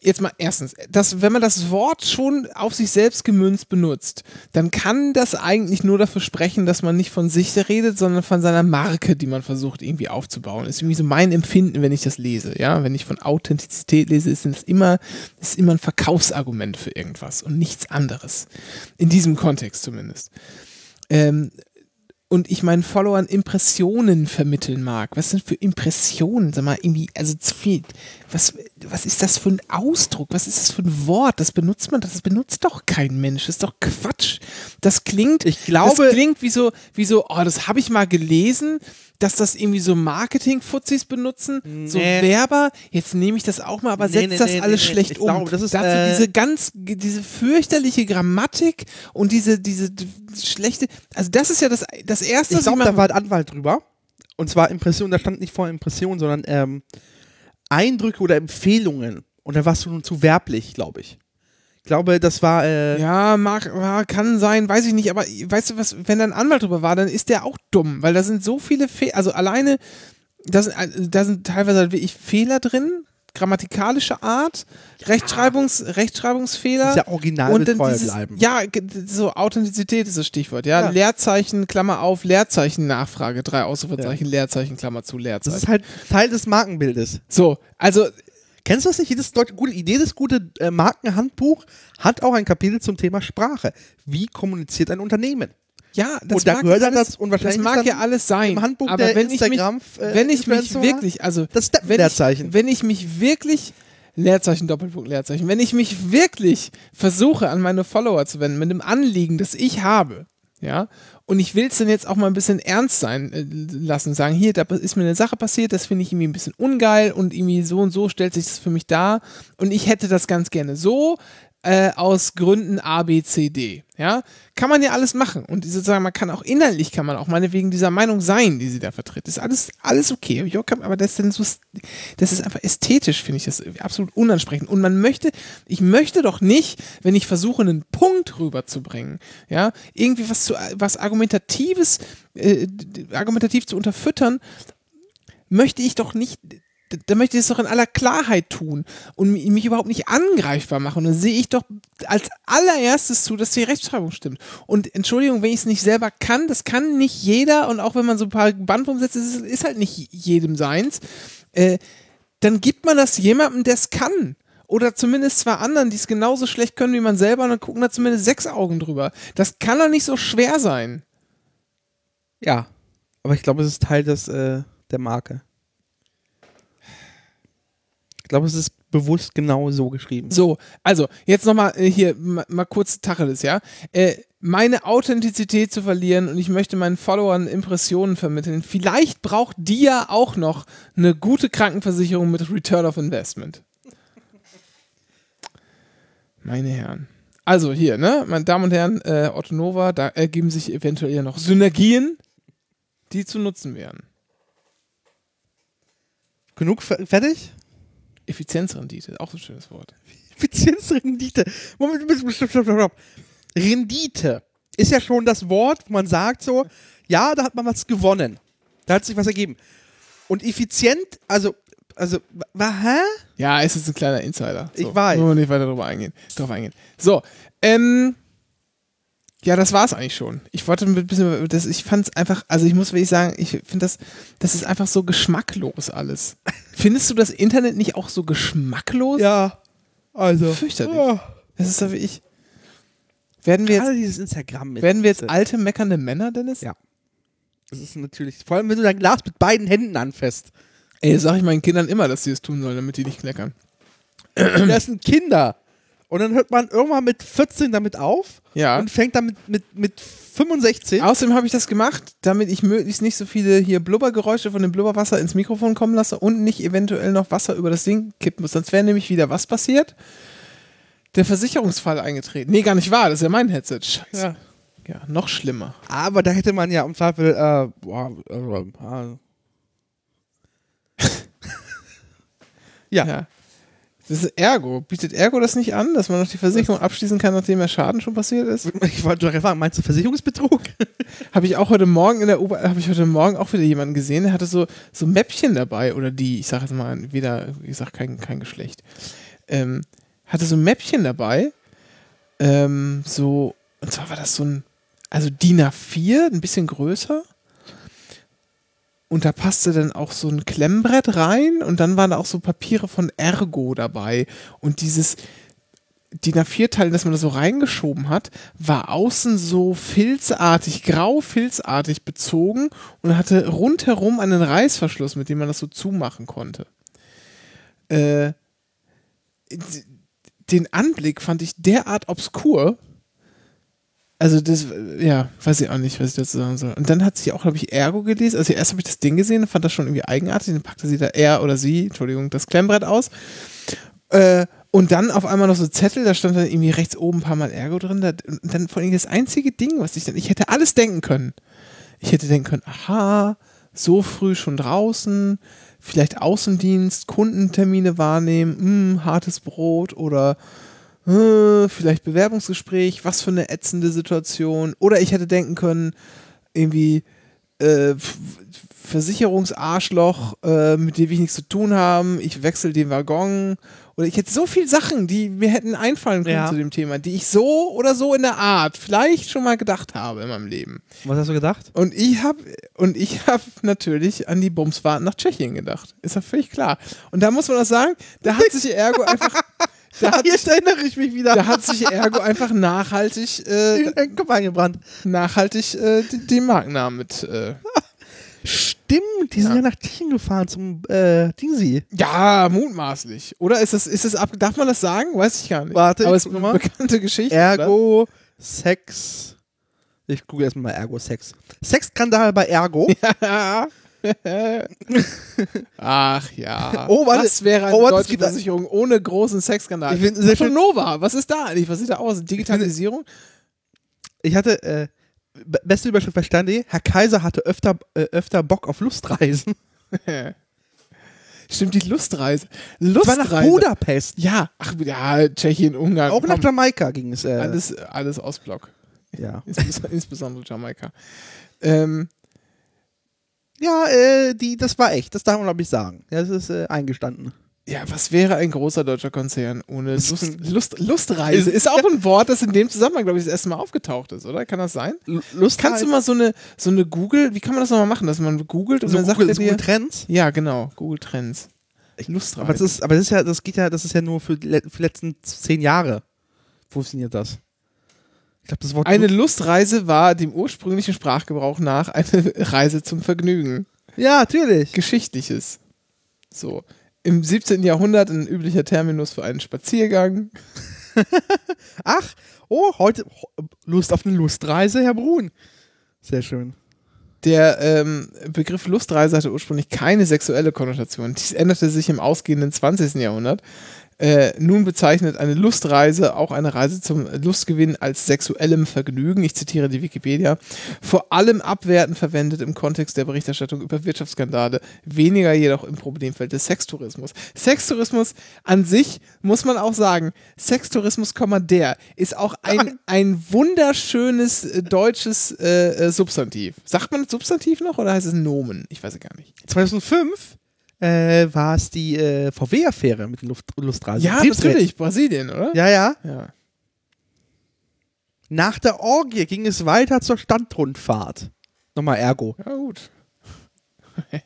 jetzt mal erstens, dass, wenn man das Wort schon auf sich selbst gemünzt benutzt, dann kann das eigentlich nur dafür sprechen, dass man nicht von sich redet, sondern von seiner Marke, die man versucht irgendwie aufzubauen. Das ist irgendwie so mein Empfinden, wenn ich das lese. Ja, wenn ich von Authentizität lese, ist es immer, ist immer ein Verkaufsargument für irgendwas und nichts anderes. In diesem Kontext zumindest. Ähm, und ich meinen Followern Impressionen vermitteln mag. Was sind für Impressionen? Sag mal, irgendwie, also zu viel. Was, was ist das für ein Ausdruck? Was ist das für ein Wort? Das benutzt man, das benutzt doch kein Mensch. Das ist doch Quatsch. Das klingt, Ich glaube- das klingt wie so, wie so, oh, das habe ich mal gelesen, dass das irgendwie so Marketing-Fuzis benutzen, so Nee. Werber. Jetzt nehme ich das auch mal, aber Nee, setzt nee, das alles schlecht Ich um. glaube, das ist, Dafür äh, diese ganz, diese fürchterliche Grammatik und diese, diese schlechte, also das ist ja das, das erste, Ich was glaube, ich da war ein Anwalt drüber. Und zwar Impression, da stand nicht vor Impression, sondern ähm, Eindrücke oder Empfehlungen. Und da warst du nun zu werblich, glaube ich. Ich glaube, das war. Äh, Ja, mag, kann sein, weiß ich nicht, aber weißt du was, wenn da ein Anwalt drüber war, dann ist der auch dumm, weil da sind so viele Fehler, also alleine, da sind, äh, da sind teilweise halt wirklich Fehler drin, grammatikalische Art, Rechtschreibungs, Rechtschreibungsfehler. Dieser Original und dann dieses, bleiben. ja, so Authentizität ist das Stichwort, ja. Ja. Leerzeichen, Klammer auf, Leerzeichen, Nachfrage, drei Ausrufezeichen, Leerzeichen, Klammer zu, Das Leerzeichen. ist halt Teil des Markenbildes. so, also Kennst du das nicht? Jedes Leute, gute, jedes gute äh, Markenhandbuch hat auch ein Kapitel zum Thema Sprache. Wie kommuniziert ein Unternehmen? Ja, das Und da mag gehört alles, das- und wahrscheinlich das mag ja alles sein. im Handbuch aber der wenn ich mich, Instagram, äh, wenn ich mich wirklich, also das wenn ich, wenn ich mich wirklich Leerzeichen, Doppelpunkt, Leerzeichen, wenn ich mich wirklich versuche an meine Follower zu wenden mit dem Anliegen, das ich habe, ja, und ich will es dann jetzt auch mal ein bisschen ernst sein äh, lassen, sagen, hier, da ist mir eine Sache passiert, das finde ich irgendwie ein bisschen ungeil und irgendwie so und so stellt sich das für mich dar und ich hätte das ganz gerne so, äh, aus Gründen A, B, C, D. Ja, kann man ja alles machen und sozusagen man kann auch inhaltlich kann man auch meinetwegen dieser Meinung sein, die sie da vertritt. Ist alles alles okay, aber das ist dann so, das ist einfach ästhetisch finde ich das absolut unansprechend und man möchte, ich möchte doch nicht, wenn ich versuche einen Punkt rüberzubringen, ja, irgendwie was zu was argumentatives, äh, argumentativ zu unterfüttern, möchte ich doch nicht, da- möchte ich es doch in aller Klarheit tun und mi- mich überhaupt nicht angreifbar machen. Und dann sehe ich doch als allererstes zu, dass die Rechtschreibung stimmt. Und Entschuldigung, wenn ich es nicht selber kann, das kann nicht jeder und auch wenn man so ein paar Bandwurm setzt, ist, ist halt nicht jedem seins, äh, dann gibt man das jemandem, der es kann. Oder zumindest zwei anderen, die es genauso schlecht können wie man selber, und dann gucken da zumindest sechs Augen drüber. Das kann doch nicht so schwer sein. Ja. Aber ich glaube, es ist Teil des, äh, der Marke. Ich glaube, es ist bewusst genau so geschrieben. So, also jetzt nochmal äh, hier ma- mal kurz Tacheles, ja. Äh, meine Authentizität zu verlieren und ich möchte meinen Followern Impressionen vermitteln. Vielleicht braucht die ja auch noch eine gute Krankenversicherung mit Return of Investment. Meine Herren. Also hier, ne, meine Damen und Herren, äh, Otto Nova, da ergeben sich eventuell ja noch Synergien, die zu nutzen wären. Genug fer- fertig? Effizienzrendite, auch so ein schönes Wort. Effizienzrendite. Moment, stopp, stopp, stopp, stopp. Rendite ist ja schon das Wort, wo man sagt so, ja, da hat man was gewonnen. Da hat sich was ergeben. Und effizient, also, also, wa, hä? Ja, es ist ein kleiner Insider. So, Ich weiß. Wir nicht weiter drauf eingehen. Drauf eingehen. So, ähm, ja, das war's eigentlich schon. Ich wollte ein bisschen, das, ich fand's einfach, also ich muss wirklich sagen, ich finde das, das ist einfach so geschmacklos alles. Findest du das Internet nicht auch so geschmacklos? Ja, also. Fürchterlich. Ja. Das ist doch wie ich. Werden wir Gerade jetzt, dieses Instagram mit. werden wir jetzt alte, meckernde Männer, Dennis? Ja. Das ist natürlich, vor allem wenn du dein Glas mit beiden Händen anfasst. Ey, das sag ich meinen Kindern immer, dass sie es tun sollen, damit die nicht kleckern. Das sind Kinder. Und dann hört man irgendwann mit 14 damit auf Ja. und fängt dann mit, mit, mit 65. Außerdem habe ich das gemacht, damit ich möglichst nicht so viele hier Blubbergeräusche von dem Blubberwasser ins Mikrofon kommen lasse und nicht eventuell noch Wasser über das Ding kippen muss. Sonst wäre nämlich wieder was passiert? Der Versicherungsfall eingetreten. Nee, gar nicht wahr. Das ist ja mein Headset. Scheiße. Ja. Ja, noch schlimmer. Aber da hätte man ja im Zweifel, äh, boah, äh, ja. Ja. Das ist Ergo. Bietet Ergo das nicht an, dass man noch die Versicherung abschließen kann, nachdem der Schaden schon passiert ist? Ich wollte doch fragen, meinst du Versicherungsbetrug? Habe ich auch heute Morgen in der U habe ich heute Morgen auch wieder jemanden gesehen, der hatte so, so Mäppchen dabei, oder die, ich sage jetzt mal, wieder, ich sage kein, kein Geschlecht, ähm, hatte so Mäppchen dabei, ähm, so, und zwar war das so ein, also DIN A4, ein bisschen größer. Und da passte dann auch so ein Klemmbrett rein und dann waren da auch so Papiere von Ergo dabei. Und dieses DIN A4-Teil, das man da so reingeschoben hat, war außen so filzartig, grau-filzartig bezogen und hatte rundherum einen Reißverschluss, mit dem man das so zumachen konnte. Äh, den Anblick fand ich derart obskur. Also das, ja, weiß ich auch nicht, was ich dazu sagen soll. Und dann hat sie auch, glaube ich, Ergo gelesen. Also erst habe ich das Ding gesehen fand das schon irgendwie eigenartig. Dann packte sie da er oder sie, Entschuldigung, das Klemmbrett aus. Äh, und dann auf einmal noch so Zettel, da stand dann irgendwie rechts oben ein paar Mal Ergo drin. Da, und dann vor allem das einzige Ding, was ich dann, ich hätte alles denken können. Ich hätte denken können, aha, so früh schon draußen, vielleicht Außendienst, Kundentermine wahrnehmen, mh, hartes Brot oder vielleicht Bewerbungsgespräch, was für eine ätzende Situation. Oder ich hätte denken können, irgendwie äh, Versicherungsarschloch, äh, mit dem wir nichts zu tun haben, ich wechsle den Waggon. Oder ich hätte so viele Sachen, die mir hätten einfallen können Ja. zu dem Thema, die ich so oder so in der Art vielleicht schon mal gedacht habe in meinem Leben. Was hast du gedacht? Und ich habe und ich habe natürlich an die Bumsfahrten nach Tschechien gedacht. Ist ja völlig klar. Und da muss man auch sagen, da hat sich Ergo einfach da hat, Jetzt erinnere ich mich wieder. da hat sich Ergo einfach nachhaltig äh, den Kopf eingebrannt. nachhaltig äh, den- den Markennamen mit äh, Stimmt, die sind Ja. ja, nach Tschechien gefahren zum äh, Dingsy. ja, mutmaßlich. Oder ist das ist das ab darf man das sagen? Weiß ich gar nicht. Warte, aber es ist eine bekannte Geschichte. Ergo, Sex. Ich google erstmal mal Ergo Sex. Sexskandal bei Ergo. oder? Ach ja. Oh, warte. Was wäre eine Oh, warte, deutsche Versicherung ohne großen Sexskandal? Ich sehr schön- Nova, was ist da eigentlich? Was sieht da aus? Digitalisierung? Ich hatte, äh, be- beste Überschrift bei Standi, Herr Kaiser hatte öfter, äh, öfter Bock auf Lustreisen. Stimmt, die Lustreise. Das war Lustreise. nach Budapest. Ja, ach ja, Tschechien, Ungarn. Auch nach komm, Jamaika ging es. Äh, alles, alles Ostblock. Ja, Insbes- Insbesondere Jamaika. Ähm, ja äh, die, das war echt. Das darf man, glaube ich, sagen. Ja, das ist äh, eingestanden. ja, was wäre ein großer deutscher Konzern ohne Lust, Lust, Lustreise? Ist auch ein Wort, das in dem Zusammenhang, glaube ich, das erste Mal aufgetaucht ist, oder? Kann das sein? L Lust Kannst du mal so eine, so eine Google, wie kann man das nochmal machen, dass man googelt und so dann sagt Google, er so dir, Google Trends? ja, genau, Google Trends. Lustreise. Aber das ist, aber das ist ja, das geht ja, das ist ja nur für die letzten zehn Jahre. Funktioniert das? Ich glaube, das Wort Eine Lustreise war dem ursprünglichen Sprachgebrauch nach eine Reise zum Vergnügen. Ja, natürlich. Geschichtliches. So. Im 17. Jahrhundert ein üblicher Terminus für einen Spaziergang. Ach, oh, heute Lust auf eine Lustreise, Herr Brun. Sehr schön. Der ähm, Begriff Lustreise hatte ursprünglich keine sexuelle Konnotation. Dies änderte sich im ausgehenden 20. Jahrhundert. Äh, nun bezeichnet eine Lustreise auch eine Reise zum Lustgewinn als sexuellem Vergnügen. Ich zitiere die Wikipedia. Vor allem abwertend verwendet im Kontext der Berichterstattung über Wirtschaftsskandale, weniger jedoch im Problemfeld des Sextourismus. Sextourismus an sich muss man auch sagen, Sextourismus, der ist auch ein, ein wunderschönes äh, deutsches äh, äh, Substantiv. Sagt man Substantiv noch oder heißt es Nomen? Ich weiß es gar nicht. 2005 äh, war es die äh, VW-Affäre mit den Luft Lustreisen. ja, natürlich, Brasilien, oder? Ja, ja. ja. Nach der Orgie ging es weiter zur Standrundfahrt. Nochmal Ergo. Ja, gut.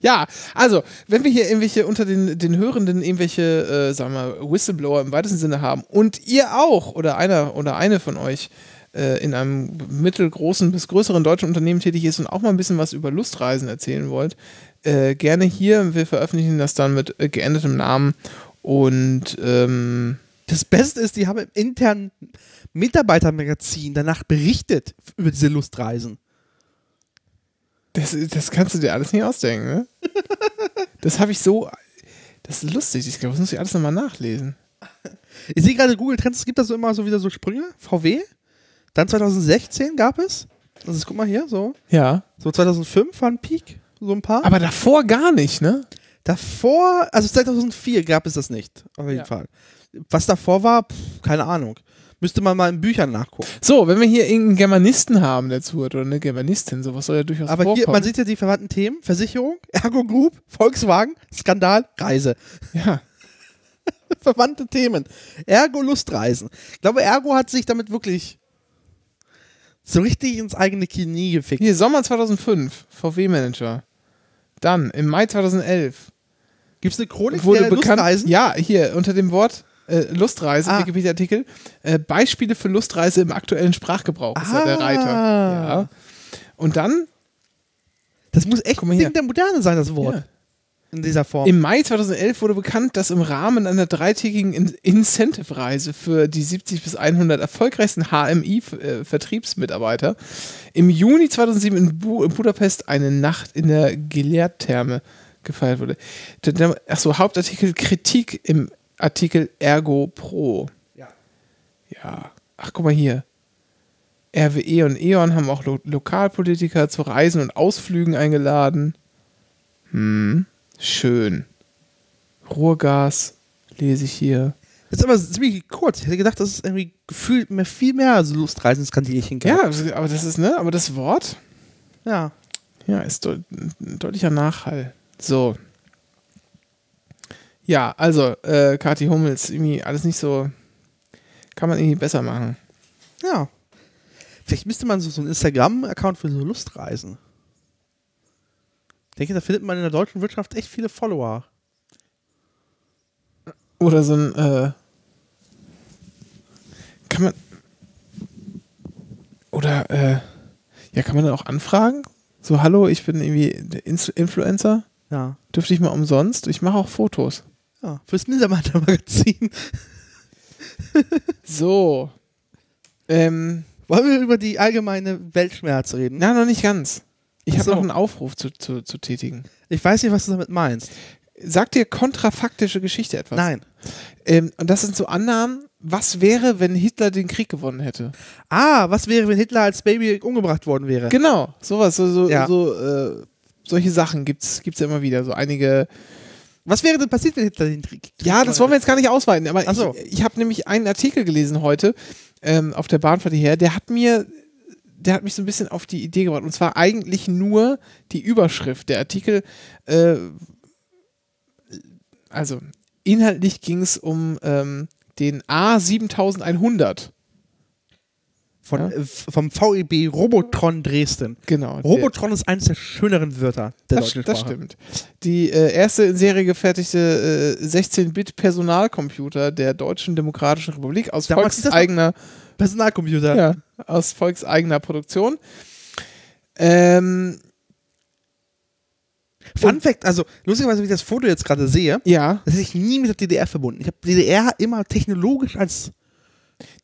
ja, also, wenn wir hier irgendwelche unter den, den Hörenden irgendwelche, äh, sagen wir, Whistleblower im weitesten Sinne haben und ihr auch oder einer oder eine von euch äh, in einem mittelgroßen bis größeren deutschen Unternehmen tätig ist und auch mal ein bisschen was über Lustreisen erzählen wollt, äh, gerne hier. Wir veröffentlichen das dann mit äh, geändertem Namen und ähm, Das Beste ist, die haben im internen Mitarbeitermagazin danach berichtet über diese Lustreisen. Das, das kannst du dir alles nicht ausdenken, ne? Das habe ich so. Das ist lustig. Ich glaube, das muss ich alles nochmal nachlesen. Ich sehe gerade Google Trends, es gibt da so immer so wieder so Sprünge. VW. Dann 2016 gab es. Das ist, guck mal hier, so. Ja. So 2005 war ein Peak. So ein paar. Aber davor gar nicht, ne? davor, also 2004 gab es das nicht. Auf jeden Ja. Fall. Was davor war, pff, keine Ahnung. Müsste man mal in Büchern nachgucken. So, wenn wir hier irgendeinen Germanisten haben, der zuhört, oder eine Germanistin, sowas soll ja durchaus Aber vorkommen. hier, man sieht ja die verwandten Themen. Versicherung, Ergo Group, Volkswagen, Skandal, Reise. ja. Verwandte Themen. Ergo Lustreisen. Ich glaube, Ergo hat sich damit wirklich so richtig ins eigene Knie gefickt. Hier, Sommer 2005, VW-Manager. Dann, im Mai 2011, Gibt es eine Chronik wurde der bekannt. Lustreisen? Ja, hier, unter dem Wort äh, Lustreise, Ah. Wikipedia-Artikel, äh, Beispiele für Lustreise im aktuellen Sprachgebrauch, ist ja der Ah. Reiter. Ja. Und dann Das muss echt ein. Ding der Moderne sein, das Wort. Ja. In dieser Form. Im Mai 2011 wurde bekannt, dass im Rahmen einer dreitägigen In Incentive-Reise für die 70 bis 100 erfolgreichsten HMI-Vertriebsmitarbeiter im Juni 2007 in, Bu in Budapest eine Nacht in der Gelehrtherme gefeiert wurde. Achso, Hauptartikel Kritik im Artikel Ergo Pro. Ja. Ja. Ach, guck mal hier. RWE und E.ON haben auch Lo Lokalpolitiker zu Reisen und Ausflügen eingeladen. Hm. Schön. Ruhrgas lese ich hier. Das ist aber ziemlich kurz. Ich hätte gedacht, das ist irgendwie gefühlt mehr, viel mehr als Lustreisenskandierchen. Ja, also, aber das ist, ne, aber das Wort, Ja. ja, ist deut ein deutlicher Nachhall. So. Ja, also, äh, Kathi Hummels, irgendwie alles nicht so, kann man irgendwie besser machen. Ja. Vielleicht müsste man so, so einen Instagram-Account für so Lustreisen. Ich denke, da findet man in der deutschen Wirtschaft echt viele Follower. Oder so ein, äh, kann man, oder, äh, ja, kann man dann auch anfragen? So, hallo, ich bin irgendwie der Ins- Influencer. Ja. Dürfte ich mal umsonst? Ich mache auch Fotos. Ja. Fürs Niedermatter Magazin. So. Ähm, Wollen wir über die allgemeine Weltschmerz reden? na, noch nicht ganz. Ich habe noch einen Aufruf zu, zu, zu tätigen. Ich weiß nicht, was du damit meinst. Sagt dir kontrafaktische Geschichte etwas? Nein. Ähm, und das sind so Annahmen, was wäre, wenn Hitler den Krieg gewonnen hätte? Ah, was wäre, wenn Hitler als Baby umgebracht worden wäre? Genau, sowas, so, so, Ja. so äh, solche Sachen gibt's, gibt's ja immer wieder. So einige. Was wäre denn passiert, wenn Hitler den Krieg Ja, das wollen wir jetzt gar nicht ausweiten, aber so. ich, ich habe nämlich einen Artikel gelesen heute ähm, auf der Bahnfahrt hierher, der hat mir, der hat mich so ein bisschen auf die Idee gebracht. Und zwar eigentlich nur die Überschrift. Der Artikel, äh, also inhaltlich ging es um ähm, den A7100. Von, Ja. äh, vom VEB Robotron Dresden. Genau. Robotron ist eines der schöneren Wörter der Das, deutschen das stimmt. Die äh, erste in Serie gefertigte äh, 16-Bit-Personalcomputer der Deutschen Demokratischen Republik aus Damals volkseigener, Personalcomputer. ja, aus volkseigener Produktion. Ähm, Fun Fact, also lustigerweise, wie ich das Foto jetzt gerade sehe, ja, das ist ich nie mit der DDR verbunden. Ich habe DDR immer technologisch als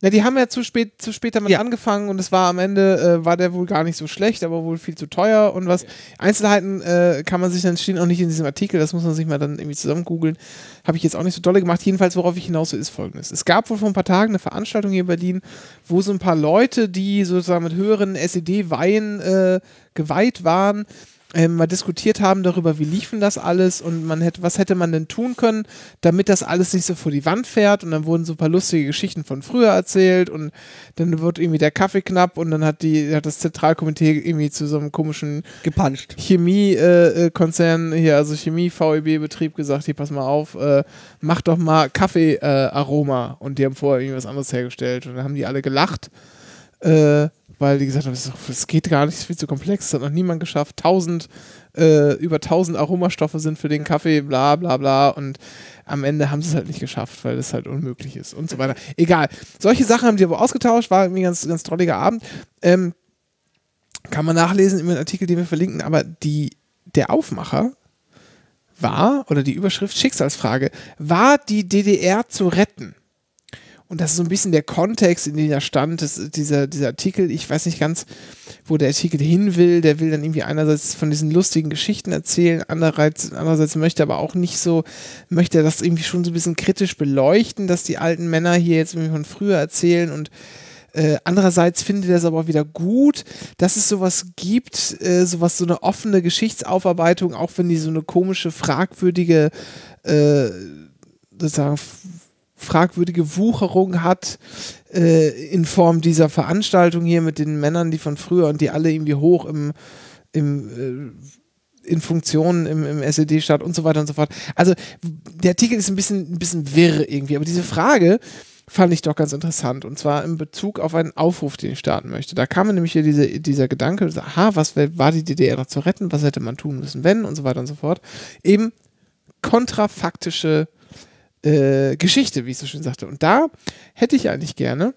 na, die haben ja zu spät, zu spät damit Ja. angefangen und es war am Ende, äh, war der wohl gar nicht so schlecht, aber wohl viel zu teuer und was. Einzelheiten äh, kann man sich dann stehen auch nicht in diesem Artikel, das muss man sich mal dann irgendwie zusammen googeln. Habe ich jetzt auch nicht so dolle gemacht. Jedenfalls, worauf ich hinaus will, ist folgendes. Es gab wohl vor ein paar Tagen eine Veranstaltung hier in Berlin, wo so ein paar Leute, die sozusagen mit höheren SED-Weihen äh, geweiht waren, ähm, mal diskutiert haben darüber, wie liefen das alles und man hätte, was hätte man denn tun können, damit das alles nicht so vor die Wand fährt. Und dann wurden so ein paar lustige Geschichten von früher erzählt und dann wird irgendwie der Kaffee knapp und dann hat die, hat das Zentralkomitee irgendwie zu so einem komischen gepuncht. Chemie-Konzern hier, also Chemie-VEB-Betrieb gesagt, hier pass mal auf, äh, mach doch mal Kaffee-Aroma und die haben vorher irgendwie was anderes hergestellt und dann haben die alle gelacht, äh, weil die gesagt haben, das geht gar nicht, das ist viel zu komplex, das hat noch niemand geschafft, tausend, äh, über tausend Aromastoffe sind für den Kaffee, bla bla bla und am Ende haben sie es halt nicht geschafft, weil das halt unmöglich ist und so weiter. Egal. Solche Sachen haben die aber ausgetauscht, war irgendwie ein ganz, ganz trolliger Abend. Ähm, kann man nachlesen in dem Artikel, den wir verlinken, aber die, der Aufmacher war, oder die Überschrift Schicksalsfrage, war die DDR zu retten? Und das ist so ein bisschen der Kontext, in dem da stand, das, dieser, dieser Artikel, ich weiß nicht ganz, wo der Artikel hin will, der will dann irgendwie einerseits von diesen lustigen Geschichten erzählen, andererseits, andererseits möchte aber auch nicht so, möchte er das irgendwie schon so ein bisschen kritisch beleuchten, dass die alten Männer hier jetzt irgendwie von früher erzählen. Und äh, andererseits findet er es aber wieder gut, dass es sowas gibt, äh, sowas, so eine offene Geschichtsaufarbeitung, auch wenn die so eine komische, fragwürdige, äh, sozusagen fragwürdige Wucherung hat äh, in Form dieser Veranstaltung hier mit den Männern, die von früher und die alle irgendwie hoch im, im äh, in Funktionen im, im SED-Staat und so weiter und so fort. Also der Artikel ist ein bisschen, ein bisschen wirr irgendwie, aber diese Frage fand ich doch ganz interessant und zwar in Bezug auf einen Aufruf, den ich starten möchte. Da kam nämlich hier diese, dieser Gedanke, aha, was war die DDR noch zu retten, was hätte man tun müssen, wenn und so weiter und so fort. Eben kontrafaktische äh, Geschichte, wie ich so schön sagte. Und da hätte ich eigentlich gerne,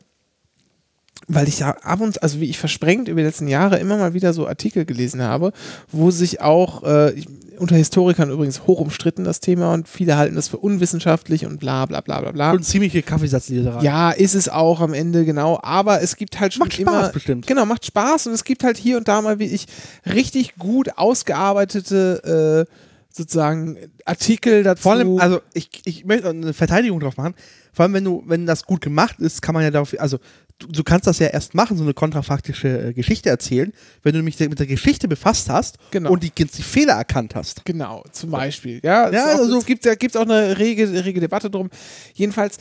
weil ich ja ab und also wie ich versprengt über die letzten Jahre immer mal wieder so Artikel gelesen habe, wo sich auch äh, unter Historikern übrigens hoch umstritten, das Thema, und viele halten das für unwissenschaftlich und bla bla bla bla bla. Und ziemliche Kaffeesatzleserei. Ja, ist es auch am Ende, genau. Aber es gibt halt schon Macht Spaß immer. bestimmt. Genau, macht Spaß und es gibt halt hier und da mal wie ich richtig gut ausgearbeitete äh, sozusagen Artikel dazu. Vor allem, also ich, ich möchte eine Verteidigung drauf machen. Vor allem, wenn du, wenn das gut gemacht ist, kann man ja darauf, also du, du kannst das ja erst machen, so eine kontrafaktische äh, Geschichte erzählen, wenn du nämlich mit der Geschichte befasst hast Genau. und die, die Fehler erkannt hast. Genau, zum Beispiel. Ja, Ja, es, ist auch, also- es gibt gibt's auch eine rege, rege Debatte drum. Jedenfalls,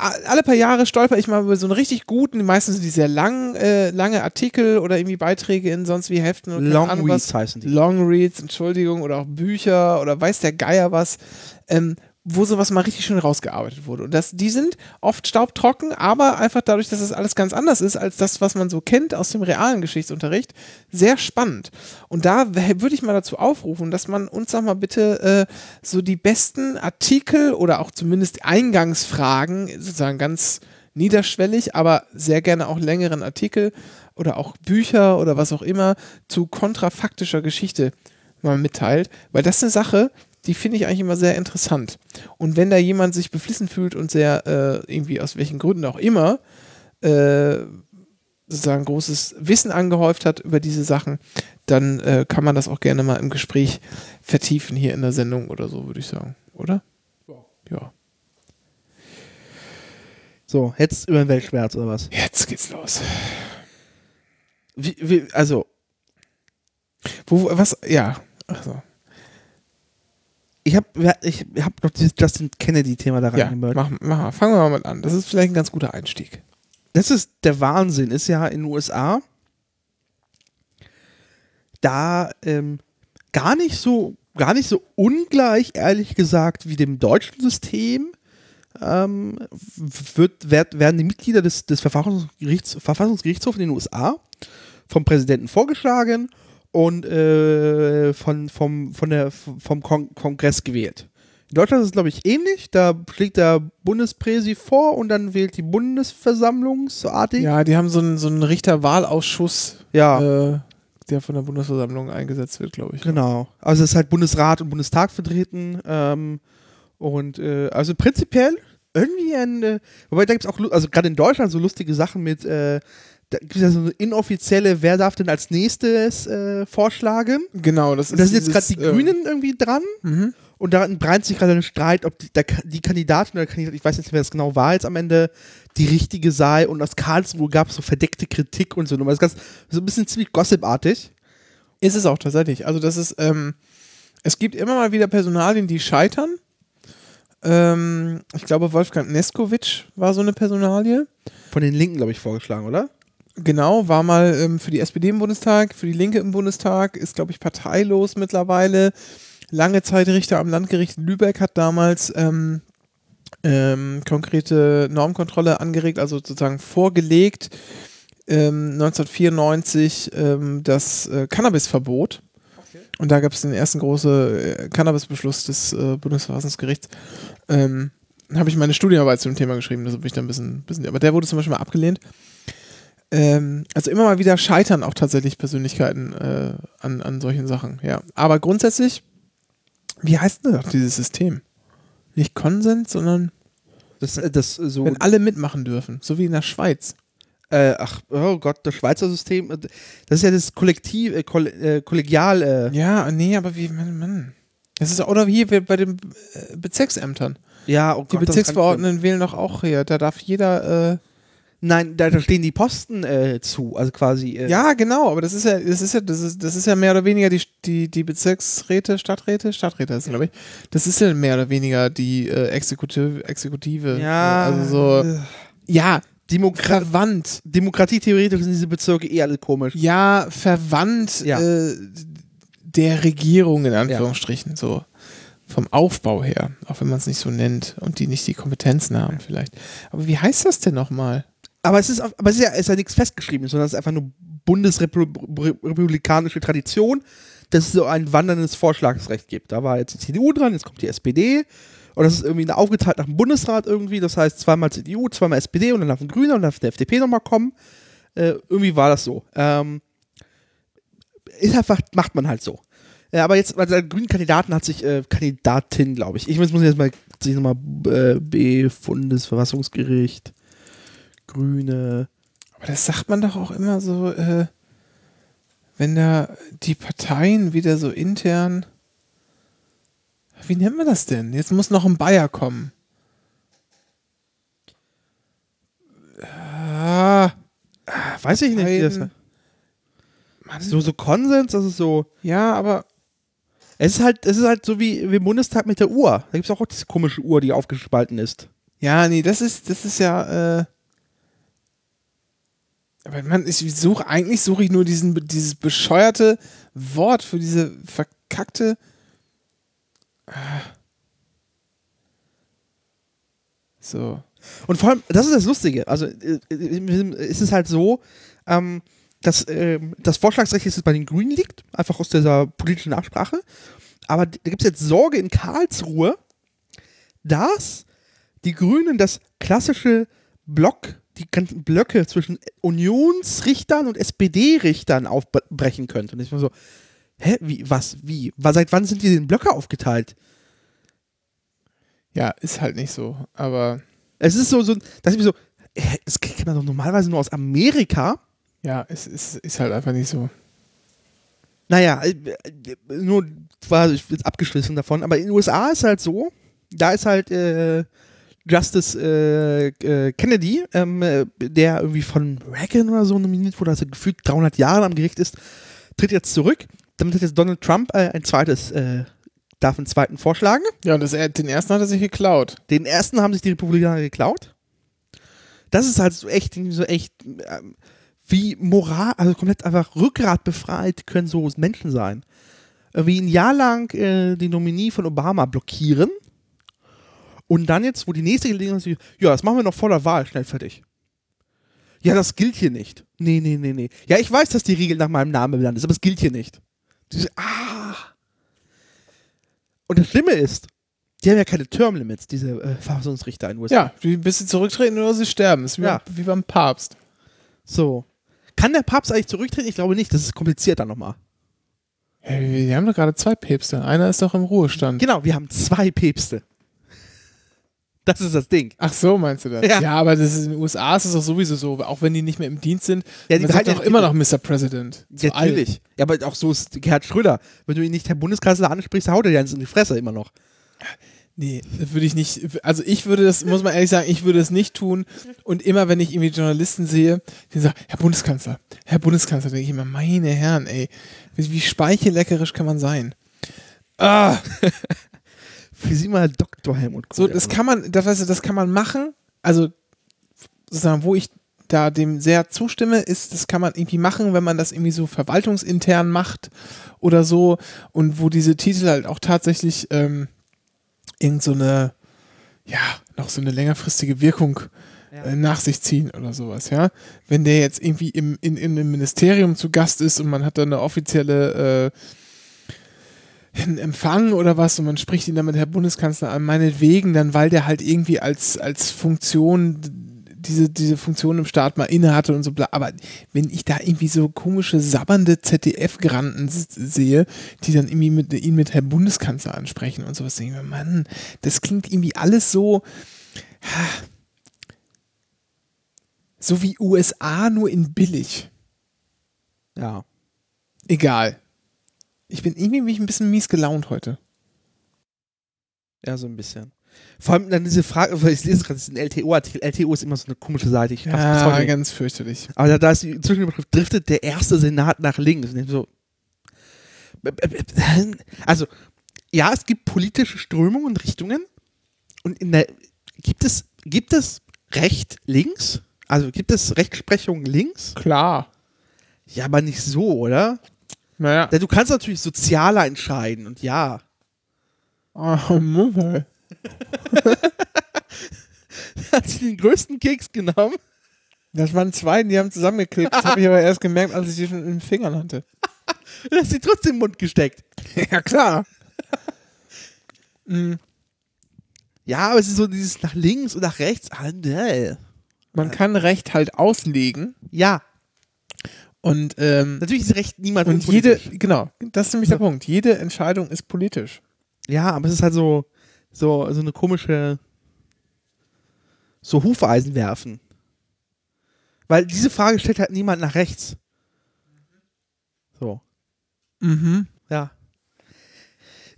alle paar Jahre stolper ich mal über so einen richtig guten, meistens sind die sehr lang, äh, lange Artikel oder irgendwie Beiträge in sonst wie Heften und keine Long Ahnung was. Reads heißen die. Long Reads, Entschuldigung, oder auch Bücher oder weiß der Geier was, ähm, wo sowas mal richtig schön rausgearbeitet wurde. Und das, die sind oft staubtrocken, aber einfach dadurch, dass das alles ganz anders ist als das, was man so kennt aus dem realen Geschichtsunterricht, sehr spannend. Und da würde ich mal dazu aufrufen, dass man uns sag mal bitte äh, so die besten Artikel oder auch zumindest Eingangsfragen, sozusagen ganz niederschwellig, aber sehr gerne auch längeren Artikel oder auch Bücher oder was auch immer zu kontrafaktischer Geschichte mal mitteilt, weil das ist eine Sache, die finde ich eigentlich immer sehr interessant. Und wenn da jemand sich beflissen fühlt und sehr äh, irgendwie aus welchen Gründen auch immer äh, sozusagen großes Wissen angehäuft hat über diese Sachen, dann äh, kann man das auch gerne mal im Gespräch vertiefen hier in der Sendung oder so, würde ich sagen, oder? Ja. So, jetzt über den Weltschmerz oder was? Jetzt geht's los. Wie, wie, also, Wo, was, ja. Also, ich habe ich hab noch dieses Justin Kennedy-Thema da ja, reingemerkt. mach, mach. Fangen wir mal mit an. Das ist vielleicht ein ganz guter Einstieg. das ist der Wahnsinn, ist ja in den USA da ähm, gar nicht so, gar nicht so ungleich, ehrlich gesagt, wie dem deutschen System. Ähm, wird, werd, werden die Mitglieder des, des Verfassungsgerichts, Verfassungsgerichtshofs in den USA vom Präsidenten vorgeschlagen und äh, von, vom, von der, vom Kon Kongress gewählt. In Deutschland ist es, glaube ich, ähnlich. Da schlägt der Bundespräsi vor und dann wählt die Bundesversammlung so artig. Ja, die haben so einen, so einen Richterwahlausschuss, Ja, äh, der von der Bundesversammlung eingesetzt wird, glaube ich. genau. Also es ist halt Bundesrat und Bundestag vertreten. Ähm, und äh, also prinzipiell irgendwie ein, äh, wobei da gibt es auch, also gerade in Deutschland so lustige Sachen mit, äh, da gibt es ja so eine inoffizielle, wer darf denn als nächstes äh, vorschlagen? Genau, das ist. Und da sind jetzt gerade die äh, Grünen irgendwie dran. Mhm. Und da breitet sich gerade ein Streit, ob die, der, die Kandidatin oder der Kandidat, ich weiß nicht, wer das genau war, jetzt am Ende die richtige sei. Und aus Karlsruhe gab es so verdeckte Kritik und so. Und das ist ganz, so ein bisschen ziemlich gossipartig. Ist es auch tatsächlich. Also, das ist, ähm, es gibt immer mal wieder Personalien, die scheitern. Ähm, ich glaube, Wolfgang Neskowitsch war so eine Personalie. Von den Linken, glaube ich, vorgeschlagen, oder? Genau, war mal ähm, für die SPD im Bundestag, für die Linke im Bundestag, ist, glaube ich, parteilos mittlerweile. Lange Zeit Richter am Landgericht Lübeck hat damals ähm, ähm, konkrete Normkontrolle angeregt, also sozusagen vorgelegt. Ähm, 1994 ähm, das äh, Cannabisverbot. Und da gab es den ersten großen äh, Cannabisbeschluss des äh, Bundesverfassungsgerichts. Ähm, habe ich meine Studienarbeit zu dem Thema geschrieben, also bin ich da ein bisschen, bisschen aber der wurde zum Beispiel mal abgelehnt. Ähm, also immer mal wieder scheitern auch tatsächlich Persönlichkeiten äh, an, an solchen Sachen, ja. Aber grundsätzlich, wie heißt denn das dieses System? Nicht Konsens, sondern Das, äh, das äh, so. wenn alle mitmachen dürfen, so wie in der Schweiz. Äh, ach, oh Gott, das Schweizer System. äh, Das ist ja das Kollektiv, äh, Koll äh, Kollegial. Ja, nee, aber wie, Mann, Mann. Das ist oder hier wir bei den Bezirksämtern. ja, oh Die Gott, das Bezirksverordneten wählen doch auch hier. Da darf jeder. Nein, da, stehen die Posten äh, zu. Also quasi. Äh, ja, genau. Aber das ist ja, das ist ja, das ist, das ist ja mehr oder weniger die, die, die Bezirksräte, Stadträte, Stadträte ist glaube ich. Das ist ja mehr oder weniger die äh, Exekutive, Exekutive. Ja. Also so. Ja, Demokra verwandt. Demokratietheoretisch sind diese Bezirke eh alle komisch. Ja, verwandt Ja. Äh, der Regierung in Anführungsstrichen so vom Aufbau her, auch wenn man es nicht so nennt und die nicht die Kompetenzen haben vielleicht. Aber wie heißt das denn nochmal? Aber es ist, aber es ist ja, es ist ja nichts festgeschriebenes, sondern es ist einfach nur bundesrepublikanische Tradition, dass es so ein wanderndes Vorschlagsrecht gibt. Da war jetzt die CDU dran, jetzt kommt die SPD. Und das ist irgendwie aufgeteilt nach dem Bundesrat irgendwie. Das heißt, zweimal CDU, zweimal SPD und dann darf ein Grüner und dann darf der FDP nochmal kommen. Äh, irgendwie war das so. Ähm, ist einfach, macht man halt so. Ja, aber jetzt, also der grünen Kandidaten hat sich, äh, Kandidatin, glaube ich. Ich muss, muss jetzt mal, sich nochmal, äh, Bundesverfassungsgericht, Grüne. Aber das sagt man doch auch immer so, äh, wenn da die Parteien wieder so intern. Wie nennt man das denn? Jetzt muss noch ein Bayer kommen. Ah, Weiß ich nicht. Wie das, Mann. so, so Konsens, das ist so. Ja, aber Es ist halt, es ist halt so wie, wie im Bundestag mit der Uhr. Da gibt es auch, auch diese komische Uhr, die aufgespalten ist. Ja, nee, das ist, das ist ja, äh. Aber man, ich suche, eigentlich suche ich nur diesen, dieses bescheuerte Wort für diese verkackte. Ah. So. Und vor allem, das ist das Lustige. Also, äh, äh, es ist halt so, ähm, dass ähm, das Vorschlagsrecht jetzt bei den Grünen liegt, einfach aus dieser politischen Absprache. Aber da gibt es jetzt Sorge in Karlsruhe, dass die Grünen das klassische Block, die ganzen Blöcke zwischen Unionsrichtern und SPD-Richtern aufbrechen könnte. Und ich war so, hä, wie, was, wie? Seit wann sind die den Blöcke aufgeteilt? Ja, ist halt nicht so. Aber Es ist so, so dass ich mir so, hä, das kennt man doch normalerweise nur aus Amerika. ja, es ist, ist halt einfach nicht so. Naja, äh, nur war ich jetzt abgeschlossen davon, aber in den USA ist halt so, da ist halt äh, Justice äh, äh, Kennedy, ähm, äh, der irgendwie von Reagan oder so nominiert wurde, also gefühlt 300 Jahre am Gericht ist, tritt jetzt zurück. Damit hat jetzt Donald Trump äh, ein zweites, äh, darf einen zweiten vorschlagen. Ja, und das, den ersten hat er sich geklaut. Den ersten haben sich die Republikaner geklaut. Das ist halt so echt, so echt, ähm, wie Moral, also komplett einfach Rückgrat befreit können so Menschen sein. Irgendwie ein Jahr lang äh, die Nominie von Obama blockieren und dann jetzt, wo die nächste Gelegenheit ist, ja, das machen wir noch vor der Wahl, schnell fertig. Ja, das gilt hier nicht. Nee, nee, nee, nee. Ja, ich weiß, dass die Regel nach meinem Namen benannt ist, aber es gilt hier nicht. Diese, ah. Und das Schlimme ist, die haben ja keine Termlimits, diese äh, Verfassungsrichter in den USA. Ja, bis sie zurücktreten oder sie sterben. Ist wie, Ja. beim, wie beim Papst. So. Kann der Papst eigentlich zurücktreten? Ich glaube nicht. Das ist komplizierter nochmal. Hey, wir haben doch gerade zwei Päpste. Einer ist doch im Ruhestand. Genau, wir haben zwei Päpste. Das ist das Ding. Ach so, meinst du das? Ja. aber das ist, in den USA ist es doch sowieso so, auch wenn die nicht mehr im Dienst sind. Ja, die doch ja immer den noch Mr. President. Ja, natürlich. Ja, aber auch so ist Gerhard Schröder. Wenn du ihn nicht Herr Bundeskanzler ansprichst, haut er dir eins in die Fresse immer noch. Nee, das würde ich nicht. Also ich würde das, muss man ehrlich sagen, ich würde es nicht tun. Und immer, wenn ich irgendwie Journalisten sehe, die sagen, Herr Bundeskanzler, Herr Bundeskanzler, denke ich immer, meine Herren, ey, wie, wie speichelleckerisch kann man sein? Ah, Mal Dr. Helmut so, Kohl. das kann man, das, weißt du, das kann man machen. Also, sozusagen, wo ich da dem sehr zustimme, ist, das kann man irgendwie machen, wenn man das irgendwie so verwaltungsintern macht oder so. Und wo diese Titel halt auch tatsächlich ähm, irgend so eine, ja, noch so eine längerfristige Wirkung äh, nach sich ziehen oder sowas, ja. Wenn der jetzt irgendwie im, in, in einem Ministerium zu Gast ist und man hat da eine offizielle äh, einen Empfang oder was und man spricht ihn dann mit Herr Bundeskanzler an, meinetwegen dann, weil der halt irgendwie als, als Funktion diese, diese Funktion im Staat mal inne hatte und so bla. Aber wenn ich da irgendwie so komische, sabbernde ZDF-Granten sehe, die dann irgendwie mit, ihn mit Herr Bundeskanzler ansprechen und sowas, denke ich mir, Mann, das klingt irgendwie alles so, so wie USA, nur in billig. Ja. Egal. Ich bin irgendwie bin ich ein bisschen mies gelaunt heute. Ja, so ein bisschen. Vor allem dann diese Frage, weil ich lese gerade diesen LTO-Artikel. LTO ist immer so eine komische Seite. Ich Ja, nicht. ganz fürchterlich. Aber da, da ist die Zwischenüberschrift, driftet der erste Senat nach links. Und ich so. Also, ja, es gibt politische Strömungen und Richtungen. Und in der, gibt es, gibt es Recht links? Also gibt es Rechtsprechung links? Klar. Ja, aber nicht so, oder? Naja. Denn du kannst natürlich sozialer entscheiden und ja. Oh, Mutter. Hat sich den größten Keks genommen. Das waren zwei, die haben zusammengeklebt. Das habe ich aber erst gemerkt, als ich die schon in den Fingern hatte. und hast sie trotzdem im Mund gesteckt. Ja, klar. Ja, aber es ist so dieses nach links und nach rechts. Ah, nee. Man kann Recht halt auslegen Ja, Und, ähm, Natürlich ist Recht niemand und jede, genau, das ist nämlich der Punkt. Jede Entscheidung ist politisch. Ja, aber es ist halt so, so, so eine komische, so Hufeisen werfen. Weil diese Frage stellt halt niemand nach rechts. So, Mhm. ja.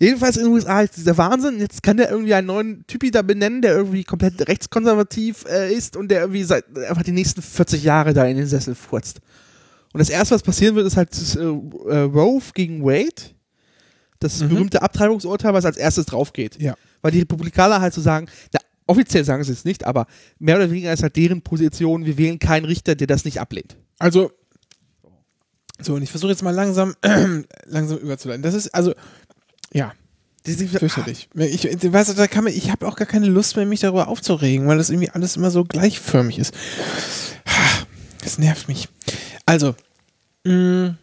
Jedenfalls in den USA ist dieser Wahnsinn. Jetzt kann der irgendwie einen neuen Typi da benennen, der irgendwie komplett rechtskonservativ äh, ist und der irgendwie seit einfach die nächsten 40 Jahre da in den Sessel furzt. Und das erste, was passieren wird, ist halt das, äh, äh, Roe gegen Wade. Das Mhm. berühmte Abtreibungsurteil, was als erstes drauf geht. Ja. Weil die Republikaner halt so sagen, na, offiziell sagen sie es nicht, aber mehr oder weniger ist halt deren Position, wir wählen keinen Richter, der das nicht ablehnt. Also, so, und ich versuche jetzt mal langsam, langsam überzuleiten. Das ist, also, ja, fürchterlich. Ich, ich, weißt du, da kann man, ich habe auch gar keine Lust mehr, mich darüber aufzuregen, weil das irgendwie alles immer so gleichförmig ist. Das nervt mich. Also, mh,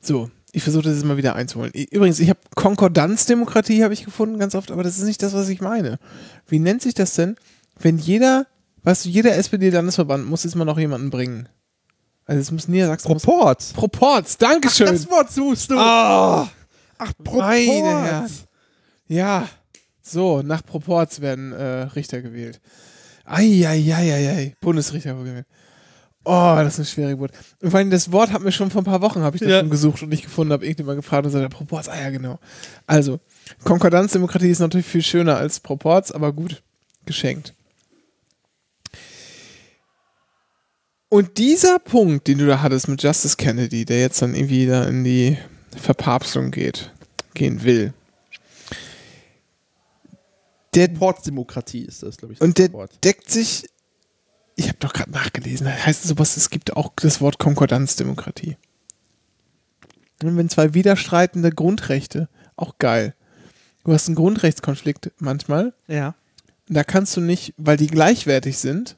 so, ich versuche das jetzt mal wieder einzuholen. Übrigens, ich habe Konkordanzdemokratie habe ich gefunden ganz oft, aber das ist nicht das, was ich meine. Wie nennt sich das denn, wenn jeder, weißt du, jeder SPD-Landesverband muss jetzt mal noch jemanden bringen? Also es muss Niedersachsen muss Proport. Proports, Dankeschön. Das Wort suchst du. Ah, Ach, meine Proport. Herren. Ja, so, nach Proports werden äh, Richter gewählt. Eieieiei, Bundesrichter gewählt. Oh, das ist eine schwere Geburt. Und vor allem das Wort hat mir schon vor ein paar Wochen, habe ich das Ja. schon gesucht und nicht gefunden, habe irgendjemand gefragt und sagte, Proports, ah ja, genau. Also, Konkordanzdemokratie ist natürlich viel schöner als Proports, aber gut, geschenkt. Und dieser Punkt, den du da hattest mit Justice Kennedy, der jetzt dann irgendwie da in die Verpapstung geht, gehen will. Der, Proportsdemokratie ist das, glaube ich. und der das Wort. deckt sich, ich habe doch gerade nachgelesen, da heißt sowas, es gibt auch das Wort Konkordanzdemokratie. Und wenn zwei widerstreitende Grundrechte, auch geil. Du hast einen Grundrechtskonflikt manchmal, Ja. da kannst du nicht, weil die gleichwertig sind,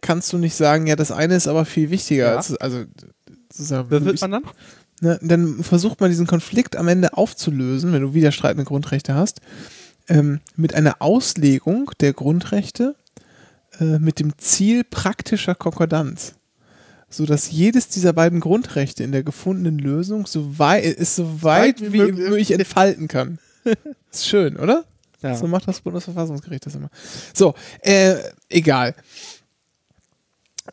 kannst du nicht sagen, ja, das eine ist aber viel wichtiger. Ja. Als, also, sozusagen, Wer wird man dann? Ne, dann versucht man diesen Konflikt am Ende aufzulösen, wenn du widerstreitende Grundrechte hast, ähm, mit einer Auslegung der Grundrechte äh, mit dem Ziel praktischer Konkordanz. Sodass jedes dieser beiden Grundrechte in der gefundenen Lösung so weit, ist so weit wie möglich- entfalten kann. ist schön, oder? Ja. So macht das Bundesverfassungsgericht das immer. So, äh, egal.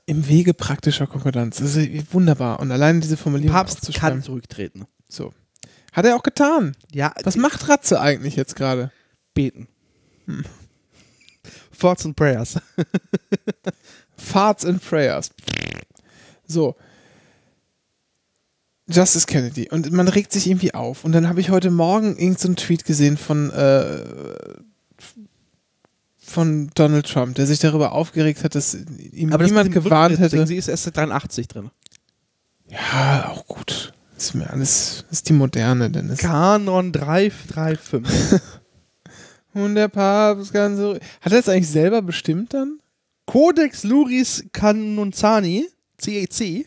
Im Wege praktischer Konkordanz. Das ist wunderbar. Und allein diese Formulierung Papst kann zurücktreten. So. Hat er auch getan. Ja, Was macht Ratze eigentlich jetzt gerade? Beten. Thoughts and Prayers. Farts and Prayers. So. Justice Kennedy. Und man regt sich irgendwie auf. Und dann habe ich heute Morgen irgendeinen so Tweet gesehen von, äh, von Donald Trump, der sich darüber aufgeregt hat, dass ihm Aber das niemand dem gewarnt Rücktritt-Ding, hätte. Sie ist erst seit 83 drin. Ja, auch gut. Ist mir alles, ist die moderne, denn es. Kanon 335. Und der Papst kann so. Hat er das eigentlich selber bestimmt dann? Codex Luris Canonzani, CEC.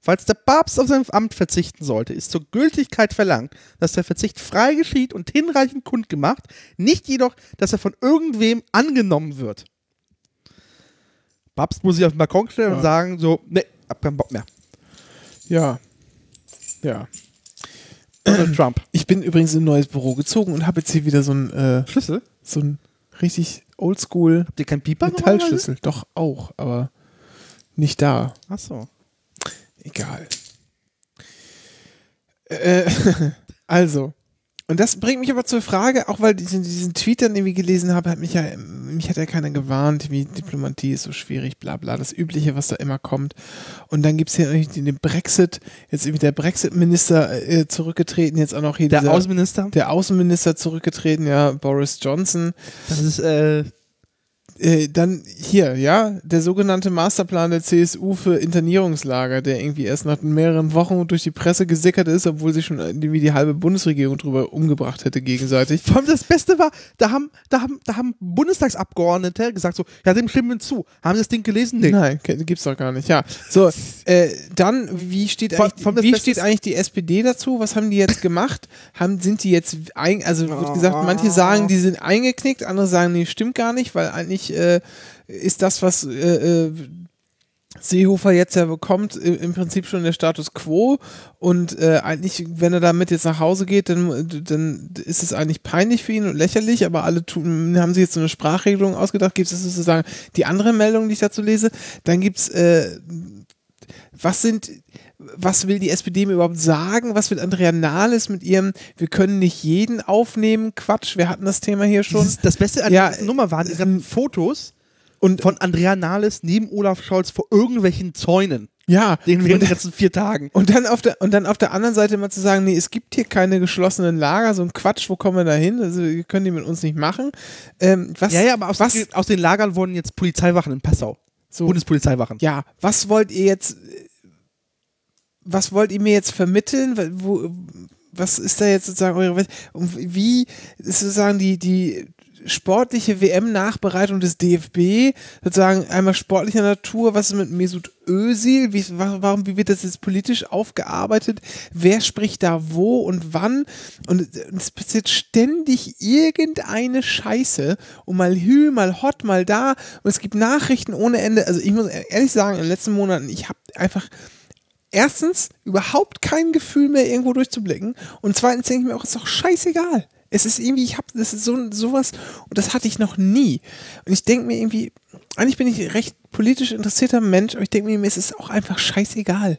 Falls der Papst auf sein Amt verzichten sollte, ist zur Gültigkeit verlangt, dass der Verzicht frei geschieht und hinreichend kundgemacht, nicht jedoch, dass er von irgendwem angenommen wird. Papst muss sich auf den Balkon stellen Ja. und sagen so, ne, hab keinen Bock mehr. Ja. Ja. Donald Trump. Ich bin übrigens in ein neues Büro gezogen und habe jetzt hier wieder so ein, äh, Schlüssel? so ein richtig oldschool Habt ihr keinen Pieper? Metallschlüssel. Doch, auch, aber nicht da. Achso. Egal. Äh, also. Und das bringt mich aber zur Frage, auch weil ich diesen, diesen Tweet dann irgendwie gelesen habe, hat mich ja, mich hat ja keiner gewarnt, wie Diplomatie ist so schwierig, bla bla, das Übliche, was da immer kommt. Und dann gibt es hier irgendwie den Brexit, jetzt irgendwie der Brexit-Minister äh, zurückgetreten, jetzt auch noch hier Der dieser, Außenminister? der Außenminister zurückgetreten, ja, Boris Johnson. Das ist, äh, Äh, dann hier, ja, der sogenannte Masterplan der CSU für Internierungslager, der irgendwie erst nach mehreren Wochen durch die Presse gesickert ist, obwohl sich schon irgendwie die halbe Bundesregierung drüber umgebracht hätte gegenseitig. Vor allem das Beste war, da haben, da haben, da haben Bundestagsabgeordnete gesagt so, ja, dem stimmen wir zu. Haben Sie das Ding gelesen? Nee. Nein, gibt's doch gar nicht. Ja, so, äh, dann, wie steht Vor- eigentlich, vor wie Beste steht eigentlich die SPD dazu? Was haben die jetzt gemacht? haben, sind die jetzt, ein, also wird gesagt, manche sagen, die sind eingeknickt, andere sagen, nee, stimmt gar nicht, weil eigentlich äh, ist das, was äh, äh, Seehofer jetzt ja bekommt, im, Prinzip schon der Status quo. Und äh, eigentlich, wenn er damit jetzt nach Hause geht, dann, dann ist es eigentlich peinlich für ihn und lächerlich, aber alle tun, haben sich jetzt so eine Sprachregelung ausgedacht, gibt es sozusagen die andere Meldung, die ich dazu lese, dann gibt es, äh, was sind, was will die SPD mir überhaupt sagen? Was will Andrea Nahles mit ihrem, wir können nicht jeden aufnehmen? Quatsch, wir hatten das Thema hier schon. Dieses, das Beste an Ja, der Nummer waren diese Fotos und von Andrea Nahles neben Olaf Scholz vor irgendwelchen Zäunen. Ja, Den während den letzten vier Tagen. und dann auf der und dann auf der anderen Seite immer zu sagen, nee, es gibt hier keine geschlossenen Lager, so ein Quatsch, wo kommen wir da hin? Also wir können die mit uns nicht machen. Ähm, was, Ja, ja, aber aus, was, den, aus den Lagern wurden jetzt Polizeiwachen in Passau. so, Bundespolizeiwachen. ja, was wollt ihr jetzt, was wollt ihr mir jetzt vermitteln? Wo, was ist da jetzt sozusagen eure, und wie ist sozusagen die, die sportliche WM-Nachbereitung des DFB, sozusagen einmal sportlicher Natur, was ist mit Mesut Özil, wie, wa- warum, wie wird das jetzt politisch aufgearbeitet, wer spricht da wo und wann? Und es passiert ständig irgendeine Scheiße und mal hü, mal hot, mal da. Und es gibt Nachrichten ohne Ende, also ich muss ehrlich sagen, in den letzten Monaten, ich habe einfach erstens überhaupt kein Gefühl mehr, irgendwo durchzublicken. Und zweitens denke ich mir auch, ist doch scheißegal. Es ist irgendwie, ich habe, das ist so sowas, und das hatte ich noch nie. Und ich denke mir irgendwie, eigentlich bin ich recht politisch interessierter Mensch, aber ich denke mir, es ist auch einfach scheißegal.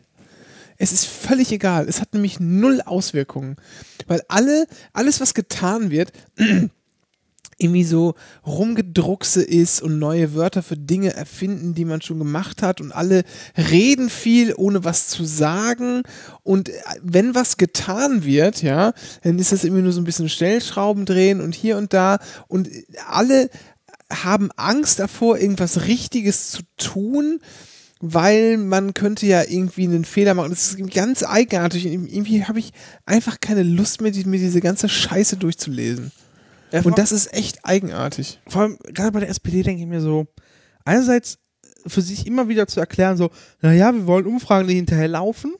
Es ist völlig egal. Es hat nämlich null Auswirkungen. Weil alle, alles, was getan wird, irgendwie so rumgedruckse ist und neue Wörter für Dinge erfinden, die man schon gemacht hat und alle reden viel, ohne was zu sagen und äh, wenn was getan wird, ja, dann ist das irgendwie nur so ein bisschen Stellschrauben drehen und hier und da und alle haben Angst davor, irgendwas Richtiges zu tun, weil man könnte ja irgendwie einen Fehler machen. Das ist ganz eigenartig. Irgendwie habe ich einfach keine Lust mehr, mir diese ganze Scheiße durchzulesen. Vor, Und das ist echt eigenartig. vor allem, gerade bei der SPD denke ich mir so, einerseits für sich immer wieder zu erklären, so, naja, wir wollen Umfragen, die hinterher laufen.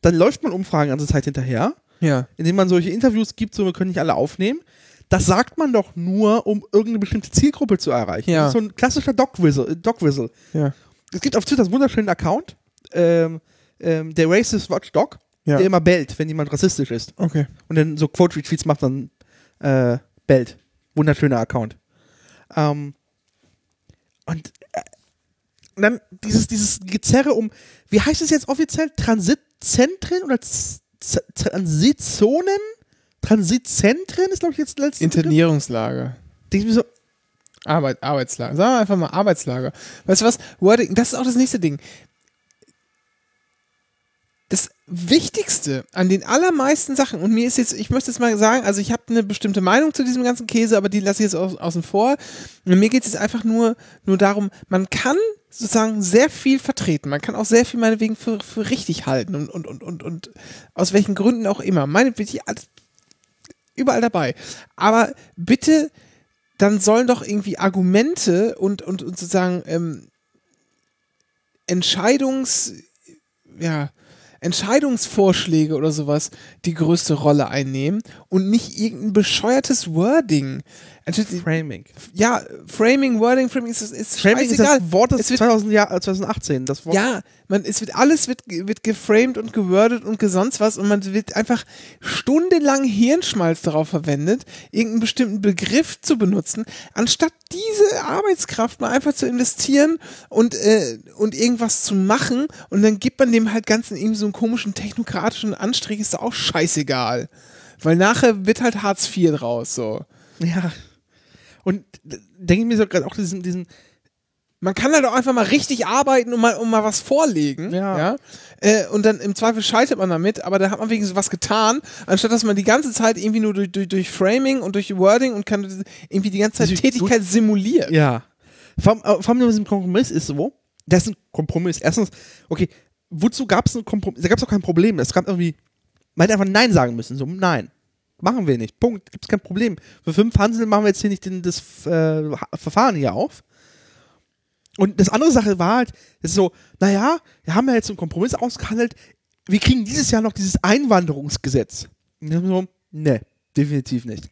Dann läuft man Umfragen die ganze Zeit hinterher, Ja. indem man solche Interviews gibt, so, wir können nicht alle aufnehmen. Das sagt man doch nur, um irgendeine bestimmte Zielgruppe zu erreichen. Ja. Das ist so ein klassischer Dog-Whistle. Dog -Whistle. Ja. Es gibt auf Twitter einen wunderschönen Account, ähm, ähm, der Racist Watch Dog, Ja. der immer bellt, wenn jemand rassistisch ist. Okay. und dann so Quote-Retweets macht, dann äh, bellt. Wunderschöner Account. Ähm, und äh, und dann dieses, dieses Gezerre um, wie heißt es jetzt offiziell? Transitzentren oder Z Z Transitzonen? Transitzentren ist, glaube ich, jetzt der letzte Begriff. Internierungslager. Denke ich mir so, Arbeit, Arbeitslager. Sagen wir einfach mal Arbeitslager. Weißt du was? Wording, das ist auch das nächste Ding. Das Wichtigste an den allermeisten Sachen, und mir ist jetzt, ich möchte jetzt mal sagen, also ich habe eine bestimmte Meinung zu diesem ganzen Käse, aber die lasse ich jetzt au außen vor. Und mir geht es jetzt einfach nur, nur darum, man kann sozusagen sehr viel vertreten. Man kann auch sehr viel meinetwegen für, für richtig halten und, und, und, und, und aus welchen Gründen auch immer. Meinetwegen überall dabei. Aber bitte dann sollen doch irgendwie Argumente und, und, und sozusagen ähm, Entscheidungs, ja, Entscheidungsvorschläge oder sowas die größte Rolle einnehmen und nicht irgendein bescheuertes Wording. Framing. Ja, Framing, Wording, Framing ist, ist Framing ist scheißegal. das Wort des Es wird 2000 Jahr, äh, 2018. Das Wort ja, man, es wird alles wird, wird geframed und gewordet und gesonst was und man wird einfach stundenlang Hirnschmalz darauf verwendet, irgendeinen bestimmten Begriff zu benutzen, anstatt diese Arbeitskraft mal einfach zu investieren und, äh, und irgendwas zu machen und dann gibt man dem halt Ganzen eben so einen komischen technokratischen Anstrich, ist auch scheißegal. Weil nachher wird halt Hartz IV draus, so. Ja. Und denke ich mir so gerade auch diesen, diesen Man kann halt auch einfach mal richtig arbeiten und mal, und mal was vorlegen. Ja. Äh, und dann im Zweifel scheitert man damit, aber da hat man wenigstens was getan, anstatt dass man die ganze Zeit irgendwie nur durch, durch, durch Framing und durch Wording und kann irgendwie die ganze Zeit Durch- Tätigkeit simulieren. Ja. Vor allem, äh, vor allem mit diesem Kompromiss ist so, das ist ein Kompromiss. Erstens, okay, wozu gab es einen Kompromiss? Da gab es auch kein Problem. Es gab irgendwie, man hätte einfach Nein sagen müssen. So, nein. Machen wir nicht. Punkt. Gibt es kein Problem. Für fünf Hansel machen wir jetzt hier nicht den, das äh, Verfahren hier auf. Und das andere Sache war halt, es ist so, naja, wir haben ja jetzt einen Kompromiss ausgehandelt. Wir kriegen dieses Jahr noch dieses Einwanderungsgesetz. Und ich so, ne, definitiv nicht.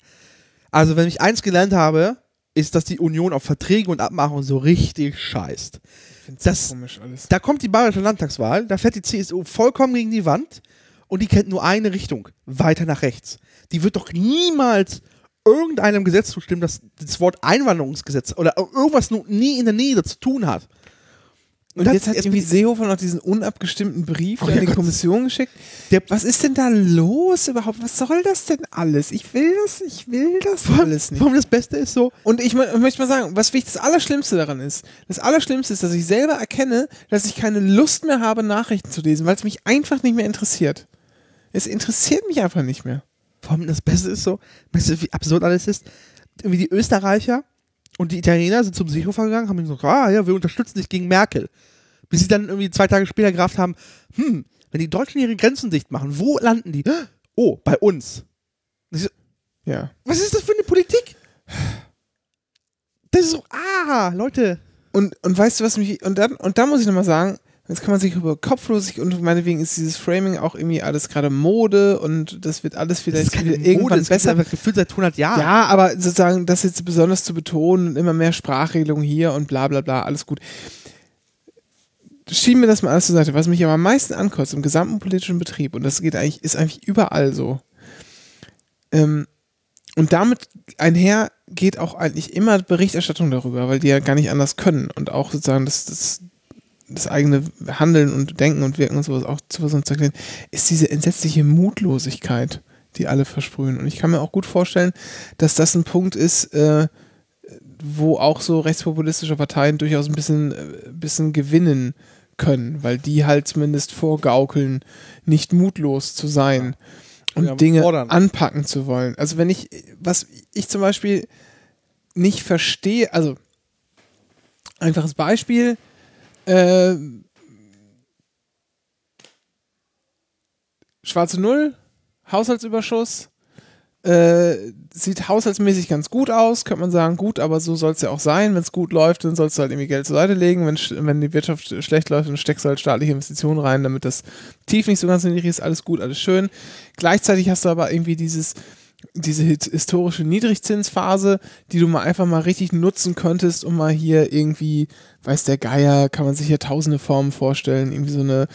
Also, wenn ich eins gelernt habe, ist, dass die Union auf Verträge und Abmachungen so richtig scheißt. Find's Das- so komisch alles. Da kommt die bayerische Landtagswahl, da fährt die CSU vollkommen gegen die Wand und die kennt nur eine Richtung, weiter nach rechts. Die wird doch niemals irgendeinem Gesetz zustimmen, das das Wort Einwanderungsgesetz oder irgendwas nur nie in der Nähe zu tun hat. Und das- jetzt hat irgendwie Seehofer noch diesen unabgestimmten Brief Oh an ja die Gott. Kommission geschickt. Der- Was ist denn da los überhaupt? Was soll das denn alles? Ich will das, ich will das alles nicht. Warum das Beste ist so, Und ich, mö- möchte mal sagen, was wirklich das Allerschlimmste daran ist, das Allerschlimmste ist, dass ich selber erkenne, dass ich keine Lust mehr habe, Nachrichten zu lesen, weil es mich einfach nicht mehr interessiert. Es interessiert mich einfach nicht mehr. Vor allem das Beste ist so, weißt du, wie absurd alles ist? Irgendwie die Österreicher und die Italiener sind zum Seehofer gegangen, haben gesagt, ah ja, wir unterstützen dich gegen Merkel. Bis sie dann irgendwie zwei Tage später gerafft haben, hm, wenn die Deutschen ihre Grenzen dicht machen, wo landen die? Oh, bei uns. So, Ja. Was ist das für eine Politik? Das ist so, ah, Leute. Und, und weißt du, was mich, und dann, und da muss ich nochmal sagen, jetzt kann man sich über kopflos und meinetwegen ist dieses Framing auch irgendwie alles gerade Mode und das wird alles Das vielleicht wieder Mode, irgendwann das besser. einfach gefühlt seit 100 Jahren. Ja, aber sozusagen das jetzt besonders zu betonen und immer mehr Sprachregelungen hier und bla bla bla, alles gut. Schieben wir das mal alles zur Seite. Was mich aber am meisten ankotzt im gesamten politischen Betrieb, und das geht eigentlich, ist eigentlich überall so. Ähm, und damit einher geht auch eigentlich immer Berichterstattung darüber, weil die ja gar nicht anders können und auch sozusagen das, das, das eigene Handeln und Denken und Wirken und sowas auch zu versuchen zu erklären, ist diese entsetzliche Mutlosigkeit, die alle versprühen. Und ich kann mir auch gut vorstellen, dass das ein Punkt ist, äh, wo auch so rechtspopulistische Parteien durchaus ein bisschen, äh, bisschen gewinnen können, weil die halt zumindest vorgaukeln, nicht mutlos zu sein und Ja, Dinge fordern. anpacken zu wollen. Also wenn ich, was ich zum Beispiel nicht verstehe, also einfaches Beispiel, äh, schwarze Null, Haushaltsüberschuss, äh, sieht haushaltsmäßig ganz gut aus, könnte man sagen, gut, aber so soll es ja auch sein. Wenn es gut läuft, dann sollst du halt irgendwie Geld zur Seite legen. Wenn, wenn die Wirtschaft sch- schlecht läuft, dann steckst du halt staatliche Investitionen rein, damit das tief nicht so ganz niedrig ist. Alles gut, alles schön. Gleichzeitig hast du aber irgendwie dieses, diese historische Niedrigzinsphase, die du mal einfach mal richtig nutzen könntest, um mal hier irgendwie, weiß der Geier, kann man sich hier tausende Formen vorstellen, irgendwie so eine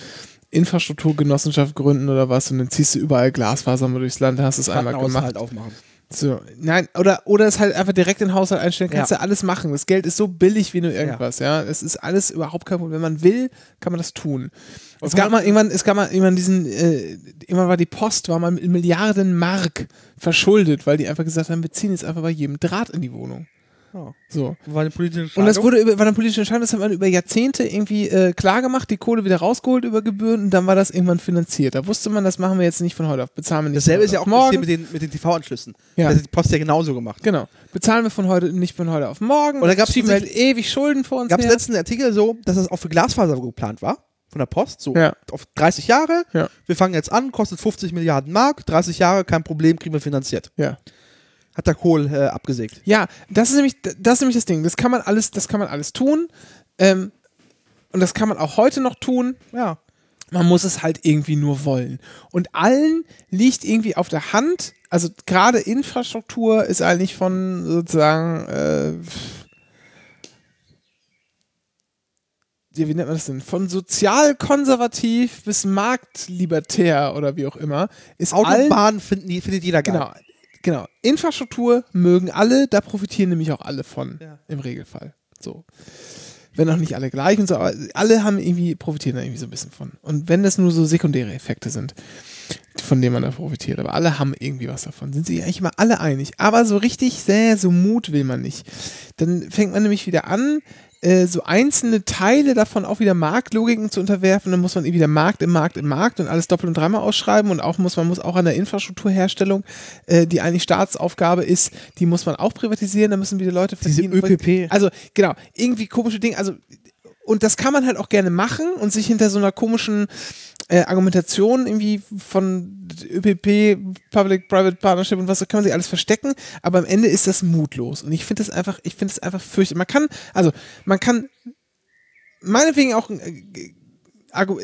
Infrastrukturgenossenschaft gründen oder was und dann ziehst du überall Glasfaser mal durchs Land, hast es einmal gemacht. halt aufmachen. So, nein, oder, oder es halt einfach direkt in den Haushalt einstellen, kannst Ja. du alles machen. Das Geld ist so billig wie nur irgendwas, ja. Es ist alles überhaupt kein Problem. Wenn man will, kann man das tun. Es vor gab mal irgendwann, es gab mal irgendwann diesen, äh, irgendwann war die Post, war mal in Milliarden Mark verschuldet, weil die einfach gesagt haben, wir ziehen jetzt einfach bei jedem Draht in die Wohnung. So. War eine politische Und das Entscheidung. wurde über, war eine politische Entscheidung, das hat man über Jahrzehnte irgendwie äh, klar gemacht, die Kohle wieder rausgeholt über Gebühren und dann war das irgendwann finanziert. Da wusste man, das machen wir jetzt nicht von heute auf, bezahlen wir nicht Dasselbe ist ja auch morgen. mit den, mit den TV-Anschlüssen. Ja. Das hat die Post ja genauso gemacht. Genau. Bezahlen wir von heute nicht von heute auf morgen. Oder schieben wir halt ewig Schulden vor uns Gab es letzten Artikel so, dass das auch für Glasfaser geplant war? Von der Post? So Ja. auf 30 Jahre. Ja. Wir fangen jetzt an, kostet 50 Milliarden Mark, 30 Jahre, kein Problem, kriegen wir finanziert. Ja. Hat der Kohl äh, abgesägt. Ja, das ist nämlich das ist nämlich das Ding. Das kann man alles, das kann man alles tun. Ähm, und das kann man auch heute noch tun. Ja. Man muss es halt irgendwie nur wollen. Und allen liegt irgendwie auf der Hand, also gerade Infrastruktur ist eigentlich von sozusagen, äh, wie nennt man das denn? Von sozialkonservativ bis marktlibertär oder wie auch immer, ist allen Autobahn finden findet jeder geil. Genau, genau. Infrastruktur mögen alle, da profitieren nämlich auch alle von, Ja. im Regelfall. So. Wenn auch nicht alle gleich und so, aber alle haben irgendwie, profitieren da irgendwie so ein bisschen von. Und wenn das nur so sekundäre Effekte sind, von denen man da profitiert, aber alle haben irgendwie was davon, sind sich eigentlich immer alle einig. Aber so richtig sehr, so Mut will man nicht. Dann fängt man nämlich wieder an, äh, so einzelne Teile davon auch wieder Marktlogiken zu unterwerfen. Dann muss man wieder Markt im Markt im Markt und alles doppelt und dreimal ausschreiben und auch muss man muss auch an der Infrastrukturherstellung, äh, die eigentlich Staatsaufgabe ist, die muss man auch privatisieren. Da müssen wieder Leute Diese verdienen. ÖPP. Also genau, irgendwie komische Dinge. Also und das kann man halt auch gerne machen und sich hinter so einer komischen äh, Argumentation irgendwie von ÖPP, Public-Private Partnership und was, da kann man sich alles verstecken, aber am Ende ist das mutlos und ich finde das einfach, ich finde es einfach fürchterlich. Man kann, also man kann meinetwegen auch äh, Argu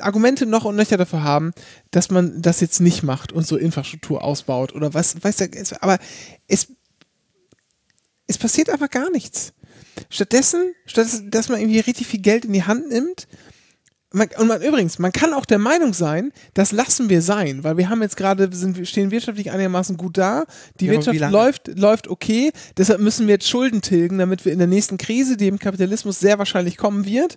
Argumente noch und nöcher dafür haben, dass man das jetzt nicht macht und so Infrastruktur ausbaut oder was, weiß der, aber es es passiert aber gar nichts. Stattdessen, statt dass man irgendwie richtig viel Geld in die Hand nimmt, man, und man, übrigens, man kann auch der Meinung sein, das lassen wir sein, weil wir haben jetzt gerade, sind, stehen wirtschaftlich einigermaßen gut da, die Ja, Wirtschaft läuft, läuft okay, deshalb müssen wir jetzt Schulden tilgen, damit wir in der nächsten Krise, die im Kapitalismus sehr wahrscheinlich kommen wird,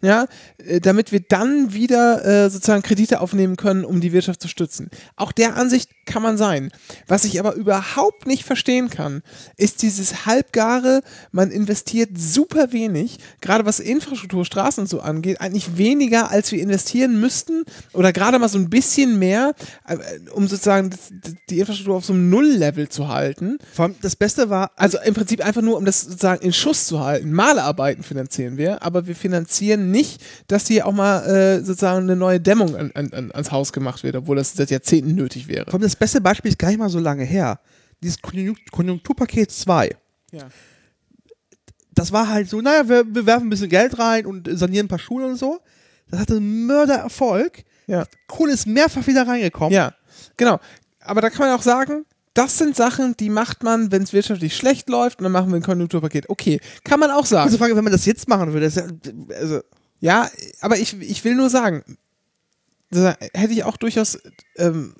ja, äh, damit wir dann wieder äh, sozusagen Kredite aufnehmen können, um die Wirtschaft zu stützen. Auch der Ansicht kann man sein. Was ich aber überhaupt nicht verstehen kann, ist dieses halbgare, man investiert super wenig, gerade was Infrastruktur, Straßen und so angeht, eigentlich weniger, als wir investieren müssten oder gerade mal so ein bisschen mehr, äh, um sozusagen die Infrastruktur auf so einem Null-Level zu halten. Vor allem das Beste war, Also im Prinzip einfach nur, um das sozusagen in Schuss zu halten. Malerarbeiten finanzieren wir, aber wir finanzieren nicht, dass hier auch mal äh, sozusagen eine neue Dämmung an, an, an, ans Haus gemacht wird, obwohl das seit Jahrzehnten nötig wäre. vor allem das beste Beispiel ist gar nicht mal so lange her. Dieses Konjunkt- Konjunkturpaket 2. Ja. Das war halt so, naja, wir, wir werfen ein bisschen Geld rein und sanieren ein paar Schulen und so. Das hatte einen Mördererfolg. Ja. Kohle ist mehrfach wieder reingekommen. ja, genau. Aber da kann man auch sagen, das sind Sachen, die macht man, wenn es wirtschaftlich schlecht läuft und dann machen wir ein Konjunkturpaket. Okay, kann man auch sagen. Also Frage, wenn man das jetzt machen würde, ja, also, Ja, aber ich, ich will nur sagen, hätte ich auch durchaus ähm,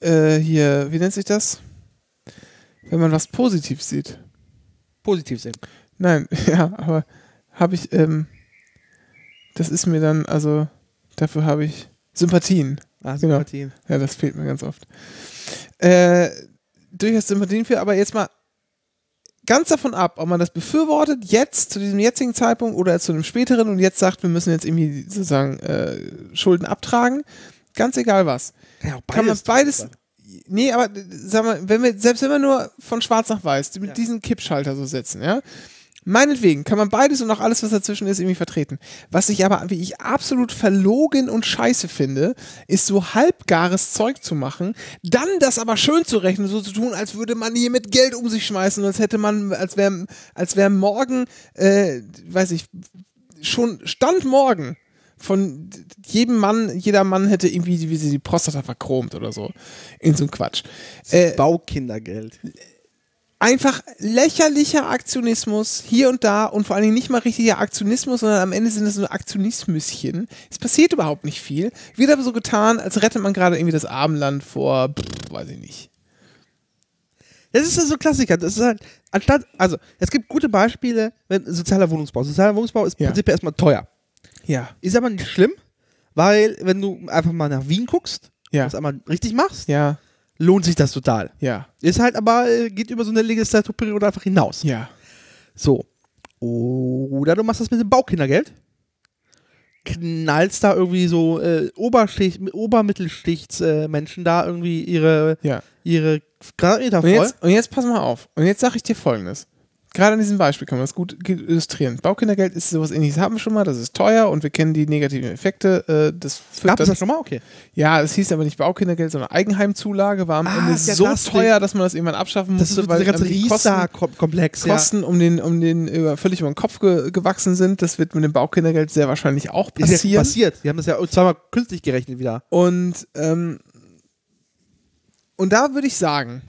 äh, hier, wie nennt sich das? Wenn man was positiv sieht. positiv sehen. Nein, ja, aber habe ich, ähm, das ist mir dann, also dafür habe ich Sympathien. Ah, Genau. Sympathien. Ja, das fehlt mir ganz oft. Äh, durchaus Sympathien für, aber jetzt mal ganz davon ab, ob man das befürwortet, jetzt, zu diesem jetzigen Zeitpunkt oder zu einem späteren und jetzt sagt, wir müssen jetzt irgendwie sozusagen äh, Schulden abtragen. Ganz egal was. Ja, Kann man beides. Nee, aber äh, sag mal, wenn wir, selbst wenn wir nur von schwarz nach weiß mit Ja. diesen Kippschalter so setzen, ja, meinetwegen kann man beides und auch alles, was dazwischen ist, irgendwie vertreten. Was ich aber, wie ich absolut verlogen und scheiße finde, ist so halbgares Zeug zu machen, dann das aber schön zu rechnen, so zu tun, als würde man hier mit Geld um sich schmeißen, als hätte man, als wäre, als wäre morgen, äh, weiß ich, schon Stand morgen von jedem Mann, jeder Mann hätte irgendwie die, wie sie die Prostata verchromt oder so. In so einem Quatsch. Äh, Baukindergeld. Einfach lächerlicher Aktionismus hier und da und vor allen Dingen nicht mal richtiger Aktionismus, sondern am Ende sind es so Aktionismüschen. Es passiert überhaupt nicht viel. Wird aber so getan, als rettet man gerade irgendwie das Abendland vor, pff, weiß ich nicht. Das ist so ein Klassiker. Das ist halt, anstatt, also, es gibt gute Beispiele, wenn sozialer Wohnungsbau. Sozialer Wohnungsbau ist Ja. prinzipiell erstmal teuer. Ja. Ist aber nicht schlimm, weil, wenn du einfach mal nach Wien guckst, Ja. das einmal richtig machst, Ja. Lohnt sich das total. Ja. Ist halt aber, äh, geht über so eine Legislaturperiode einfach hinaus. Ja. So. Oder du machst das mit dem Baukindergeld. Knallst da irgendwie so äh, Obermittelschichts-Menschen äh, Menschen da irgendwie ihre, Ja. ihre Quadratmeter Und voll. jetzt, und jetzt pass mal auf. Und jetzt sage ich dir folgendes. Gerade an diesem Beispiel kann man das gut illustrieren. Baukindergeld ist sowas ähnliches, haben wir schon mal, das ist teuer und wir kennen die negativen Effekte. Äh, das Gab es das schon mal? Okay. Ja, es hieß aber nicht Baukindergeld, sondern Eigenheimzulage, war am Ah, Ende ja, so das teuer, dass man das irgendwann abschaffen Das ist musste, so der ganze ähm, die Kosten. Ja. Kosten um den, um den über, völlig über den Kopf ge gewachsen sind. Das wird mit dem Baukindergeld sehr wahrscheinlich auch Ist ja passieren. passiert. Die haben das ja zweimal künstlich gerechnet wieder. Und, ähm, und da würde ich sagen,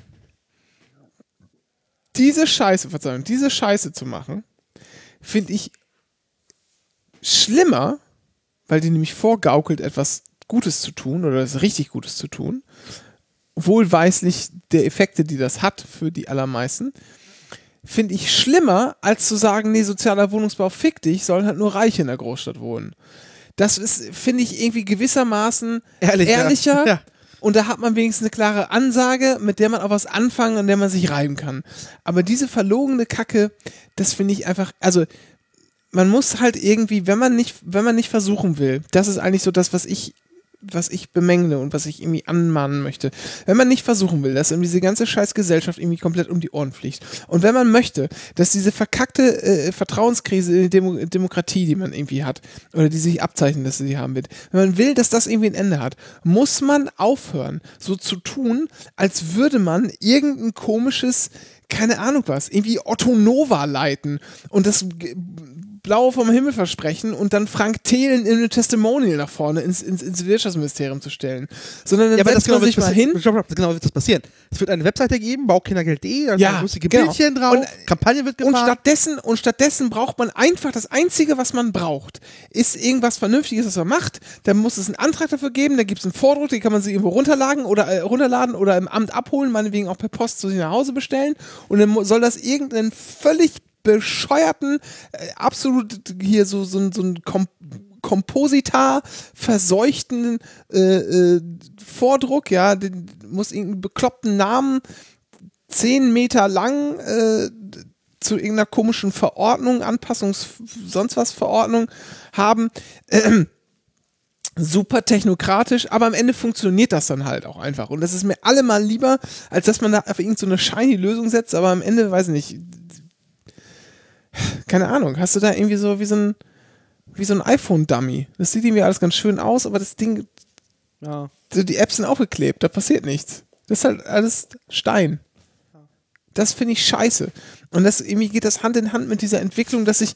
diese Scheiße, Verzeihung, diese Scheiße zu machen, finde ich schlimmer, weil die nämlich vorgaukelt, etwas Gutes zu tun oder etwas richtig Gutes zu tun, wohlweislich der Effekte, die das hat für die allermeisten, finde ich schlimmer, als zu sagen, nee, sozialer Wohnungsbau fick dich, sollen halt nur Reiche in der Großstadt wohnen. Das ist, finde ich, irgendwie gewissermaßen Ehrlich, ja. ehrlicher. Ja. Und da hat man wenigstens eine klare Ansage, mit der man auch was anfangen, an der man sich reiben kann. Aber diese verlogene Kacke, das finde ich einfach, also man muss halt irgendwie, wenn man nicht, wenn man nicht versuchen will, das ist eigentlich so das, was ich, was ich bemängle und was ich irgendwie anmahnen möchte. Wenn man nicht versuchen will, dass diese ganze scheiß Gesellschaft irgendwie komplett um die Ohren fliegt. Und wenn man möchte, dass diese verkackte äh, Vertrauenskrise in die Demo Demokratie, die man irgendwie hat, oder die sich abzeichnet, dass sie die haben wird, wenn man will, dass das irgendwie ein Ende hat, muss man aufhören, so zu tun, als würde man irgendein komisches, keine Ahnung was, irgendwie Otto Nova leiten und das Blau vom Himmel versprechen und dann Frank Thelen in eine Testimonial nach vorne ins, ins, ins Wirtschaftsministerium zu stellen. Sondern dann Ja, setzt man genau sich mal hin. Stopp, genau wird das passieren. Es wird eine Webseite geben, baukindergeld.de, da Ja, lustige genau. Bildchen drauf, Und- Kampagne wird Und gefahren. stattdessen, und stattdessen braucht man einfach das Einzige, was man braucht, ist irgendwas Vernünftiges, was man macht. Dann muss es einen Antrag dafür geben, da gibt es einen Vordruck, den kann man sich irgendwo runterladen oder, äh, runterladen oder im Amt abholen, meinetwegen auch per Post zu sich nach Hause bestellen. Und dann soll das irgendeinen völlig bescheuerten, äh, absolut hier so, so, so ein Kom Kompositar verseuchten äh, äh, Vordruck, ja, den muss irgendeinen bekloppten Namen zehn Meter lang äh, zu irgendeiner komischen Verordnung, Anpassungs, sonst was Verordnung haben. Ähm, super technokratisch, aber am Ende funktioniert das dann halt auch einfach. Und das ist mir allemal lieber, als dass man da einfach irgend so shiny Lösung setzt, aber am Ende, weiß ich nicht, keine Ahnung, hast du da irgendwie so wie so ein, wie so ein iPhone-Dummy. Das sieht irgendwie alles ganz schön aus, aber das Ding, ja. die Apps sind aufgeklebt, da passiert nichts. Das ist halt alles Stein. Das finde ich scheiße. Und das irgendwie geht das Hand in Hand mit dieser Entwicklung, dass ich,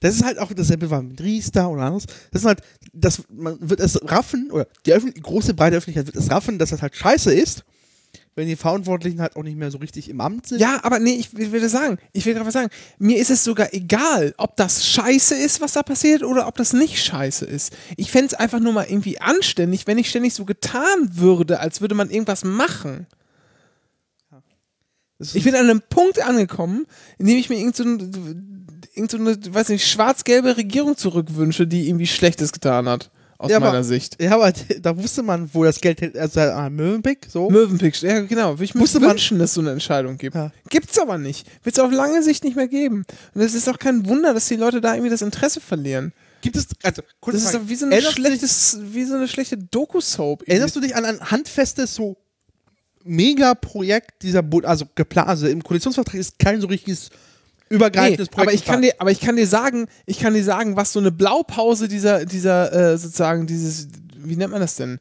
Das ist halt auch dasselbe war mit Riester oder anderes. Das ist halt, das, man wird es raffen, oder die, große breite Öffentlichkeit wird es raffen, dass das halt scheiße ist, wenn die Verantwortlichen halt auch nicht mehr so richtig im Amt sind. ja, aber nee, ich will will sagen, ich will gerade was sagen, mir ist es sogar egal, ob das scheiße ist, was da passiert, oder ob das nicht scheiße ist. Ich fände es einfach nur mal irgendwie anständig, wenn nicht ständig so getan würde, als würde man irgendwas machen. Das Ich bin an einem Punkt angekommen, in dem ich mir irgend so, irgend so eine, weiß nicht, schwarz-gelbe Regierung zurückwünsche, die irgendwie Schlechtes getan hat, aus Ja, aber- meiner Sicht. ja, aber da wusste man, wo das Geld also ah, Möwenpick, so. Möwenpick, ja genau. Ich mir Musste man- wünschen, dass es so eine Entscheidung gibt. Ja. Gibt's aber nicht. Wird es auf lange Sicht nicht mehr geben. Und es ist auch kein Wunder, dass die Leute da irgendwie das Interesse verlieren. Gibt es, also, kurz Das ist Frage. doch wie so eine, erinnerst, du dich, schlechtes, wie so eine schlechte Doku-Soap. erinnerst du dich an ein handfestes, so Megaprojekt dieser, Bu- also geplant, also im Koalitionsvertrag ist kein so richtiges Nee, übergreifendes Projekt. aber ich kann dir, aber ich kann dir sagen, ich kann dir sagen, was so eine Blaupause dieser, dieser, äh, sozusagen dieses, wie nennt man das denn?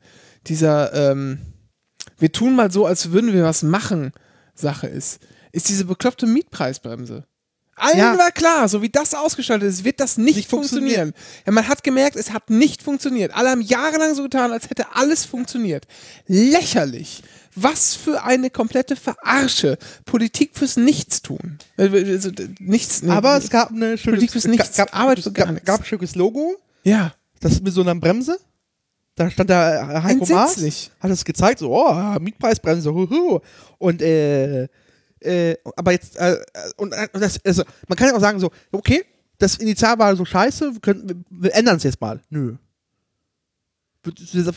Dieser, ähm, wir tun mal so, als würden wir was machen, Sache ist, ist diese bekloppte Mietpreisbremse. Allen Ja. war klar, so wie das ausgestaltet ist, wird das nicht, Nicht funktionieren. Ja, man hat gemerkt, es hat nicht funktioniert. Alle haben jahrelang so getan, als hätte alles funktioniert. Lächerlich. Was für eine komplette Verarsche. Politik fürs Nichtstun. Also, äh, nichts. aber es gab eine schönes, Politik fürs Nichts. gab, Arbeit für gab, gab ein schönes Logo, Ja. das mit so einer Bremse. Da stand da Heiko Maas, hat es gezeigt, so, oh, Mietpreisbremse, huhu. Und, äh, äh, aber jetzt, äh, äh, und äh, das, also, man kann ja auch sagen, so, okay, das Initial war so scheiße, wir, können, wir, wir ändern es jetzt mal. Nö.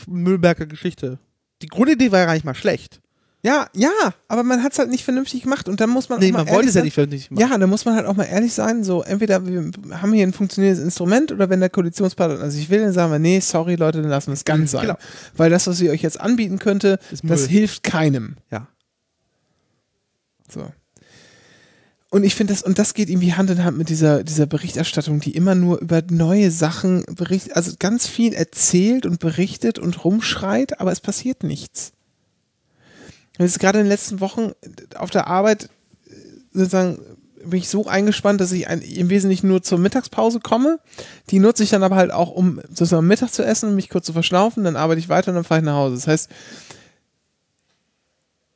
Müllberger Geschichte. Die Grundidee war ja gar nicht mal schlecht. Ja, ja, aber man hat es halt nicht vernünftig gemacht und dann muss man Nee, auch mal man wollte es ja nicht vernünftig machen. Ja, da muss man halt auch mal ehrlich sein, so entweder wir haben hier ein funktionierendes Instrument oder wenn der Koalitionspartner also ich will, dann sagen wir, nee, sorry Leute, dann lassen wir es ganz sein. Genau. Weil das, was ich euch jetzt anbieten könnte, das hilft keinem. Ja. So. Und ich finde das, und das geht irgendwie Hand in Hand mit dieser, dieser Berichterstattung, die immer nur über neue Sachen berichtet, also ganz viel erzählt und berichtet und rumschreit, aber es passiert nichts. Jetzt gerade in den letzten Wochen auf der Arbeit äh, sozusagen bin ich so eingespannt, dass ich ein, im Wesentlichen nur zur Mittagspause komme. Die nutze ich dann aber halt auch, um sozusagen Mittag zu essen, mich kurz zu verschnaufen, dann arbeite ich weiter und dann fahre ich nach Hause. Das heißt,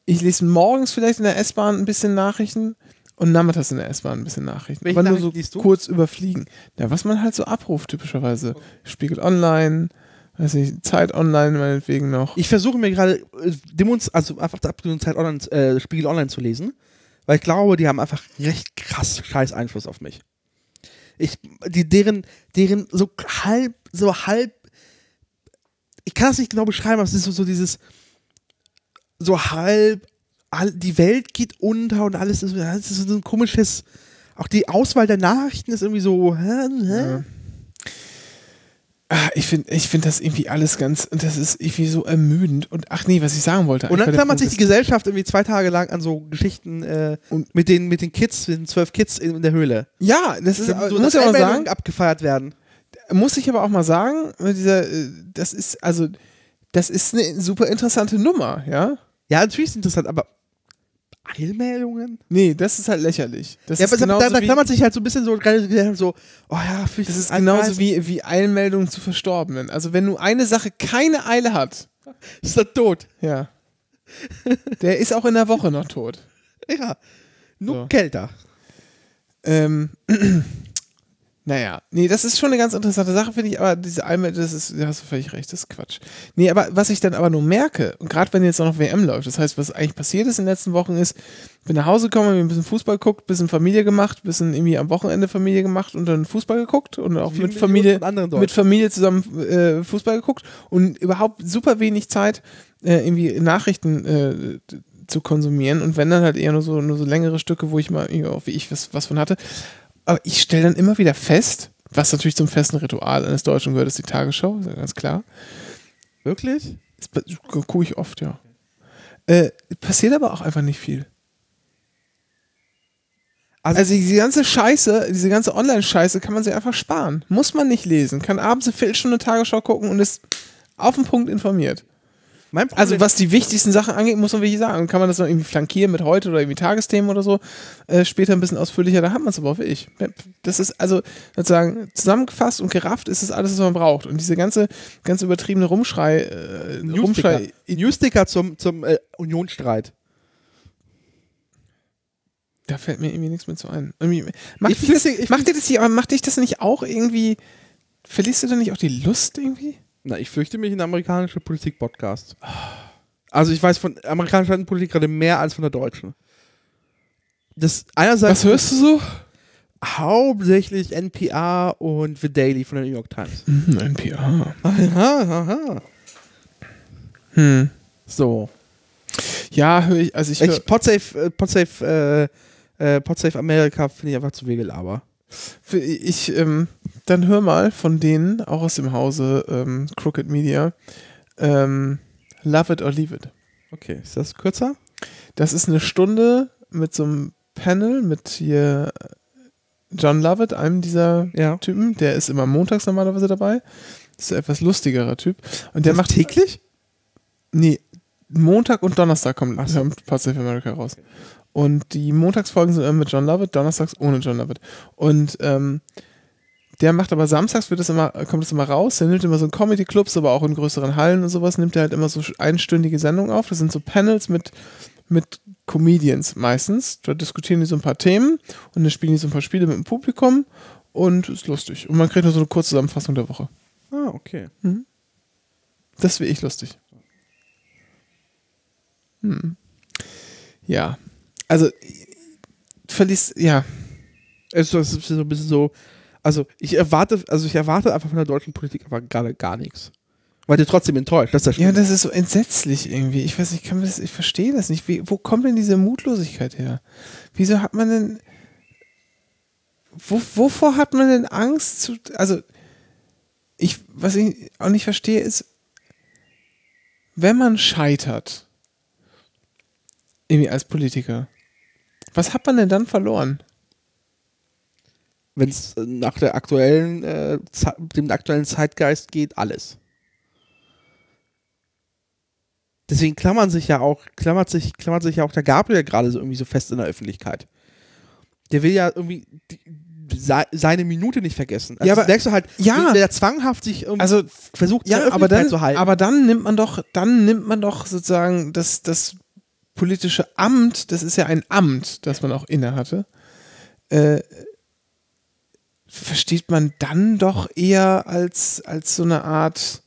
ich lese morgens vielleicht in der S-Bahn ein bisschen Nachrichten und nachmittags in der S-Bahn ein bisschen Nachrichten. Welche aber nur Nachrichten so liest du? kurz überfliegen. Ja, was man halt so abruft, typischerweise. Spiegel Online, weiß nicht, Zeit Online meinetwegen noch. Ich versuche mir gerade äh, Demons, also einfach zur absoluten Zeit online, äh, Spiegel Online zu lesen, weil ich glaube, die haben einfach recht krass scheiß Einfluss auf mich. Ich, die, deren, deren so halb, so halb, ich kann das nicht genau beschreiben, aber es ist so, so dieses, so halb, all, die Welt geht unter und alles ist, das ist so ein komisches, auch die Auswahl der Nachrichten ist irgendwie so, hä, hä? Ah, Ich finde ich find das irgendwie alles ganz, das ist irgendwie so ermüdend. Und ach nee, was ich sagen wollte. Und dann klammert sich die Gesellschaft irgendwie zwei Tage lang an so Geschichten äh, mit, den, mit den Kids, den zwölf Kids in, in der Höhle. Ja, das ist, So, muss ich aber Anmeldungen sagen, abgefeiert werden. muss ich aber auch mal sagen, mit dieser, äh, das ist, also, das ist eine super interessante Nummer, ja. Ja, natürlich ist es interessant, aber Eilmeldungen? Nee, das ist halt lächerlich. Das Ja, aber da, da klammert sich halt so ein bisschen so, so oh ja, das ist genauso wie, wie Eilmeldungen zu Verstorbenen. Also wenn nur eine Sache keine Eile hat, Ist er tot? ja, der ist auch in der Woche noch tot. Ja. Nur So. kälter. Ähm, naja, nee, das ist schon eine ganz interessante Sache, finde ich, aber diese Eilmeldung, das ist, da hast du völlig recht, das ist Quatsch. Nee, aber was ich dann aber nur merke, und gerade wenn jetzt auch noch WM läuft, das heißt, was eigentlich passiert ist in den letzten Wochen ist, bin nach Hause gekommen, hab ein bisschen Fußball geguckt, bisschen Familie gemacht, bisschen irgendwie am Wochenende Familie gemacht und dann Fußball geguckt und auch Wie mit Familie, mit Familie zusammen äh, Fußball geguckt und überhaupt super wenig Zeit, äh, irgendwie Nachrichten äh, zu konsumieren und wenn dann halt eher nur so, nur so längere Stücke, wo ich mal, irgendwie auch wie ich was, was von hatte. Aber ich stelle dann immer wieder fest, was natürlich zum festen Ritual eines Deutschen gehört, ist die Tagesschau, ist ja ganz klar. Wirklich? Das gucke ich oft, ja. Äh, passiert aber auch einfach nicht viel. Also- Also, diese ganze Scheiße, diese ganze Online-Scheiße kann man sich einfach sparen. Muss man nicht lesen. Kann abends eine Viertelstunde Tagesschau gucken und ist auf den Punkt informiert. Also was die wichtigsten Sachen angeht, muss man wirklich sagen. Kann man das noch irgendwie flankieren mit heute oder irgendwie Tagesthemen oder so, äh, später ein bisschen ausführlicher, da hat man es aber auch wirklich. Das ist also sozusagen zusammengefasst und gerafft ist es alles, was man braucht. Und diese ganze, ganz übertriebene Rumschrei, äh, Newsticker, Rumschrei Newsticker zum, zum äh, Unionsstreit. Da fällt mir irgendwie nichts mehr zu ein. Macht, Ich dich das, ich macht dir das nicht, aber macht dich das nicht auch irgendwie, verlierst du da nicht auch die Lust irgendwie? Na, ich fürchte mich in amerikanische Politik-Podcast. Also ich weiß von amerikanischer Politik gerade mehr als von der deutschen. Das einerseits Was hörst du so? hauptsächlich NPR und The Daily von der New York Times. Mhm, NPR. Aha, aha. Hm. So. Ja, höre ich, also ich, Ich, Podsafe, äh, Podsafe, äh, äh, Podsafe America finde ich einfach zu viel Gelaber. Ich, ähm, dann hör mal von denen, auch aus dem Hause ähm, Crooked Media, ähm, Love It or Leave It. Okay, ist das kürzer? Das ist eine Stunde mit so einem Panel mit hier John Lovett, einem dieser Ja. Typen. Der ist immer montags normalerweise dabei. Ist ein etwas lustigerer Typ. Und der macht täglich? Nee, Montag und Donnerstag kommt kommt Pacific America raus. Und die Montagsfolgen sind immer mit John Lovett, donnerstags ohne John Lovett. Und ähm, der macht aber samstags wird das immer, kommt das immer raus. Der nimmt immer so in Comedy-Clubs, aber auch in größeren Hallen und sowas, nimmt er halt immer so einstündige Sendungen auf. Das sind so Panels mit, mit Comedians meistens. Da diskutieren die so ein paar Themen und dann spielen die so ein paar Spiele mit dem Publikum und ist lustig. Und man kriegt nur so eine kurze Zusammenfassung der Woche. Ah, okay. Das wäre ich lustig. Hm. Ja. Also, verliest, ja. Es ist so ein bisschen so, also ich erwarte, also ich erwarte einfach von der deutschen Politik aber gerade gar nichts. Weil ihr trotzdem enttäuscht, das ist Ja, das ist so entsetzlich irgendwie. Ich weiß nicht, ich, kann das, ich verstehe das nicht. Wie, wo kommt denn diese Mutlosigkeit her? Wieso hat man denn. Wo, wovor hat man denn Angst zu. Also, ich, was ich auch nicht verstehe, ist, wenn man scheitert, irgendwie als Politiker, was hat man denn dann verloren? wenn es nach der aktuellen, äh, dem aktuellen Zeitgeist geht, alles. Deswegen klammern sich ja auch, klammert sich, klammert sich ja auch der Gabriel gerade so irgendwie so fest in der Öffentlichkeit. Der will ja irgendwie die, se- seine Minute nicht vergessen. Also Ja, das aber- merkst du halt, ja. der zwanghaft sich irgendwie Also, versucht, Ja, aber dann, zu halten. aber dann nimmt man doch, dann nimmt man doch sozusagen das, das politische Amt, das ist ja ein Amt, das man auch innehatte, äh, versteht man dann doch eher als, als so eine Art,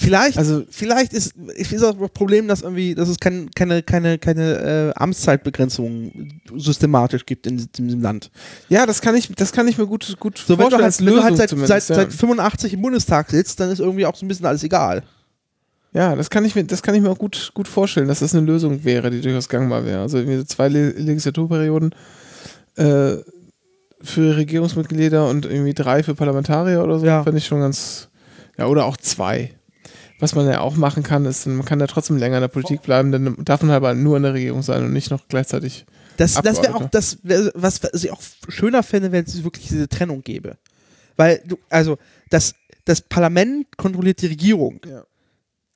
Vielleicht, also vielleicht ist, ich sehe auch das Problem, dass irgendwie, dass es kein, keine, keine, keine äh, Amtszeitbegrenzung systematisch gibt in diesem Land. ja, das kann ich, das kann ich mir gut, gut So, wenn du vorstellen halt, als wenn du halt seit, seit, seit 85 im Bundestag sitzt, dann ist irgendwie auch so ein bisschen alles egal. Ja, das kann ich mir, das kann ich mir auch gut, gut vorstellen, dass das eine Lösung wäre, die durchaus gangbar wäre. Also irgendwie zwei Le Legislaturperioden äh, für Regierungsmitglieder und irgendwie drei für Parlamentarier oder so, Ja. fände ich schon ganz. Ja, oder auch zwei. Was man ja auch machen kann, ist, man kann da trotzdem länger in der Politik bleiben, dann darf man aber nur in der Regierung sein und nicht noch gleichzeitig. Das, das wäre auch das, wär, was, was ich auch schöner fände, wenn es wirklich diese Trennung gäbe. Weil du, also das, das Parlament kontrolliert die Regierung. Ja.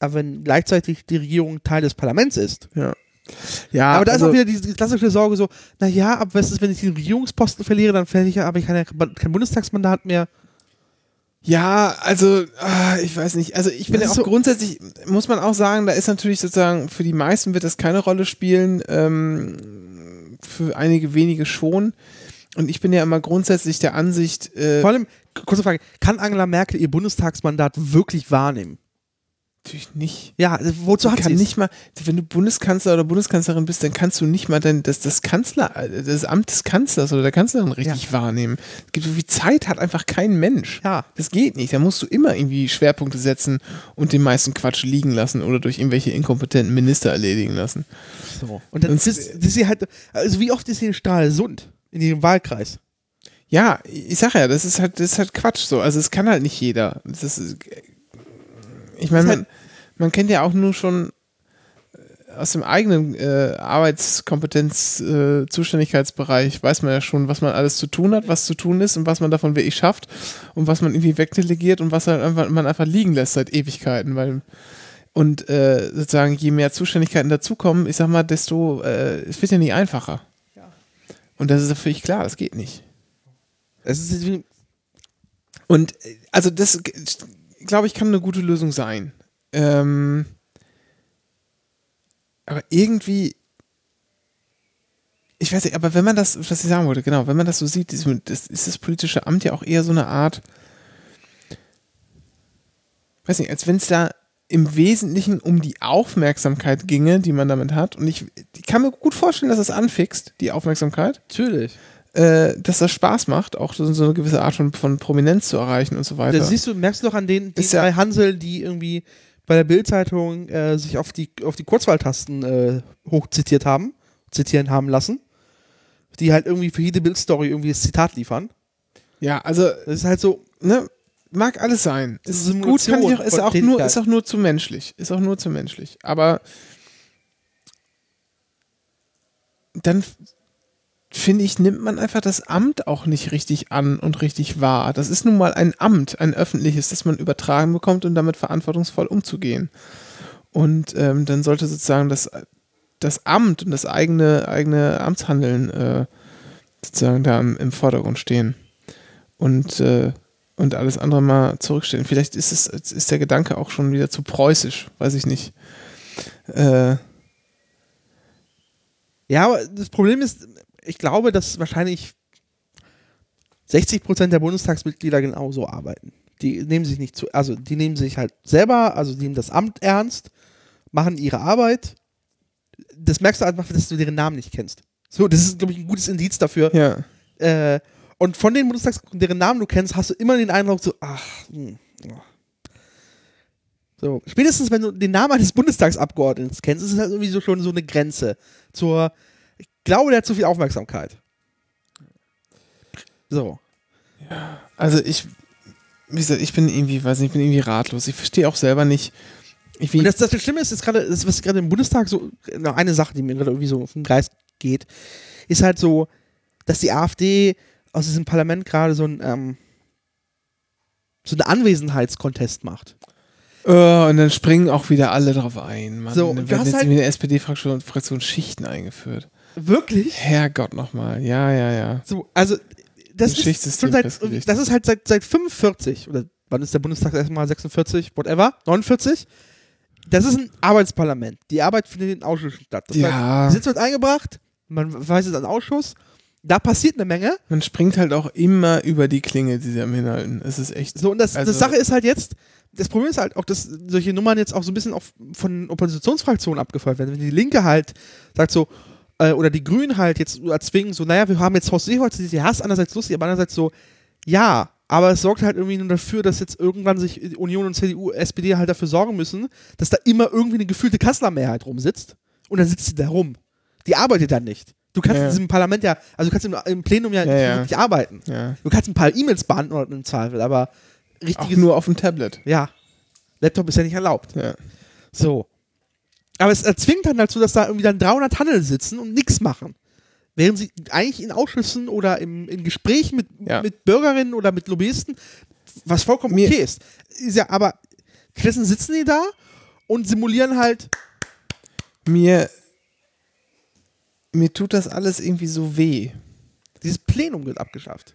Aber wenn gleichzeitig die Regierung Teil des Parlaments ist. Ja. Ja, aber da also, ist auch wieder diese klassische Sorge so, naja, aber was ist, wenn ich den Regierungsposten verliere, dann verliere ich ja, aber ich kein, kein Bundestagsmandat mehr. Ja, also ah, ich weiß nicht. Also ich bin ja auch so- grundsätzlich, muss man auch sagen, da ist natürlich sozusagen, für die meisten wird das keine Rolle spielen, ähm, für einige wenige schon. Und ich bin ja immer grundsätzlich der Ansicht, äh, Vor allem, kurze Frage, kann Angela Merkel ihr Bundestagsmandat wirklich wahrnehmen? Natürlich nicht. Ja, also wozu Du hat kann nicht mal, wenn du Bundeskanzler oder Bundeskanzlerin bist, dann kannst du nicht mal dein, das, das Kanzler, das Amt des Kanzlers oder der Kanzlerin richtig wahrnehmen. Es gibt so viel Zeit, hat einfach kein Mensch. Ja. Das geht nicht. Da musst du immer irgendwie Schwerpunkte setzen und den meisten Quatsch liegen lassen oder durch irgendwelche inkompetenten Minister erledigen lassen. So. Und dann Und- ist sie halt, also wie oft ist sie in Stralsund in ihrem Wahlkreis? Ja, ich sag ja, das ist halt, das ist halt Quatsch so. Also es kann halt nicht jeder. Das ist, ich meine, Ist halt- man, man kennt ja auch nur schon äh, aus dem eigenen äh, Arbeitskompetenz, äh, Zuständigkeitsbereich weiß man ja schon, was man alles zu tun hat, was zu tun ist und was man davon wirklich schafft und was man irgendwie wegdelegiert und was halt einfach, man einfach liegen lässt seit Ewigkeiten, weil und äh, sozusagen je mehr Zuständigkeiten dazukommen, ich sag mal, desto äh, es wird ja nicht einfacher. Und das ist ja völlig klar, das geht nicht. Es ist wie, Und äh, also das, glaube ich, kann eine gute Lösung sein. Ähm, aber irgendwie, ich weiß nicht, aber wenn man das, was ich sagen wollte, genau, wenn man das so sieht, das ist das politische Amt ja auch eher so eine Art, weiß nicht, als wenn es da im Wesentlichen um die Aufmerksamkeit ginge, die man damit hat. Und ich, ich kann mir gut vorstellen, dass das anfixt, die Aufmerksamkeit natürlich. Äh, dass das Spaß macht, auch so, so eine gewisse Art von, von Prominenz zu erreichen und so weiter. Das siehst du, merkst du doch an den die Ist ja- drei Hansel, die irgendwie bei der Bildzeitung äh, sich auf die, auf die Kurzwahltasten äh, hochzitiert haben, zitieren haben lassen. Die halt irgendwie für jede Bildstory irgendwie das Zitat liefern. ja, also, Das ist halt so, ne, mag alles sein. Das Ist gut, kann ich auch, ist auch nur, ist auch nur zu menschlich. Ist auch nur zu menschlich. Aber dann finde ich, nimmt man einfach das Amt auch nicht richtig an und richtig wahr. Das ist nun mal ein Amt, ein öffentliches, das man übertragen bekommt und damit verantwortungsvoll umzugehen. Und ähm, dann sollte sozusagen das, das Amt und das eigene, eigene Amtshandeln äh, sozusagen da im, im Vordergrund stehen. Und, äh, und alles andere mal zurückstellen. Vielleicht ist es, ist der Gedanke auch schon wieder zu preußisch, weiß ich nicht. Äh, Ja, aber das Problem ist, ich glaube, dass wahrscheinlich 60 Prozent der Bundestagsmitglieder genauso arbeiten. Die nehmen sich nicht zu, also die nehmen sich halt selber, also die nehmen das Amt ernst, machen ihre Arbeit. Das merkst du einfach, dass du deren Namen nicht kennst. So, das ist, glaube ich, ein gutes Indiz dafür. ja. Äh, und von den Bundestags, deren Namen du kennst, hast du immer den Eindruck, so, ach, hm, oh. So, spätestens wenn du den Namen eines Bundestagsabgeordneten kennst, ist es halt irgendwie so schon so eine Grenze zur, glaube, der hat zu viel Aufmerksamkeit. So. Also ich, wie gesagt, ich bin irgendwie, weiß nicht, ich bin irgendwie ratlos. Ich verstehe auch selber nicht. Ich, Und das, das Schlimme ist, ist gerade, was gerade im Bundestag so, eine Sache, die mir gerade irgendwie so auf den Geist geht, ist halt so, dass die AfD aus diesem Parlament gerade so ein, ähm, so einen Anwesenheitskontest macht. Oh, und dann springen auch wieder alle drauf ein. Mann, So, dann werden jetzt halt- in der SPD-Fraktion Fraktion Schichten eingeführt. Wirklich? Herrgott nochmal. Ja, ja, ja. So, also das ist schon seit, festgelegt. das ist halt seit, seit 45 oder wann ist der Bundestag erstmal 46, whatever, 49. Das ist ein Arbeitsparlament. Die Arbeit findet in Ausschüssen statt. Das Ja. heißt, Gesetz wird eingebracht, man weist an Ausschuss, da passiert eine Menge. Man springt halt auch immer über die Klinge, die sie am hinhalten. Es ist echt. So, und das, Also- das Sache ist halt jetzt, das Problem ist halt auch, dass solche Nummern jetzt auch so ein bisschen auf, von Oppositionsfraktionen abgefeuert werden. Wenn die Linke halt sagt so, äh, oder die Grünen halt jetzt erzwingen, so, naja, wir haben jetzt Horst Seeholz, die ja, ist einerseits lustig, aber andererseits so, ja, aber es sorgt halt irgendwie nur dafür, dass jetzt irgendwann sich Union und CDU, SPD halt dafür sorgen müssen, dass da immer irgendwie eine gefühlte Kanzlermehrheit rumsitzt und dann sitzt sie da rum. Die arbeitet dann nicht. Du kannst Ja. in diesem Parlament ja, also du kannst im, im Plenum ja, Ja, nicht ja. arbeiten. ja. Du kannst ein paar E-Mails beantworten im Zweifel, aber Auch richtiges nur auf dem Tablet. ja. Laptop ist ja nicht erlaubt. Ja. So. Aber es erzwingt dann dazu, dass da irgendwie dann 300 Handel sitzen und nichts machen. Während sie eigentlich in Ausschüssen oder im, in Gesprächen mit, Ja. mit Bürgerinnen oder mit Lobbyisten, was vollkommen Mir- okay ist. ist ja, aber stattdessen sitzen die da und simulieren halt. Mir, mir tut das alles irgendwie so weh. Dieses Plenum wird abgeschafft.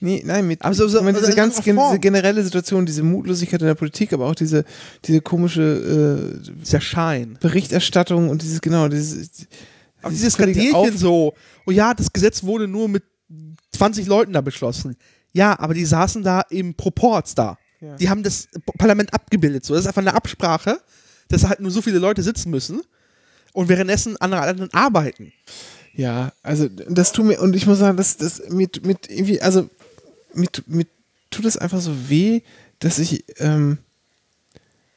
Nee, nein, mit, Aber so- also diese ganz gen diese generelle Situation, diese Mutlosigkeit in der Politik, aber auch diese, diese komische äh, Dieser Schein. Berichterstattung und dieses, genau, dieses, Auch dieses Auf- so. Oh ja, das Gesetz wurde nur mit 20 Leuten da beschlossen. Ja, aber die saßen da im Proports da. Ja. Die haben das Parlament abgebildet. So, das ist einfach eine Absprache, dass halt nur so viele Leute sitzen müssen und währenddessen andere anderen arbeiten. Ja, also das tut mir, und ich muss sagen, das, das mit, mit irgendwie, also mit, mit tut es einfach so weh, dass ich, ähm,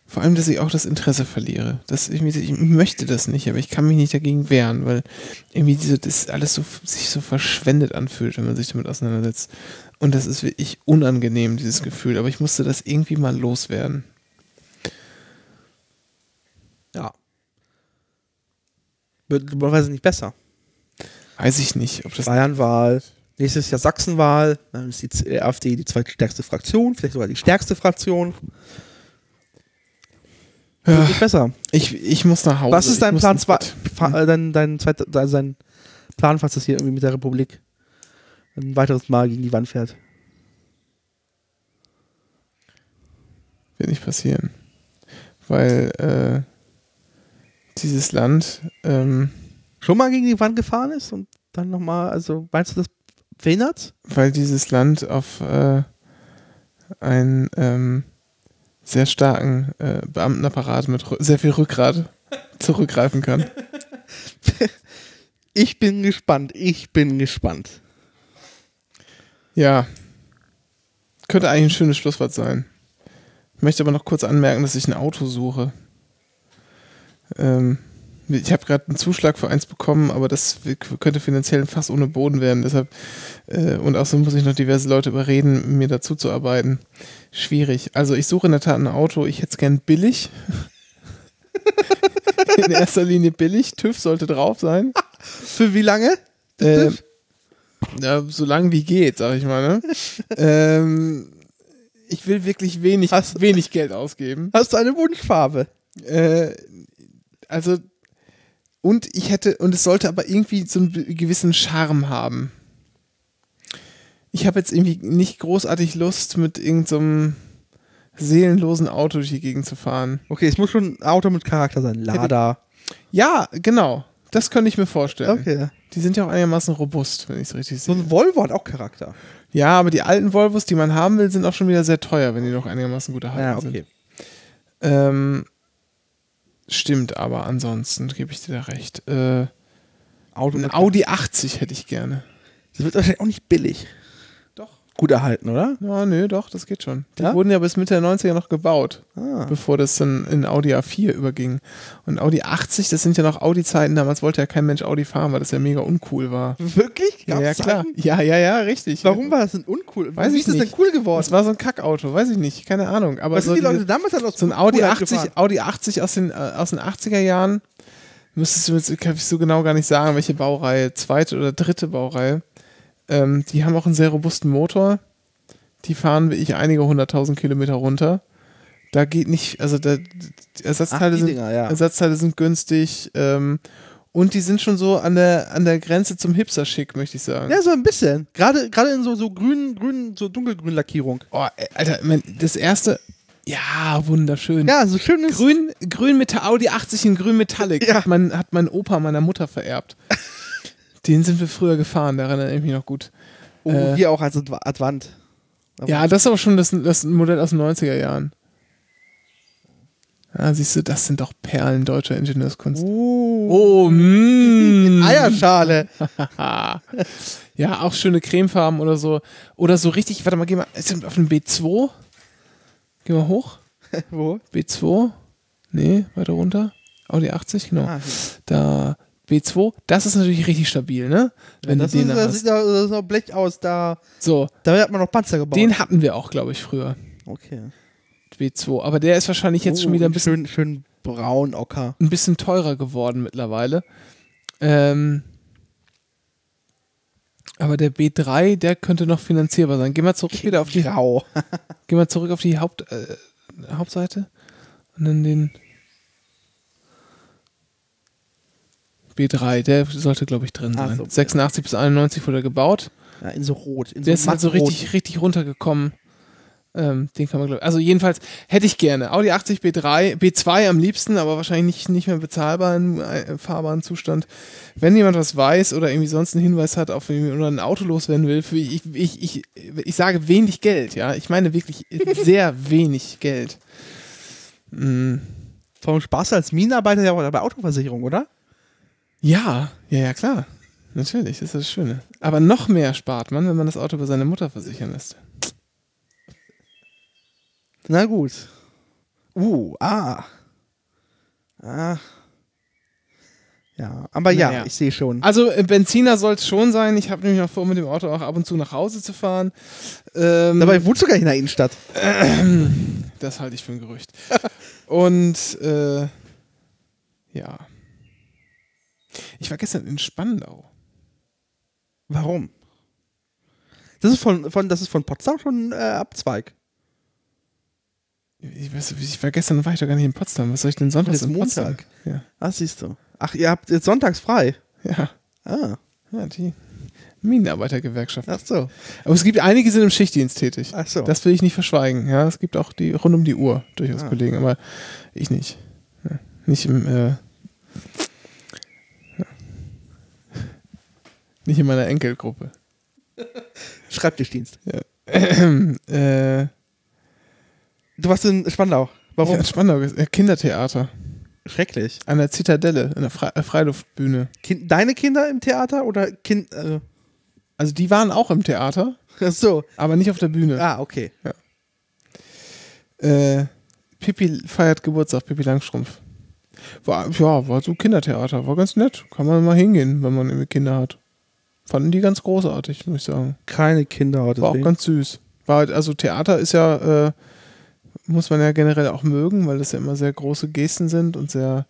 vor allem, dass ich auch das Interesse verliere. Dass ich, mir- ich möchte das nicht, aber ich kann mich nicht dagegen wehren, weil irgendwie diese, das alles so sich so verschwendet anfühlt, wenn man sich damit auseinandersetzt. Und das ist wirklich unangenehm, dieses Gefühl. Aber ich musste das irgendwie mal loswerden. Ja. Wird möglicherweise nicht besser. Weiß ich nicht, ob das. Bayernwahl, nächstes Jahr Sachsenwahl, dann ist die Z- AfD die zweitstärkste Fraktion, vielleicht sogar die stärkste Fraktion. Ja, nicht besser. ich, ich muss nach Hause. Was ist Ich dein Plan zwei, äh, dein, dein, zweit- also dein Plan, falls das hier irgendwie mit der Republik ein weiteres Mal gegen die Wand fährt? Wird nicht passieren. Weil äh, dieses Land, ähm, Schon mal gegen die Wand gefahren ist und dann nochmal, also meinst du das verhindert? weil dieses Land auf äh, einen ähm, sehr starken äh, Beamtenapparat mit sehr viel Rückgrat zurückgreifen kann. Ich bin gespannt, ich bin gespannt. Ja. Könnte eigentlich ein schönes Schlusswort sein. Ich möchte aber noch kurz anmerken, dass ich ein Auto suche. Ähm, ich habe gerade einen Zuschlag für eins bekommen, aber das könnte finanziell fast ohne Boden werden. Deshalb äh, und außerdem muss ich noch diverse Leute überreden, mir dazu zu arbeiten. Schwierig. Also ich suche in der Tat ein Auto. Ich hätte es gern billig. in erster Linie billig. TÜV sollte drauf sein. Für wie lange? Äh, ja, so lang wie geht, sag ich mal. Ne? ähm, ich will wirklich wenig, Hast- wenig Geld ausgeben. Hast du eine Wunschfarbe? Äh, also, und ich hätte, und es sollte aber irgendwie so einen gewissen Charme haben. Ich habe jetzt irgendwie nicht großartig Lust, mit irgendeinem seelenlosen Auto durch die Gegend zu fahren. Okay, es muss schon ein Auto mit Charakter sein. Lada. Ja, genau. Das könnte ich mir vorstellen. Okay. Die sind ja auch einigermaßen robust, wenn ich es richtig So sehe. ein Volvo hat auch Charakter. Ja, aber die alten Volvos, die man haben will, sind auch schon wieder sehr teuer, wenn die noch einigermaßen gut erhalten Ja, okay. sind. Ähm, stimmt, aber ansonsten gebe ich dir da recht. Äh, Auto ein Audi 80 hätte ich gerne. Das wird wahrscheinlich auch nicht billig. Gut erhalten, oder? Ja, nö, doch, das geht schon. Die Ja? wurden ja bis Mitte der 90er noch gebaut, Ah. bevor das dann in Audi A4 überging. Und Audi 80, das sind ja noch Audi-Zeiten, damals wollte ja kein Mensch Audi fahren, weil das ja mega uncool war. Wirklich? Ja, Gab's ja, klar. Zeiten? Ja, ja, ja, richtig. Warum war das denn uncool? Weiß Wie ich ist das nicht. denn cool geworden? Das war so ein Kackauto, weiß ich nicht, keine Ahnung. Aber Was so sind die Leute damals dann aus So ein Audi Coolheit 80, gefahren? Audi 80 aus den, äh, aus den 80er Jahren. Müsstest du jetzt, kann ich so genau gar nicht sagen, welche Baureihe, zweite oder dritte Baureihe. Ähm, die haben auch einen sehr robusten Motor. Die fahren wie ich einige hunderttausend Kilometer runter. Da geht nicht, also da, die Ersatzteile, Ach, sind, Dinger, ja. Ersatzteile sind günstig. Ähm, und die sind schon so an der, an der Grenze zum Hipster-Schick, möchte ich sagen. Ja, so ein bisschen. Gerade, gerade in so, so grün, grün, so dunkelgrün Lackierung. Oh, Alter, das erste, ja, wunderschön. Ja, so schönes. Grün, grün mit Audi 80 in grün Metallic. Ja. Hat, mein, hat mein Opa meiner Mutter vererbt. Den sind wir früher gefahren, daran erinnere ich mich noch gut. Oh, äh, hier auch als Adva- Advant. Aber- Ja, das ist aber schon das, das Modell aus den 90er Jahren. Ja, siehst du, das sind doch Perlen deutscher Ingenieurskunst. Oh. Oh, mm. Eierschale. ja, auch schöne Cremefarben oder so. Oder so richtig, warte mal, geh mal, auf dem B2? Geh mal hoch. Wo? B2? Nee, weiter runter. Audi 80, genau. Ah. Da B2, das ist natürlich richtig stabil, ne? Wenn das, du den ist, da das sieht doch das sieht doch Blech aus, da, So, da hat man noch Panzer gebaut. den hatten wir auch, glaube ich, früher. okay. B2, aber der ist wahrscheinlich jetzt schon wieder ein bisschen, schön, schön braun ocker. ein bisschen teurer geworden mittlerweile. Ähm, aber der B3, der könnte noch finanzierbar sein. Geh mal zurück wieder auf die, Grau. geh mal zurück auf die Haupt, äh, Hauptseite und dann den B3, der sollte, glaube ich, drin sein. so. 86 bis 91 wurde er gebaut. Ja, in so rot. In Der ist halt so richtig, richtig runtergekommen. Ähm, den kann man, glaube Also jedenfalls hätte ich gerne. Audi 80 B3, B2 am liebsten, aber wahrscheinlich nicht, nicht mehr bezahlbar im äh, fahrbaren Zustand. Wenn jemand was weiß oder irgendwie sonst einen Hinweis hat, auf irgendwie oder ein Auto loswerden will, für ich, ich, ich, ich sage wenig Geld, ja. Ich meine wirklich sehr wenig Geld. Mm. Vom Spaß als Minenarbeiter ja auch bei Autoversicherung, oder? Ja, ja, ja, klar. Natürlich, das ist das Schöne. Aber noch mehr spart man, wenn man das Auto bei seiner Mutter versichern lässt. Na gut. Uh, ah. Ah. Ja, aber ja, Naja. ich sehe schon. Also äh, Benziner soll es schon sein. Ich habe nämlich noch vor, mit dem Auto auch ab und zu nach Hause zu fahren. Ähm, Dabei wohnst du gar nicht in der Innenstadt. das halte ich für ein Gerücht. und äh, ja. Ich war gestern in Spandau. Warum? Das ist von, von, das ist von Potsdam schon äh, Abzweig. Ich, weiß, ich war gestern war ich doch gar nicht in Potsdam. Was soll ich denn sonntags in Potsdam? Montag. Ja. Ah, siehst du. Ach, ihr habt jetzt sonntags frei. Ja. Ah, Ja, die Minenarbeitergewerkschaft. ach so. Aber es gibt einige, die sind im Schichtdienst tätig. Ach so. Das will ich nicht verschweigen. Ja, es gibt auch die rund um die Uhr durchaus Ah. Kollegen, aber ich nicht. Ja, nicht im äh, ja. Nicht in meiner Enkelgruppe. Schreibtischdienst. äh, Du warst in Spandau. Warum? Ja, Spandau, äh, Kindertheater Schrecklich. an der Zitadelle, in der Fre äh, Freiluftbühne. Kind, deine Kinder im Theater oder Kind. Äh, Also die waren auch im Theater, ach so. aber nicht auf der Bühne. Ah, okay. Äh, Pippi feiert Geburtstag, Pippi Langstrumpf. War, ja, war so Kindertheater, war ganz nett. Kann man mal hingehen, wenn man irgendwie Kinder hat. Fanden die ganz großartig, muss ich sagen. Keine Kinder heute. War auch ganz süß. War halt, also Theater ist ja, äh, muss man ja generell auch mögen, weil das ja immer sehr große Gesten sind und sehr,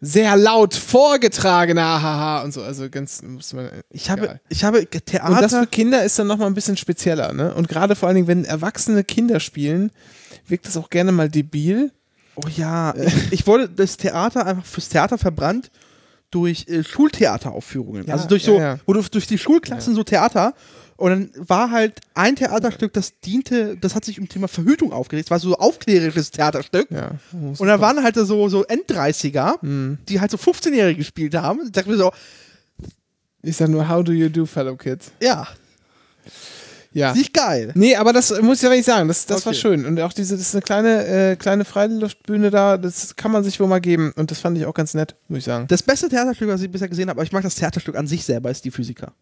sehr laut vorgetragene Haha und so. Also ganz, muss man. Ich habe, egal. ich habe Und das Theater. für Kinder ist dann nochmal ein bisschen spezieller, ne? Und gerade vor allen Dingen, wenn erwachsene Kinder spielen, wirkt das auch gerne mal debil. Oh ja, ich, ich wurde das Theater einfach fürs Theater verbrannt durch äh, Schultheateraufführungen. Ja, also durch ja, so, ja. wo du durch die Schulklassen so Theater. Und dann war halt ein Theaterstück, das diente, das hat sich um Thema Verhütung aufgeregt. Es war so ein aufklärerisches Theaterstück. Ja. Und da waren halt so, so End-30er, die halt so 15-Jährige gespielt haben. Ich dachte mir so, Ich sag nur, how do you do, fellow kids? ja, Ja. nicht geil. Nee, aber das muss ich ja wirklich sagen, das, das war Okay. schön. Und auch diese, das ist eine kleine, äh, kleine Freiluftbühne da, das kann man sich wohl mal geben. Und das fand ich auch ganz nett, muss ich sagen. Das beste Theaterstück, was ich bisher gesehen habe, aber ich mag das Theaterstück an sich selber, ist die Physiker.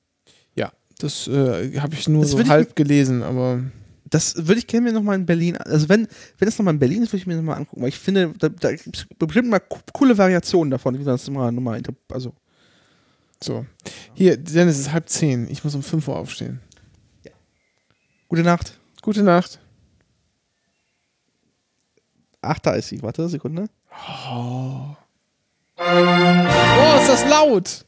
Ja, das äh, habe ich nur Das so will ich- halb gelesen, aber Das würde ich gerne mir nochmal in Berlin, also wenn, wenn es nochmal in Berlin ist, würde ich mir nochmal angucken, weil ich finde, da, da gibt es bestimmt mal co- coole Variationen davon, wie man das immer nochmal, also so. Hier, Dennis, es ist halb zehn. Ich muss um 5 Uhr aufstehen. Gute Nacht. Gute Nacht. Ach, da ist sie, warte, Sekunde. Oh, ist das laut!